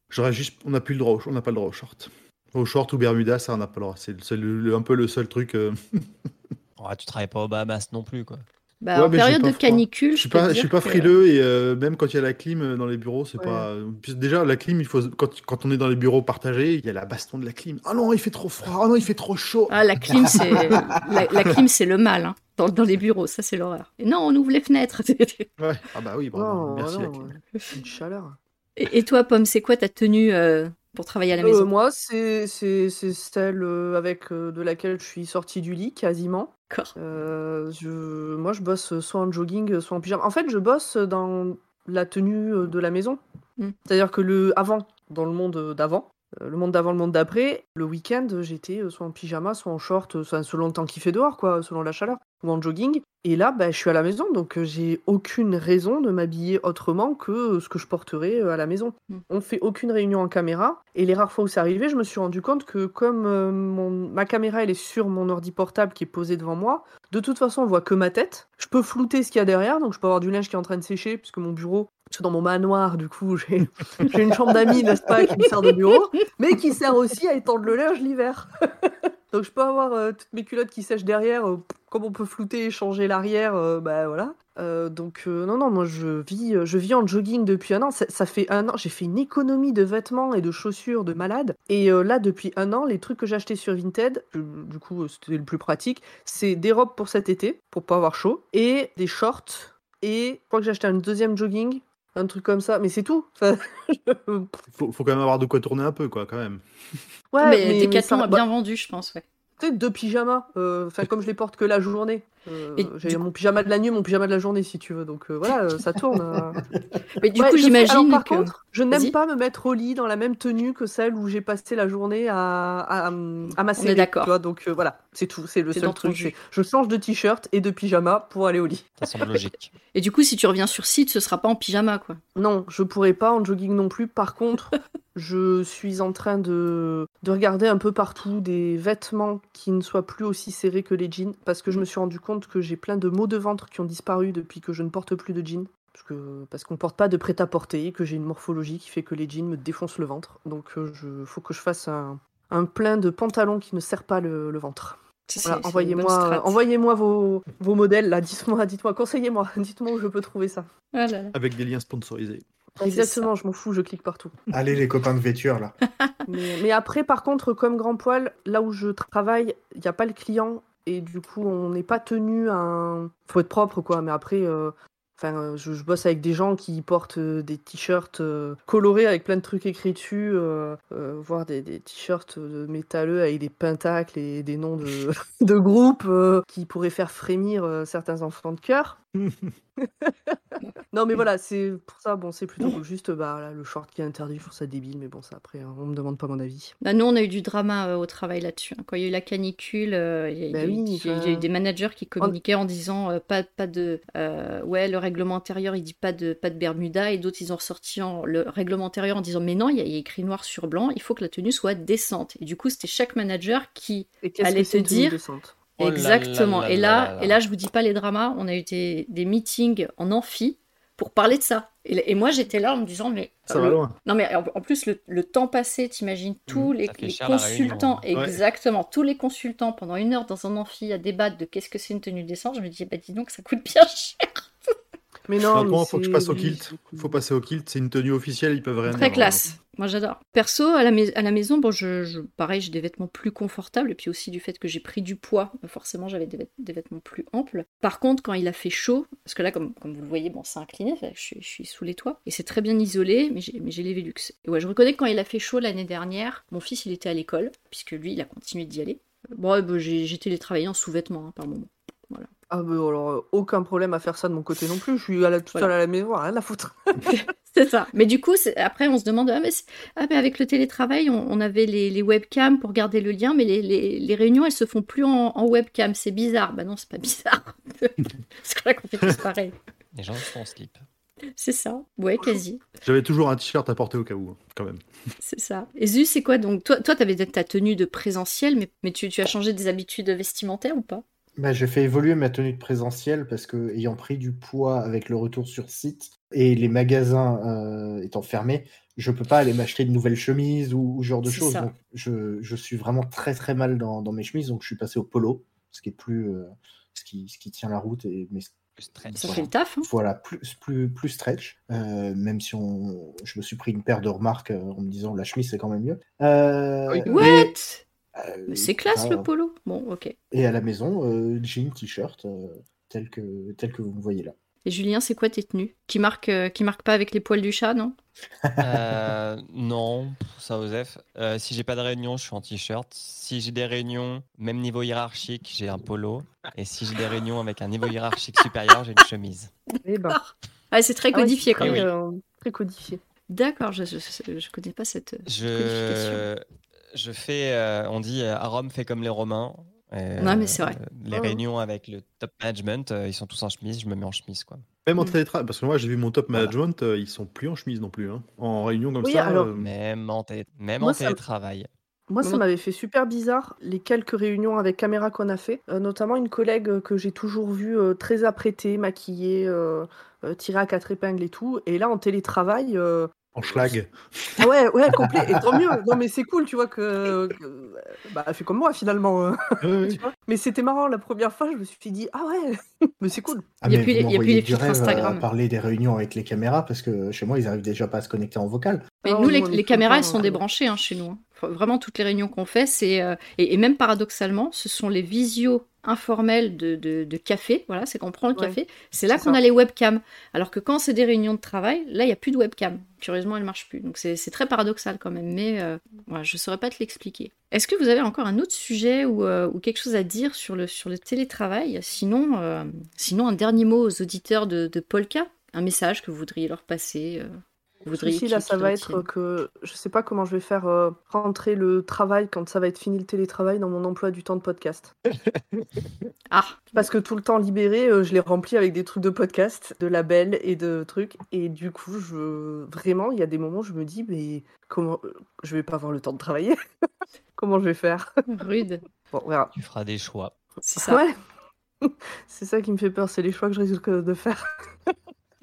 B: j'aurais juste. On n'a plus le droit, au... on n'a pas le droit aux shorts. Aux shorts ou Bermuda, ça, on n'a pas le droit. C'est le seul- le- un peu le seul truc. euh, *laughs*
C: Ouais, tu travailles pas au Bahamas non plus, quoi.
A: Bah,
B: Ouais,
A: en période de canicule,
B: Je suis pas, je suis pas
A: que-
B: frileux et euh, même quand il y a la clim euh, dans les bureaux, c'est
D: Ouais.
B: pas. Déjà, la clim, il faut quand, quand on est dans les bureaux partagés, il y a la baston de la clim. Ah non, il fait trop froid. Ah non, il fait trop chaud.
A: Ah, la clim, *laughs* c'est la, la clim, c'est le mal hein, dans, dans les bureaux, ça c'est l'horreur. Et non, on ouvre les fenêtres. *laughs*
B: Ouais. Ah bah oui, bravo. Merci la
D: non,
B: clim.
D: ouais. une chaleur.
A: et, et toi, Pomme, c'est quoi ta tenue euh, pour travailler à la
D: Euh,
A: maison?
D: moi, c'est celle avec de laquelle je suis sortie du lit quasiment.
A: D'accord.
D: Je, moi, je bosse soit en jogging, soit en pyjama. En fait, je bosse dans la tenue de la maison.
A: Mm.
D: C'est-à-dire que le avant, dans le monde d'avant, le monde d'avant, le monde d'après, le week-end, j'étais euh, soit en pyjama, soit en short, euh, soit selon le temps qu'il fait dehors, quoi, selon la chaleur, ou en jogging. Et là, bah, je suis à la maison, donc euh, j'ai aucune raison de m'habiller autrement que euh, ce que je porterais euh, à la maison.
A: Mm.
D: On fait aucune réunion en caméra. Et les rares fois où c'est arrivé, je me suis rendu compte que comme euh, mon, ma caméra elle est sur mon ordi portable qui est posé devant moi, de toute façon on voit que ma tête. Je peux flouter ce qu'il y a derrière, donc je peux avoir du linge qui est en train de sécher, puisque mon bureau, que dans mon manoir, du coup, *laughs* j'ai une chambre d'amis, n'est-ce pas, qui me sert de bureau, mais qui sert aussi à étendre le linge l'hiver. *laughs* donc je peux avoir euh, toutes mes culottes qui sèchent derrière, euh, comme on peut flouter et changer l'arrière, euh, bah voilà. Euh, donc non non moi je vis je vis en jogging depuis un an. Ça, fait un an j'ai fait une économie de vêtements et de chaussures de malade. Et là depuis un an les trucs que j'ai sur Vinted du coup c'était le plus pratique c'est des robes pour cet été pour pas avoir chaud et des shorts. Et je crois que j'ai acheté un deuxième jogging un truc comme ça mais c'est tout *laughs* Enfin, je-
B: Faut, faut quand même avoir de quoi tourner un peu, quoi, quand même.
D: ouais
A: mais Decathlon
D: ça-
A: a bien vendu, je pense. Ouais.
D: Peut-être deux pyjamas, euh, enfin comme je les porte que la journée. Euh, j'ai mon pyjama de la nuit, mon pyjama de la journée si tu veux. Donc euh, voilà, euh, ça tourne. euh. *laughs*
A: Mais du
D: Ouais,
A: coup, j'imagine
D: par
A: que.
D: contre, je n'aime pas me mettre au lit dans la même tenue que celle où j'ai passé la journée à, à, à
A: d'accord.
D: Donc euh, voilà, c'est tout. C'est le seul truc. Je change de t-shirt et de pyjama pour aller au lit.
C: Ça semble logique. *laughs*
A: Et du coup, si tu reviens sur site, ce sera pas en pyjama, quoi.
D: Non, je pourrais pas en jogging non plus. Par contre, *laughs* je suis en train de, de regarder un peu partout des vêtements qui ne soient plus aussi serrés que les jeans. Parce que je me suis rendu compte que j'ai plein de maux de ventre qui ont disparu depuis que je ne porte plus de jeans. Parce que parce qu'on porte pas de prêt-à-porter, que j'ai une morphologie qui fait que les jeans me défoncent le ventre. Donc il faut que je fasse un, un plein de pantalons qui ne serrent pas le, le ventre. Voilà, envoyez-moi envoyez-moi vos, vos modèles là, dites-moi, dites-moi, conseillez-moi, *laughs* dites-moi où je peux trouver ça.
A: Ah.
B: Avec des liens sponsorisés.
D: Exactement, je m'en fous, je clique partout.
E: Allez, les copains de vêture, là. *laughs*
D: Mais, mais après, par contre, comme grand poil, là où je travaille, il n'y a pas le client et du coup, on n'est pas tenu à un. Faut être propre, quoi. Mais après, euh, euh, je, bosse avec des gens qui portent euh, des t-shirts colorés avec plein de trucs écrits dessus, voire des, t-shirts métalleux avec des pentacles et des noms de, *laughs* groupes qui pourraient faire frémir certains enfants de cœur. *laughs* non, mais voilà, c'est pour ça, bon, c'est plutôt juste bah, là, le short qui est interdit, je trouve ça débile, mais bon, ça après, hein, on me demande pas mon avis.
A: Bah, nous, on a eu du drama euh, au travail là-dessus. hein. Quand il y a eu la canicule, euh, il y, a-
D: Bah
A: il y a eu-
D: oui,
A: il y a- il y a eu
D: enfin-
A: des managers qui communiquaient en disant euh, pas, pas de. ouais, le règlement intérieur, il dit pas de, pas de Bermuda. Et d'autres, ils ont ressorti en- le règlement intérieur en disant mais non, il y, a, écrit noir sur blanc, il faut que la tenue soit décente. Et du coup, c'était chaque manager qui.
D: Et qu'est-ce
A: Allez
D: que c'est
A: te dire-
D: décente?
C: Oh là
A: Exactement.
C: là
A: et,
C: là
A: là,
C: là là.
A: et là, je vous dis pas les dramas, on a eu des, des meetings en amphi pour parler de ça. Et, et moi, j'étais là en me disant mais.
B: Ça va
A: le-
B: loin.
A: non mais en, en plus le, le temps passé, t'imagines tous les,
C: cher
A: consultants,
B: réunion. Ouais.
A: exactement, tous les consultants pendant une heure dans un amphi à débattre de qu'est-ce que c'est une tenue décente, je me dis bah dis donc ça coûte bien *laughs* cher.
D: Mais non,
B: Maintenant,
D: mais
B: faut que je passe au kilt. Faut passer au kilt. C'est une tenue officielle. Ils peuvent rien
A: Très
B: dire.
A: classe. Moi j'adore. Perso à la, mais- à la maison, bon je, je- pareil j'ai des vêtements plus confortables et puis aussi du fait que j'ai pris du poids, forcément j'avais des, vêt- des vêtements plus amples. Par contre quand il a fait chaud, parce que là comme, comme vous le voyez bon c'est incliné, je, suis- je suis sous les toits et c'est très bien isolé, mais j'ai mais j'ai les Velux. Et ouais je reconnais que quand il a fait chaud l'année dernière, mon fils il était à l'école puisque lui il a continué d'y aller. Bon ouais, bah, j'ai j'ai télétravaillé en sous-vêtements hein, par moment.
D: Ah, bah alors, euh, aucun problème à faire ça de mon côté non plus. Je suis à la, toute
A: Voilà.
D: seule à la maison, rien à foutre. *laughs* *laughs*
A: C'est ça. Mais du coup, après, on se demande, ah, mais, ah, mais avec le télétravail, on, on avait les, les webcams pour garder le lien, mais les, les- les réunions, elles se font plus en, en webcam. C'est bizarre. Bah non, c'est pas bizarre. c'est vrai qu'on fait tous pareil.
C: Les gens sont en slip.
A: C'est ça. Ouais, quasi.
B: J'avais toujours un t-shirt à porter au cas où, hein, quand même. *laughs*
A: C'est ça. Et Zu, c'est quoi donc? Toi, toi, t'avais ta tenue de présentiel, mais, mais tu, tu as changé des habitudes vestimentaires ou pas?
E: Bah, j'ai fait évoluer ma tenue de présentiel parce que, ayant pris du poids avec le retour sur site et les magasins euh, étant fermés, je peux pas aller m'acheter de nouvelles chemises ou, ou ce genre de choses. Donc, je, je suis vraiment très très mal dans, dans mes chemises, donc je suis passé au polo, ce qui est plus, euh, ce qui, ce qui tient la route et mais
C: Plus stretch.
A: Ça
E: Voilà.
A: fait le taf. hein.
E: voilà plus plus plus stretch. Euh, même si on, je me suis pris une paire de remarques euh, en me disant la chemise c'est quand même mieux. Euh, mais,
A: What? Mais c'est classe le polo. Bon, ok.
E: Et à la maison, euh, jean, t-shirt, euh, tel que tel que vous me voyez là.
A: Et Julien, c'est quoi tes tenues? Qui marquent, euh, qui marquent pas avec les poils du chat, non?
C: Euh, non, ça Osef. Euh, si j'ai pas de réunion, je suis en t-shirt. Si j'ai des réunions, même niveau hiérarchique, j'ai un polo. Et si j'ai des réunions avec un niveau hiérarchique supérieur, j'ai une chemise.
D: Eh ben.
A: Ah, c'est très
D: Ah ouais,
A: codifié quand
D: très,
A: même.
D: euh, très codifié.
A: D'accord, je, je, connais pas cette euh, cette codification.
C: Je, fais, euh, on dit, euh, à Rome, fait comme les Romains. Euh,
A: Ouais, mais c'est vrai.
C: Les
D: Oh.
C: réunions avec le top management, euh, ils sont tous en chemise, je me mets en chemise, quoi.
B: Même en
A: Mm.
B: télétravail, parce que moi j'ai vu mon top
C: Voilà.
B: management, euh, ils sont plus en chemise non plus. hein. En réunion comme
D: Oui,
B: ça.
D: alors-
B: euh,
C: Même en, télé- même
D: Moi,
C: en
D: ça
C: télétravail.
D: Moi, ça
A: Moi-
D: m'avait fait super bizarre les quelques réunions avec caméra qu'on a fait, Euh, notamment une collègue euh, que j'ai toujours vue euh, très apprêtée, maquillée, euh, euh, tirée à quatre épingles et tout. Et là, en télétravail, euh,
B: En schlag.
D: ah ouais, ouais, complet. Et tant mieux. Non, mais c'est cool, tu vois que, que- bah, elle fait comme moi finalement. euh, tu vois. Mais c'était marrant la première fois, je me suis dit ah ouais, *laughs* mais c'est cool.
E: Ah,
A: Il y a
E: mais
A: plus y a plus les filtres Instagram.
E: Parler des réunions avec les caméras parce que chez moi ils arrivent déjà pas à se connecter en vocal.
A: Mais
D: Non,
A: nous, les, caméras, elles sont débranchées hein, chez nous. Vraiment, toutes les réunions qu'on fait, c'est. euh, et, et même paradoxalement, ce sont les visios informels de, de, de café. Voilà, c'est qu'on prend le
D: Ouais,
A: café. C'est là qu'on a les webcams. Alors que quand c'est des réunions de travail, là, il n'y a plus de webcam. Curieusement, elles ne marchent plus. Donc c'est très paradoxal quand même. Mais euh, voilà, je ne saurais pas te l'expliquer. Est-ce que vous avez encore un autre sujet ou, euh, ou quelque chose à dire sur le, sur le télétravail? Sinon, sinon, un dernier mot aux auditeurs de, de Polka Un message que vous voudriez leur passer
D: souci là, ça va être que je sais pas comment je vais faire euh, rentrer le travail quand ça va être fini le télétravail dans mon emploi du temps de podcast. *laughs*
A: Ah,
D: Parce que tout le temps libéré, euh, je l'ai rempli avec des trucs de podcast, de labels et de trucs. Et du coup, je vraiment, il y a des moments où je me dis, mais comment je vais pas avoir le temps de travailler *laughs* Comment je vais faire?
A: Rude.
D: Bon, on verra.
C: Tu feras des choix.
A: C'est ça.
D: Ouais. *laughs* C'est ça qui me fait peur, c'est les choix que je risque de faire.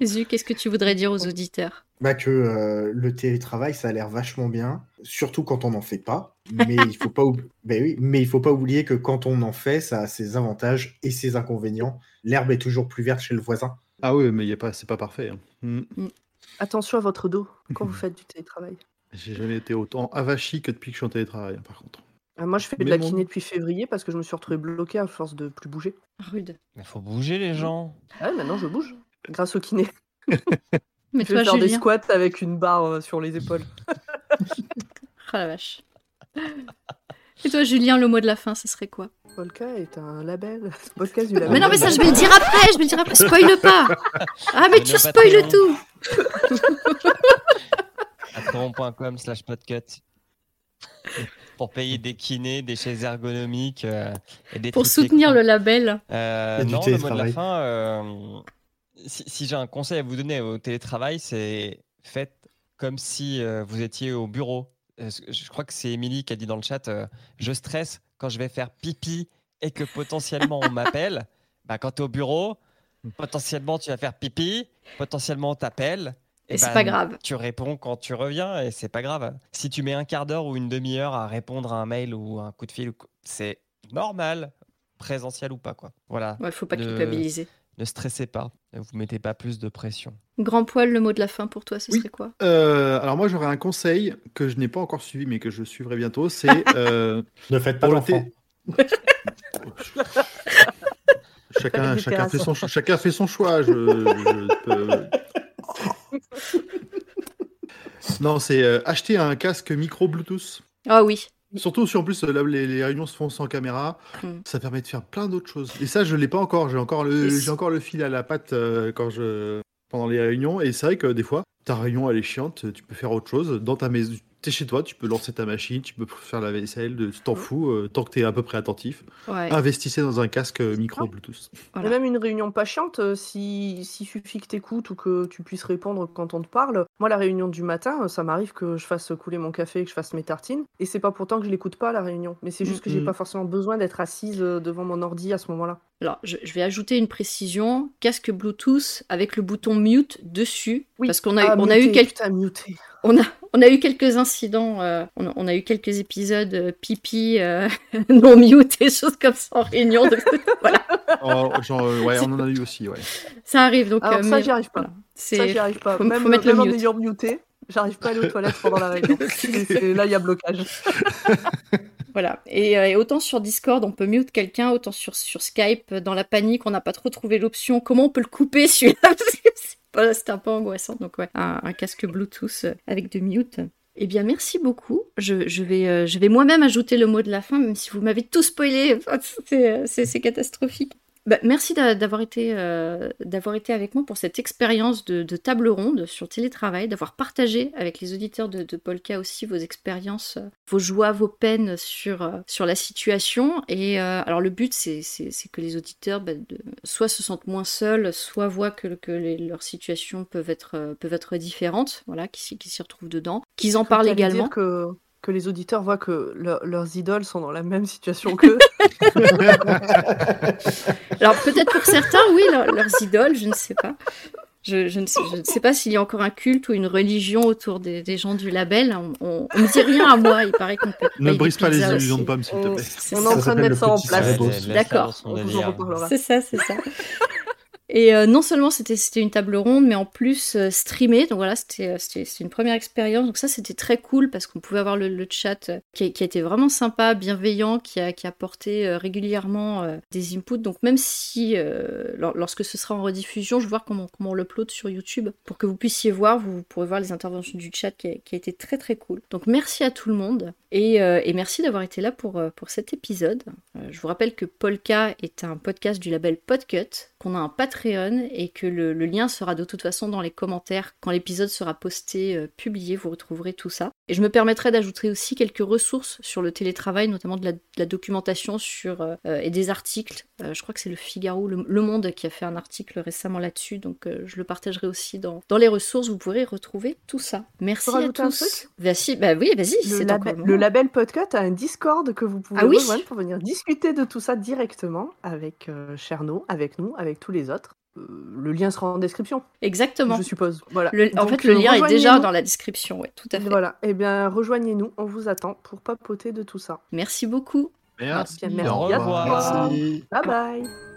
A: Jésus, qu'est-ce que tu voudrais dire aux auditeurs?
E: Bah que euh, le télétravail ça a l'air vachement bien, surtout quand on n'en fait pas. Mais il faut pas oub- *laughs* ben oui, mais il faut pas oublier que quand on en fait, ça a ses avantages et ses inconvénients. L'herbe est toujours plus verte chez le voisin.
B: Ah oui, mais y a pas, c'est pas parfait. hein. Mm.
D: Attention à votre dos quand vous *laughs* faites du télétravail.
B: J'ai jamais été autant avachi que depuis que je suis en télétravail, hein, par contre.
D: Ah, moi, je fais de la
B: bon.
D: kiné depuis février parce que je me suis retrouvée bloquée à force de plus bouger.
A: Rude.
C: Mais faut bouger les gens.
D: Ah maintenant je bouge grâce au kiné. *laughs*
A: Mais
D: Je vais
A: toi,
D: faire des
A: Julien
D: squats avec une barre euh, sur les épaules. *laughs* *laughs*
A: Ah la vache. Et toi, Julien, le mot de la fin, ce serait quoi?
D: Polka est un label. Podcast du label.
A: Mais non, mais ça, je vais le dire après, je vais le dire après. Spoil pas Ah, mais tu
C: Patreon.
A: tout
C: Patreon.com slash podcut. Pour payer des kinés, des chaises ergonomiques euh, et des
A: Pour soutenir le label.
C: Euh,
E: Et
C: non, le mot de la fin, euh, si, si j'ai un conseil à vous donner au télétravail, c'est faites comme si euh, vous étiez au bureau. Euh, Je crois que c'est Émilie qui a dit dans le chat euh, Je stresse quand je vais faire pipi et que potentiellement on m'appelle. *laughs* Bah, quand tu es au bureau, potentiellement tu vas faire pipi, potentiellement on t'appelle.
A: Et c'est
C: ben,
A: pas grave.
C: Tu réponds quand tu reviens et c'est pas grave. Si tu mets un quart d'heure ou une demi-heure à répondre à un mail ou un coup de fil, c'est normal, présentiel ou pas quoi. Voilà.
A: Ouais, faut pas
C: Ne-
A: culpabiliser.
C: Ne stressez pas, ne vous mettez pas plus de pression.
A: Grand poil, le mot de la fin pour toi, ce
B: Oui.
A: serait quoi?
B: Euh, alors moi j'aurais un conseil que je n'ai pas encore suivi mais que je suivrai bientôt, c'est *laughs* euh,
E: Ne faites pas
B: Pour le
E: d'enfants. *laughs*
B: chacun, chacun, fait son, chacun fait son choix. Je, je peux- *laughs* Non, c'est euh, acheter un casque micro Bluetooth.
A: Ah oui.
B: Surtout si en plus là, les, les réunions se font sans caméra,
A: Mm.
B: ça permet de faire plein d'autres choses. Et ça, je l'ai pas encore. J'ai encore le, j'ai encore le fil à la patte euh, quand je pendant les réunions. Et c'est vrai que des fois, ta réunion elle est chiante, tu peux faire autre chose dans ta maison. T'es chez toi, tu peux lancer ta machine, tu peux faire la vaisselle, de- tu t'en fous, euh, tant que t'es à peu près attentif.
A: Ouais.
B: Investissez dans un casque euh, micro Bluetooth.
A: Voilà.
D: Et même une réunion pas chiante, euh, si, si suffit que t'écoutes ou que tu puisses répondre quand on te parle. Moi, la réunion du matin, ça m'arrive que je fasse couler mon café et que je fasse mes tartines. Et c'est pas pourtant que je l'écoute pas, la réunion. Mais c'est juste que j'ai
B: Mhm.
D: pas forcément besoin d'être assise devant mon ordi à ce moment-là.
A: Alors, je, je vais ajouter une précision casque Bluetooth avec le bouton mute dessus.
D: Oui.
A: Parce qu'on a,
D: Ah,
A: on a eu quelques. On a, on a eu quelques incidents, euh, on, a, on a eu quelques épisodes euh, pipi euh, *laughs* non mute et choses comme ça en réunion. donc *laughs* voilà,
B: Oh, genre, euh, ouais, on en a eu aussi, ouais.
A: ça arrive. Donc,
D: Alors
A: euh,
D: ça,
A: mais
D: j'y arrive pas.
A: voilà,
D: Ça, j'y arrive pas.
A: faut-
D: même
A: faut mettre le
D: même en
A: mute.
D: ayant muté, j'arrive pas à aller aux toilettes pendant la réunion. *laughs* Là, il y a blocage. *laughs*
A: Voilà. Et, euh, et autant sur Discord, on peut mute quelqu'un, autant sur, sur Skype, euh, dans la panique, on n'a pas trop trouvé l'option. Comment on peut le couper celui-là? *laughs* C'était un peu angoissant. Donc, ouais, un, un casque Bluetooth euh, avec de mute. Eh bien, merci beaucoup. Je, je vais, euh, je vais moi-même ajouter le mot de la fin, même si vous m'avez tout spoilé. C'est catastrophique. Bah, merci d'a- d'avoir été, euh, été avec moi pour cette expérience de, de table ronde sur télétravail, d'avoir partagé avec les auditeurs de, de Polka aussi vos expériences, euh, vos joies, vos peines sur, euh, sur la situation. Et euh, alors le but, c'est que les auditeurs bah, de- soit se sentent moins seuls, soit voient que, que les- leurs situations peuvent être, peuvent être différentes, voilà, qu'ils s'y retrouvent dedans, qu'ils en parlent également.
D: dire que, que les auditeurs voient que leur- leurs idoles sont dans la même situation qu'eux. *laughs*
A: Alors peut-être pour certains, oui, leur- leurs idoles, je ne sais pas. Je, je ne sais, je ne sais pas s'il y a encore un culte ou une religion autour des, des gens du label. On, me dit rien à moi, il paraît qu'on peut.
B: Ne brise pas les illusions de pommes, s'il te
D: On,
B: plaît.
D: On est en train de mettre ça en place.
A: D'accord.
C: dans son
D: On vous en
C: délire.
D: reparlera.
A: C'est ça, c'est ça. Et euh, non seulement c'était une table ronde, mais en plus euh, streamée. Donc voilà, c'était euh, c'était une première expérience. Donc ça, c'était très cool parce qu'on pouvait avoir le, chat euh, qui, a, été vraiment sympa, bienveillant, qui a, qui apporté régulièrement des inputs. Donc même si, lor- lorsque ce sera en rediffusion, je vais voir comment, comment on l'upload sur YouTube pour que vous puissiez voir. Vous pourrez voir les interventions du chat qui a, qui a été très très cool. Donc merci à tout le monde et, et merci d'avoir été là pour, pour cet épisode. Je vous rappelle que Polka est un podcast du label Podcut, qu'on a un Patreon et que le, lien sera de toute façon dans les commentaires quand l'épisode sera posté, euh, publié, vous retrouverez tout ça. Et je me permettrai d'ajouter aussi quelques ressources sur le télétravail, notamment de la, de la documentation sur, euh, euh, et des articles. Euh, je crois que c'est le Figaro, le, Le Monde qui a fait un article récemment là-dessus, donc euh, je le partagerai aussi dans, dans les ressources, vous pourrez retrouver tout ça. Merci à tous. Bah, si, bah oui, vas-y,
D: Le,
A: c'est
D: label- le label Podcut a un Discord que vous pouvez
A: Ah oui
D: rejoindre pour venir discuter de tout ça directement avec Cherno, avec nous, avec tous les autres. Euh, le lien sera en description,
A: Fait,
D: je suppose. Voilà.
A: Le- en
D: Donc,
A: fait, le
D: euh,
A: lien est déjà dans la description, ouais, tout à fait.
D: Voilà. Eh bien, rejoignez-nous, on vous attend pour papoter de tout ça.
A: Merci beaucoup.
B: Merci.
D: Bien, merci.
C: Au revoir.
E: Merci.
D: Bye bye.